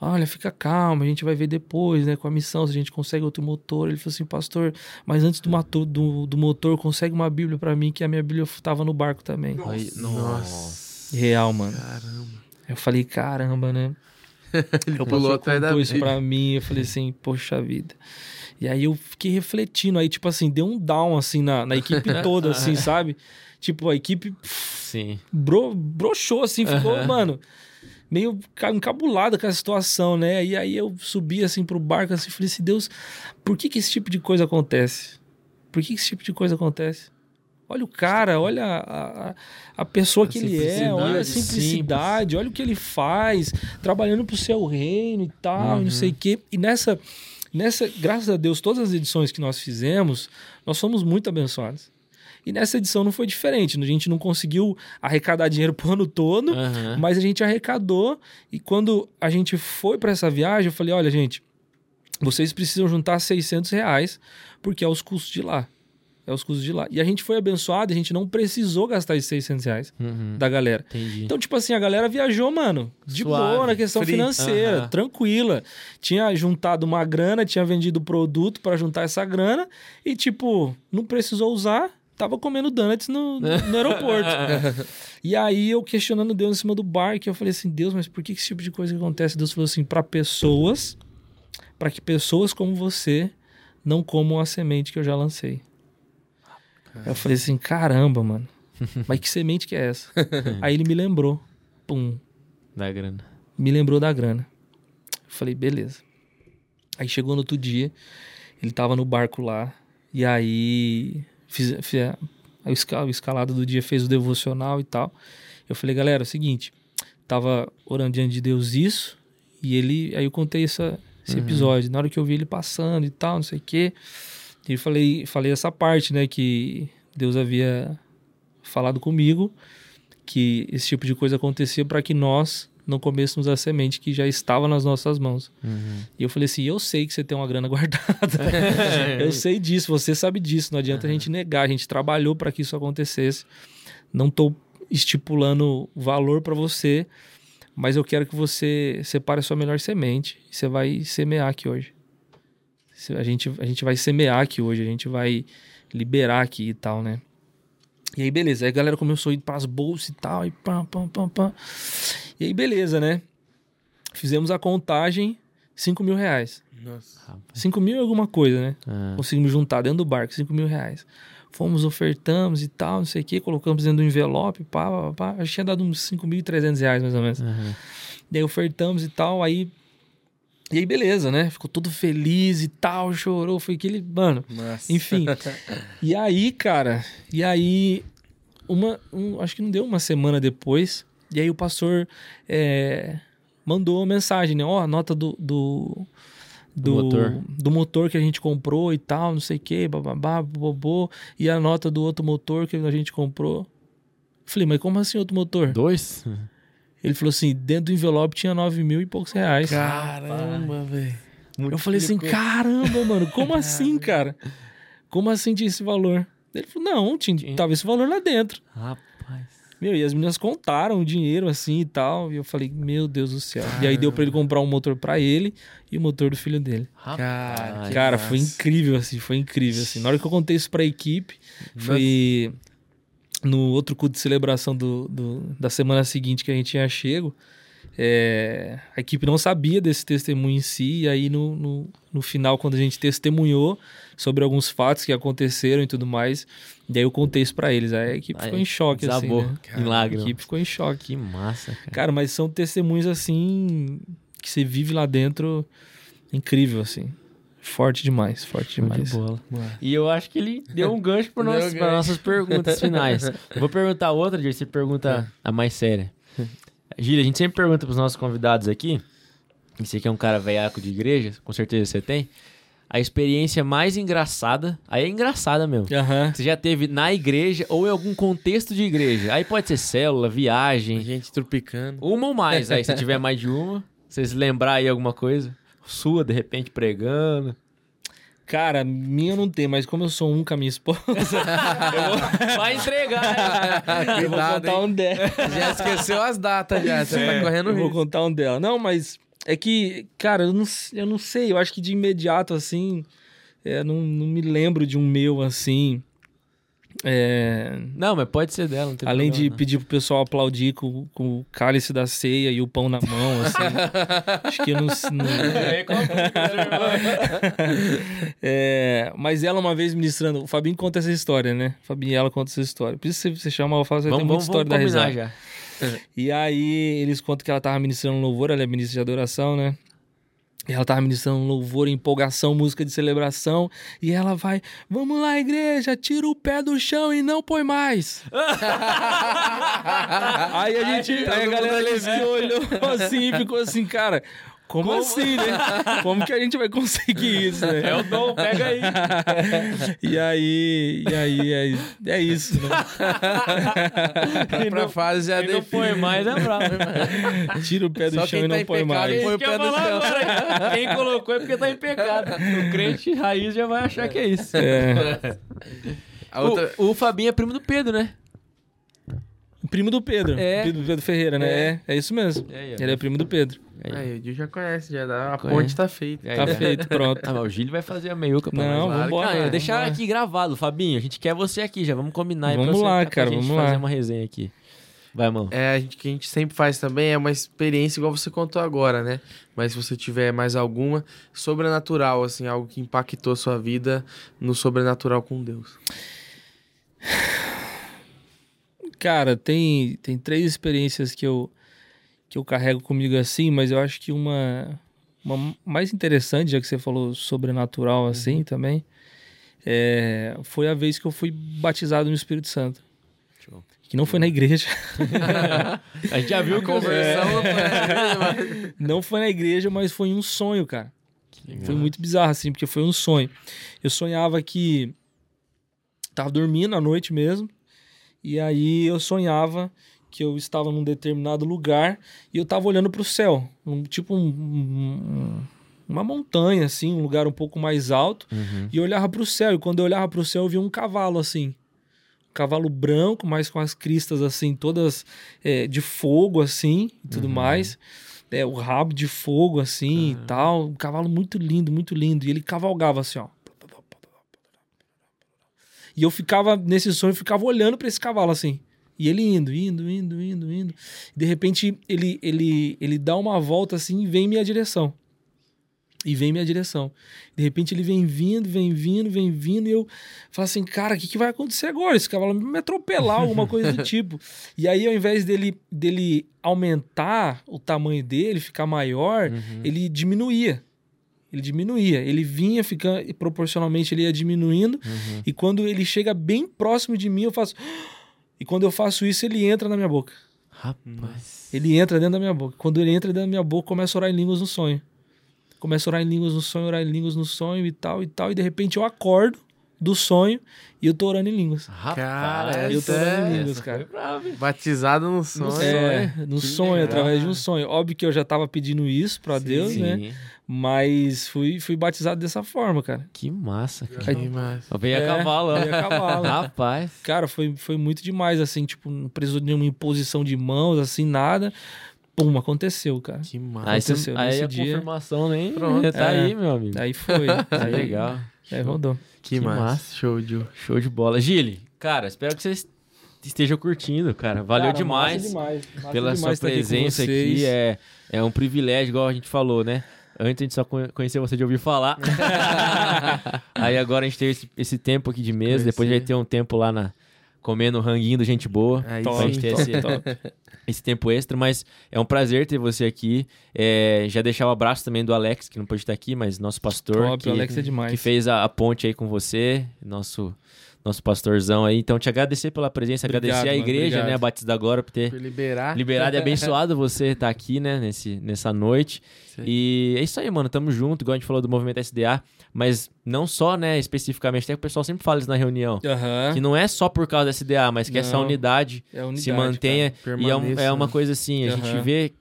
Olha, fica calmo, a gente vai ver depois, né, com a missão, se a gente consegue outro motor. Ele falou assim, pastor, mas antes do, mato- do, do motor, consegue uma bíblia pra mim, que a minha bíblia tava no barco também. Aí- Nossa. Real, mano. Caramba. Eu falei, caramba, né? Ele O pulou atrás da isso pra mim, eu falei assim, poxa vida. E aí eu fiquei refletindo, aí tipo assim, deu um down assim na, na equipe toda, assim, sabe? Tipo, a equipe Sim. bro, broxou assim, ficou, Aham. mano, meio ca- encabulada com a situação, né? E aí eu subi assim pro barco assim, falei assim, Deus, por que que esse tipo de coisa acontece? Por que que esse tipo de coisa acontece? Olha o cara, olha a, a, a pessoa A que ele é, olha a simplicidade, simplicidade, olha o que ele faz, trabalhando pro seu reino e tal, Uhum. não sei o quê. E nessa, nessa, graças a Deus, todas as edições que nós fizemos, nós fomos muito abençoados. E nessa edição não foi diferente. A gente não conseguiu arrecadar dinheiro pro ano todo, Aham. mas a gente arrecadou. E quando a gente foi para essa viagem, eu falei: olha, gente, vocês precisam juntar 600 reais, porque é os custos de lá. É os custos de lá. E a gente foi abençoado, a gente não precisou gastar esses 600 reais Uhum. da galera. Entendi. Então, tipo assim, a galera viajou, mano, de Suave, boa na questão free. financeira, Aham. tranquila. Tinha juntado uma grana, tinha vendido produto para juntar essa grana e, tipo, não precisou usar, tava comendo donuts no, no aeroporto. e aí eu questionando Deus em cima do barco, eu falei assim: Deus, mas por que esse tipo de coisa acontece? Deus falou assim: para pessoas, para que pessoas como você não comam a semente que eu já lancei. Eu falei assim: caramba, mano. Mas que semente que é essa? Aí ele me lembrou. Pum. Da grana. Me lembrou da grana. Eu falei, beleza. Aí chegou no outro dia, ele tava no barco lá, e aí fiz, fiz o escalado do dia fez o devocional e tal. Eu falei, galera, é o seguinte, tava orando diante de Deus isso, e ele, aí eu contei essa, esse episódio. Na hora que eu vi ele passando e tal, não sei o quê, e falei, falei essa parte, né, que Deus havia falado comigo, que esse tipo de coisa acontecia para que nós não comêssemos a semente que já estava nas nossas mãos. Uhum. E eu falei assim: eu sei que você tem uma grana guardada. eu sei disso, você sabe disso. Não adianta a gente negar. A gente trabalhou para que isso acontecesse. Não estou estipulando valor para você, mas eu quero que você separe a sua melhor semente e você vai semear aqui hoje. A gente, a gente vai semear aqui hoje, a gente vai liberar aqui e tal, né? E aí, beleza. Aí a galera começou a ir pras bolsas e tal, e pam, pam, pam, pam. E aí, beleza, né? Fizemos a contagem, 5 mil reais. Nossa. 5 mil e alguma coisa, né? Ah, Conseguimos juntar dentro do barco 5 mil reais. Fomos, ofertamos e tal, não sei o que, colocamos dentro do envelope, pá, pá, pá. Acho que tinha dado uns 5.300 reais mais ou menos. aham. Daí ofertamos e tal, aí. E aí, beleza, né? Ficou todo feliz e tal, chorou. Foi aquele. Mano, Nossa. enfim. e aí, cara, e aí, uma, um- acho que não deu uma semana depois, e aí o pastor é, mandou uma mensagem, né? Ó, a nota do, do, Do motor. do motor que a gente comprou e tal, não sei o que, bababá, bobô, e a nota do outro motor que a gente comprou. Falei, mas como assim outro motor? Dois? Ele falou assim, dentro do envelope tinha nove mil e poucos reais. Caramba, velho. Eu falei assim, caramba, mano, como assim, cara? Como assim tinha esse valor? Ele falou, não, tinha, Tinha. tava esse valor lá dentro. Rapaz. Meu, e as meninas contaram o dinheiro assim e tal. E eu falei, meu Deus do céu. E aí deu pra ele comprar um motor pra ele e o motor do filho dele. Cara, que Cara, massa. foi incrível, assim, foi incrível, assim. Na hora que eu contei isso pra equipe, foi no outro culto de celebração do, do- da semana seguinte que a gente tinha chego. é, a equipe não sabia desse testemunho em si, e aí no, no, no final, quando a gente testemunhou sobre alguns fatos que aconteceram e tudo mais, e aí eu contei isso pra eles. Aí a equipe Aí ficou em choque, Desabou assim, né? em A equipe ficou em choque. Que massa, cara. Cara, mas são testemunhos assim que você vive lá dentro incrível assim. Forte demais, forte demais. bola. E eu acho que ele deu um gancho para nossas, perguntas finais. Vou perguntar outra, Dir, você pergunta a mais séria. Gília, a gente sempre pergunta pros nossos convidados aqui, e você que é um cara velhaco de igreja, com certeza você tem, a experiência mais engraçada, aí é engraçada mesmo, Aham. você já teve na igreja ou em algum contexto de igreja. Aí pode ser célula, viagem, Gente tropicando. uma ou mais. Aí se tiver mais de uma, vocês lembrar aí alguma coisa, sua de repente pregando. Cara, minha não tem, mas como eu sou um com a minha esposa, Vai entregar. né? eu vou Cuidado, contar hein? um dela. Já esqueceu as datas já, você É, tá correndo eu vou risco. contar um dela. Não, mas é que, cara, eu não, eu não sei, eu acho que de imediato assim, é, não, não me lembro de um meu assim. É, Não, mas pode ser dela, tem Além de problema, não. pedir pro pessoal aplaudir com, com o cálice da ceia e o pão na mão, assim. acho que eu não. não- É, É, mas ela uma vez ministrando, o Fabinho conta essa história, né? O Fabinho ela conta essa história. Por isso você, você chama, eu falo, você tem Vamos, muita vamos, história vamos da risada. já. E aí eles contam que ela tava ministrando louvor, ela é ministra de adoração, né? E ela tava ministrando louvor, empolgação, música de celebração. E ela vai, vamos lá, igreja, tira o pé do chão e não põe mais. aí a gente, aí a todo galera olhou assim e ficou assim, cara, como, assim, né? Como que a gente vai conseguir isso, né? É o dom, pega aí. E aí, e aí, é, é isso, né? Quem pra não, fase já quem não põe mais é bravo. Tira o pé do Só chão e tá não em põe pecado mais. põe o pé falar chão. agora. Quem colocou é porque tá em pecado. O crente raiz já vai achar que é isso. É. A outra... O, o Fabinho é primo do Pedro, né? Primo do Pedro. É. Pedro, Pedro Ferreira, né? É, é isso mesmo. É, é. Ele é primo do Pedro. Aí, o Gil já conhece, já dá. A Conhece. ponte tá feita. Tá feito, pronto. Ah, mas o Gílio vai fazer a meiuca pra Não, nós. Vambora. vamos deixar aqui gravado, Fabinho. A gente quer você aqui já. Vamos combinar aí pra Vamos você- lá, pra cara, gente vamos fazer lá. uma resenha aqui. Vai, mano. É, a gente, que a gente sempre faz também é uma experiência igual você contou agora, né? Mas se você tiver mais alguma, sobrenatural, assim, algo que impactou a sua vida no sobrenatural com Deus. Cara, tem, tem três experiências que eu, que eu carrego comigo assim, mas eu acho que uma, uma mais interessante, já que você falou sobrenatural assim também, é, foi a vez que eu fui batizado no Espírito Santo. Show. Que não foi na igreja. A gente já viu A conversão É. não foi- na igreja, mas foi um sonho, cara. Foi muito bizarro, assim, porque foi um sonho. Eu sonhava que. Tava dormindo à noite mesmo. E aí eu sonhava que eu estava num determinado lugar e eu tava olhando pro céu. Um, tipo um- um- uma montanha, assim, um lugar um pouco mais alto. Uhum. E eu olhava pro céu. E quando eu olhava pro céu, eu via um cavalo, assim. Um cavalo branco, mas com as cristas, assim, todas é, de fogo, assim, e tudo mais. É, o rabo de fogo, assim, e tal. Um cavalo muito lindo, muito lindo. E ele cavalgava, assim, ó. E eu ficava, nesse sonho, ficava olhando pra esse cavalo, assim. E ele indo, indo, indo, indo, indo. De repente, ele, ele, ele dá uma volta assim e vem em minha direção. E vem em minha direção. De repente, ele vem vindo, vem vindo, vem vindo. E eu falo assim, cara, o que, que vai acontecer agora? Esse cavalo vai me atropelar, alguma coisa do tipo. E aí, ao invés dele, dele aumentar o tamanho dele, ficar maior, Uhum. ele diminuía. Ele diminuía. Ele vinha ficando, e proporcionalmente ele ia diminuindo. Uhum. E quando ele chega bem próximo de mim, eu faço. E quando eu faço isso, ele entra na minha boca. Rapaz. Ele entra dentro da minha boca. Quando ele entra dentro da minha boca, começa a orar em línguas no sonho. Começa a orar em línguas no sonho, orar em línguas no sonho e tal e tal. E de repente eu acordo do sonho e eu tô orando em línguas. Rapaz. Eu tô orando em línguas, cara. hein? Batizado no No sonho. sonho, é, no Que sonho, legal. através de um sonho. Óbvio que eu já tava pedindo isso pra Sim. Deus, né? Sim. Mas fui, fui batizado dessa forma, cara. Que massa, cara. Que massa. Eu venho É, a cavalo, veio a. Rapaz. Cara, foi, foi muito demais, assim, tipo, não precisou de nenhuma imposição de mãos, assim, nada. Pum, aconteceu, cara. Que massa. Aí, Aconteceu aí nesse a dia. confirmação nem Pronto. tá É. aí, meu amigo. Aí foi. Tá aí, legal. Aí rodou. Que, Que massa. massa. Show, Ju. Show de bola. Gili, cara, espero que você esteja curtindo, cara. Valeu Cara, demais, demais, pela sua demais aqui com presença aqui. vocês. É, é um privilégio, igual a gente falou, né? Antes a gente só conhe- conhecia você de ouvir falar. Aí agora a gente teve esse, esse tempo aqui de mesa. Depois a gente vai ter um tempo lá na, comendo ranguinho do gente boa. Aí pra sim. gente ter esse, esse tempo extra. Mas é um prazer ter você aqui. É, já deixar o abraço também do Alex, que não pode estar aqui, mas nosso pastor. Top, que, Alex é demais. que fez a, a ponte aí com você, nosso nosso pastorzão aí. Então, te agradecer pela presença, Obrigado, agradecer a mano, igreja, obrigado. né, a Batista Agora, por ter Por liberar. liberado e abençoado você estar aqui, né, nesse, nessa noite. Aí. E é isso aí, mano, tamo junto, igual a gente falou do movimento SDA, mas não só, né, especificamente, até que o pessoal sempre fala isso na reunião, Aham. que não é só por causa da SDA, mas que essa Não. unidade, É unidade, se mantenha. cara. E é, um- é uma né? coisa assim, a gente Aham. vê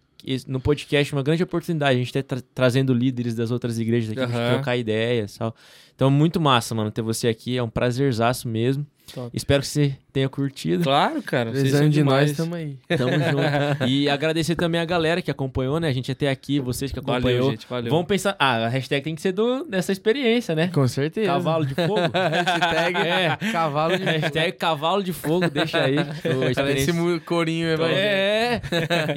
no podcast uma grande oportunidade, a gente tá tra- trazendo líderes das outras igrejas aqui pra gente trocar ideias e tal. Então, muito massa, mano, ter você aqui, é um prazerzaço mesmo. Top. Espero que você tenha curtido. Claro, cara. Vocês são Precisando de nós, demais. tamo aí. Tamo junto. E agradecer também a galera que acompanhou, né? A gente até aqui, vocês que acompanhou. Valeu, gente. Valeu. Vamos pensar. Ah, a hashtag tem que ser do, dessa experiência, né? Com certeza. Cavalo de fogo. Hashtag É. cavalo de hashtag cavalo de fogo, deixa aí. Mu- corinho evangélico. É.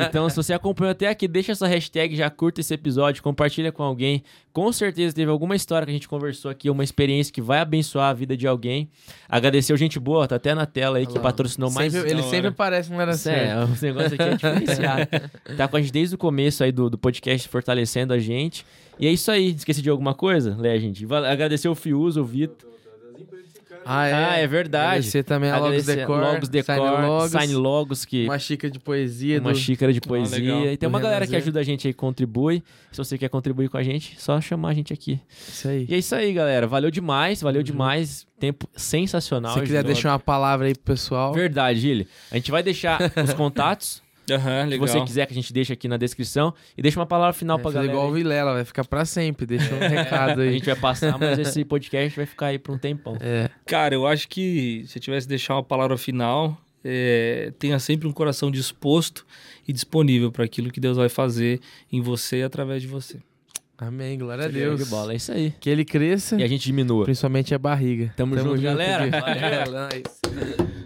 Então, se você acompanhou até aqui, deixa essa hashtag, já curta esse episódio, compartilha com alguém. Com certeza teve alguma história que a gente conversou aqui, uma experiência que vai abençoar a vida de alguém. Agradecer o gente boa, tá até na tela aí, que Olha lá. patrocinou mais. Sempre- ele sempre aparece não era É, certo. o negócio aqui é diferenciado. tá com a gente desde o começo aí do, do podcast, fortalecendo a gente. E é isso aí. Esqueci de alguma coisa, Legend? Val- Agradecer o Fiuso, o Vitor. Ah, é. Ah, é verdade. Agradecer também a Logos Decor, Logos Decor, Sign Logos, Sign Logos, que uma xícara de poesia uma do... xícara de poesia. e tem Do uma galera que ajuda a gente aí, contribui. Se você quer contribuir com a gente, só chamar a gente aqui. Isso aí. E é isso aí, galera. Valeu demais, valeu demais. Tempo sensacional. Se quiser Gil. deixar uma palavra aí pro pessoal. Verdade, Gili. A gente vai deixar os contatos. Aham, Se você quiser que a gente deixe aqui na descrição. E deixa uma palavra final É, pra galera. igual o. Vilela, vai ficar pra sempre. Deixa um recado A aí. gente vai passar, mas esse podcast vai ficar aí por um tempão. É, Cara, eu acho que se eu tivesse que deixar uma palavra final, é, tenha sempre um coração disposto e disponível para aquilo que Deus vai fazer em você e através de você. amém, glória a Deus. de bola, é isso aí. Que ele cresça, E a gente diminua. principalmente a barriga. Tamo junto, galera. Gui. Valeu. É.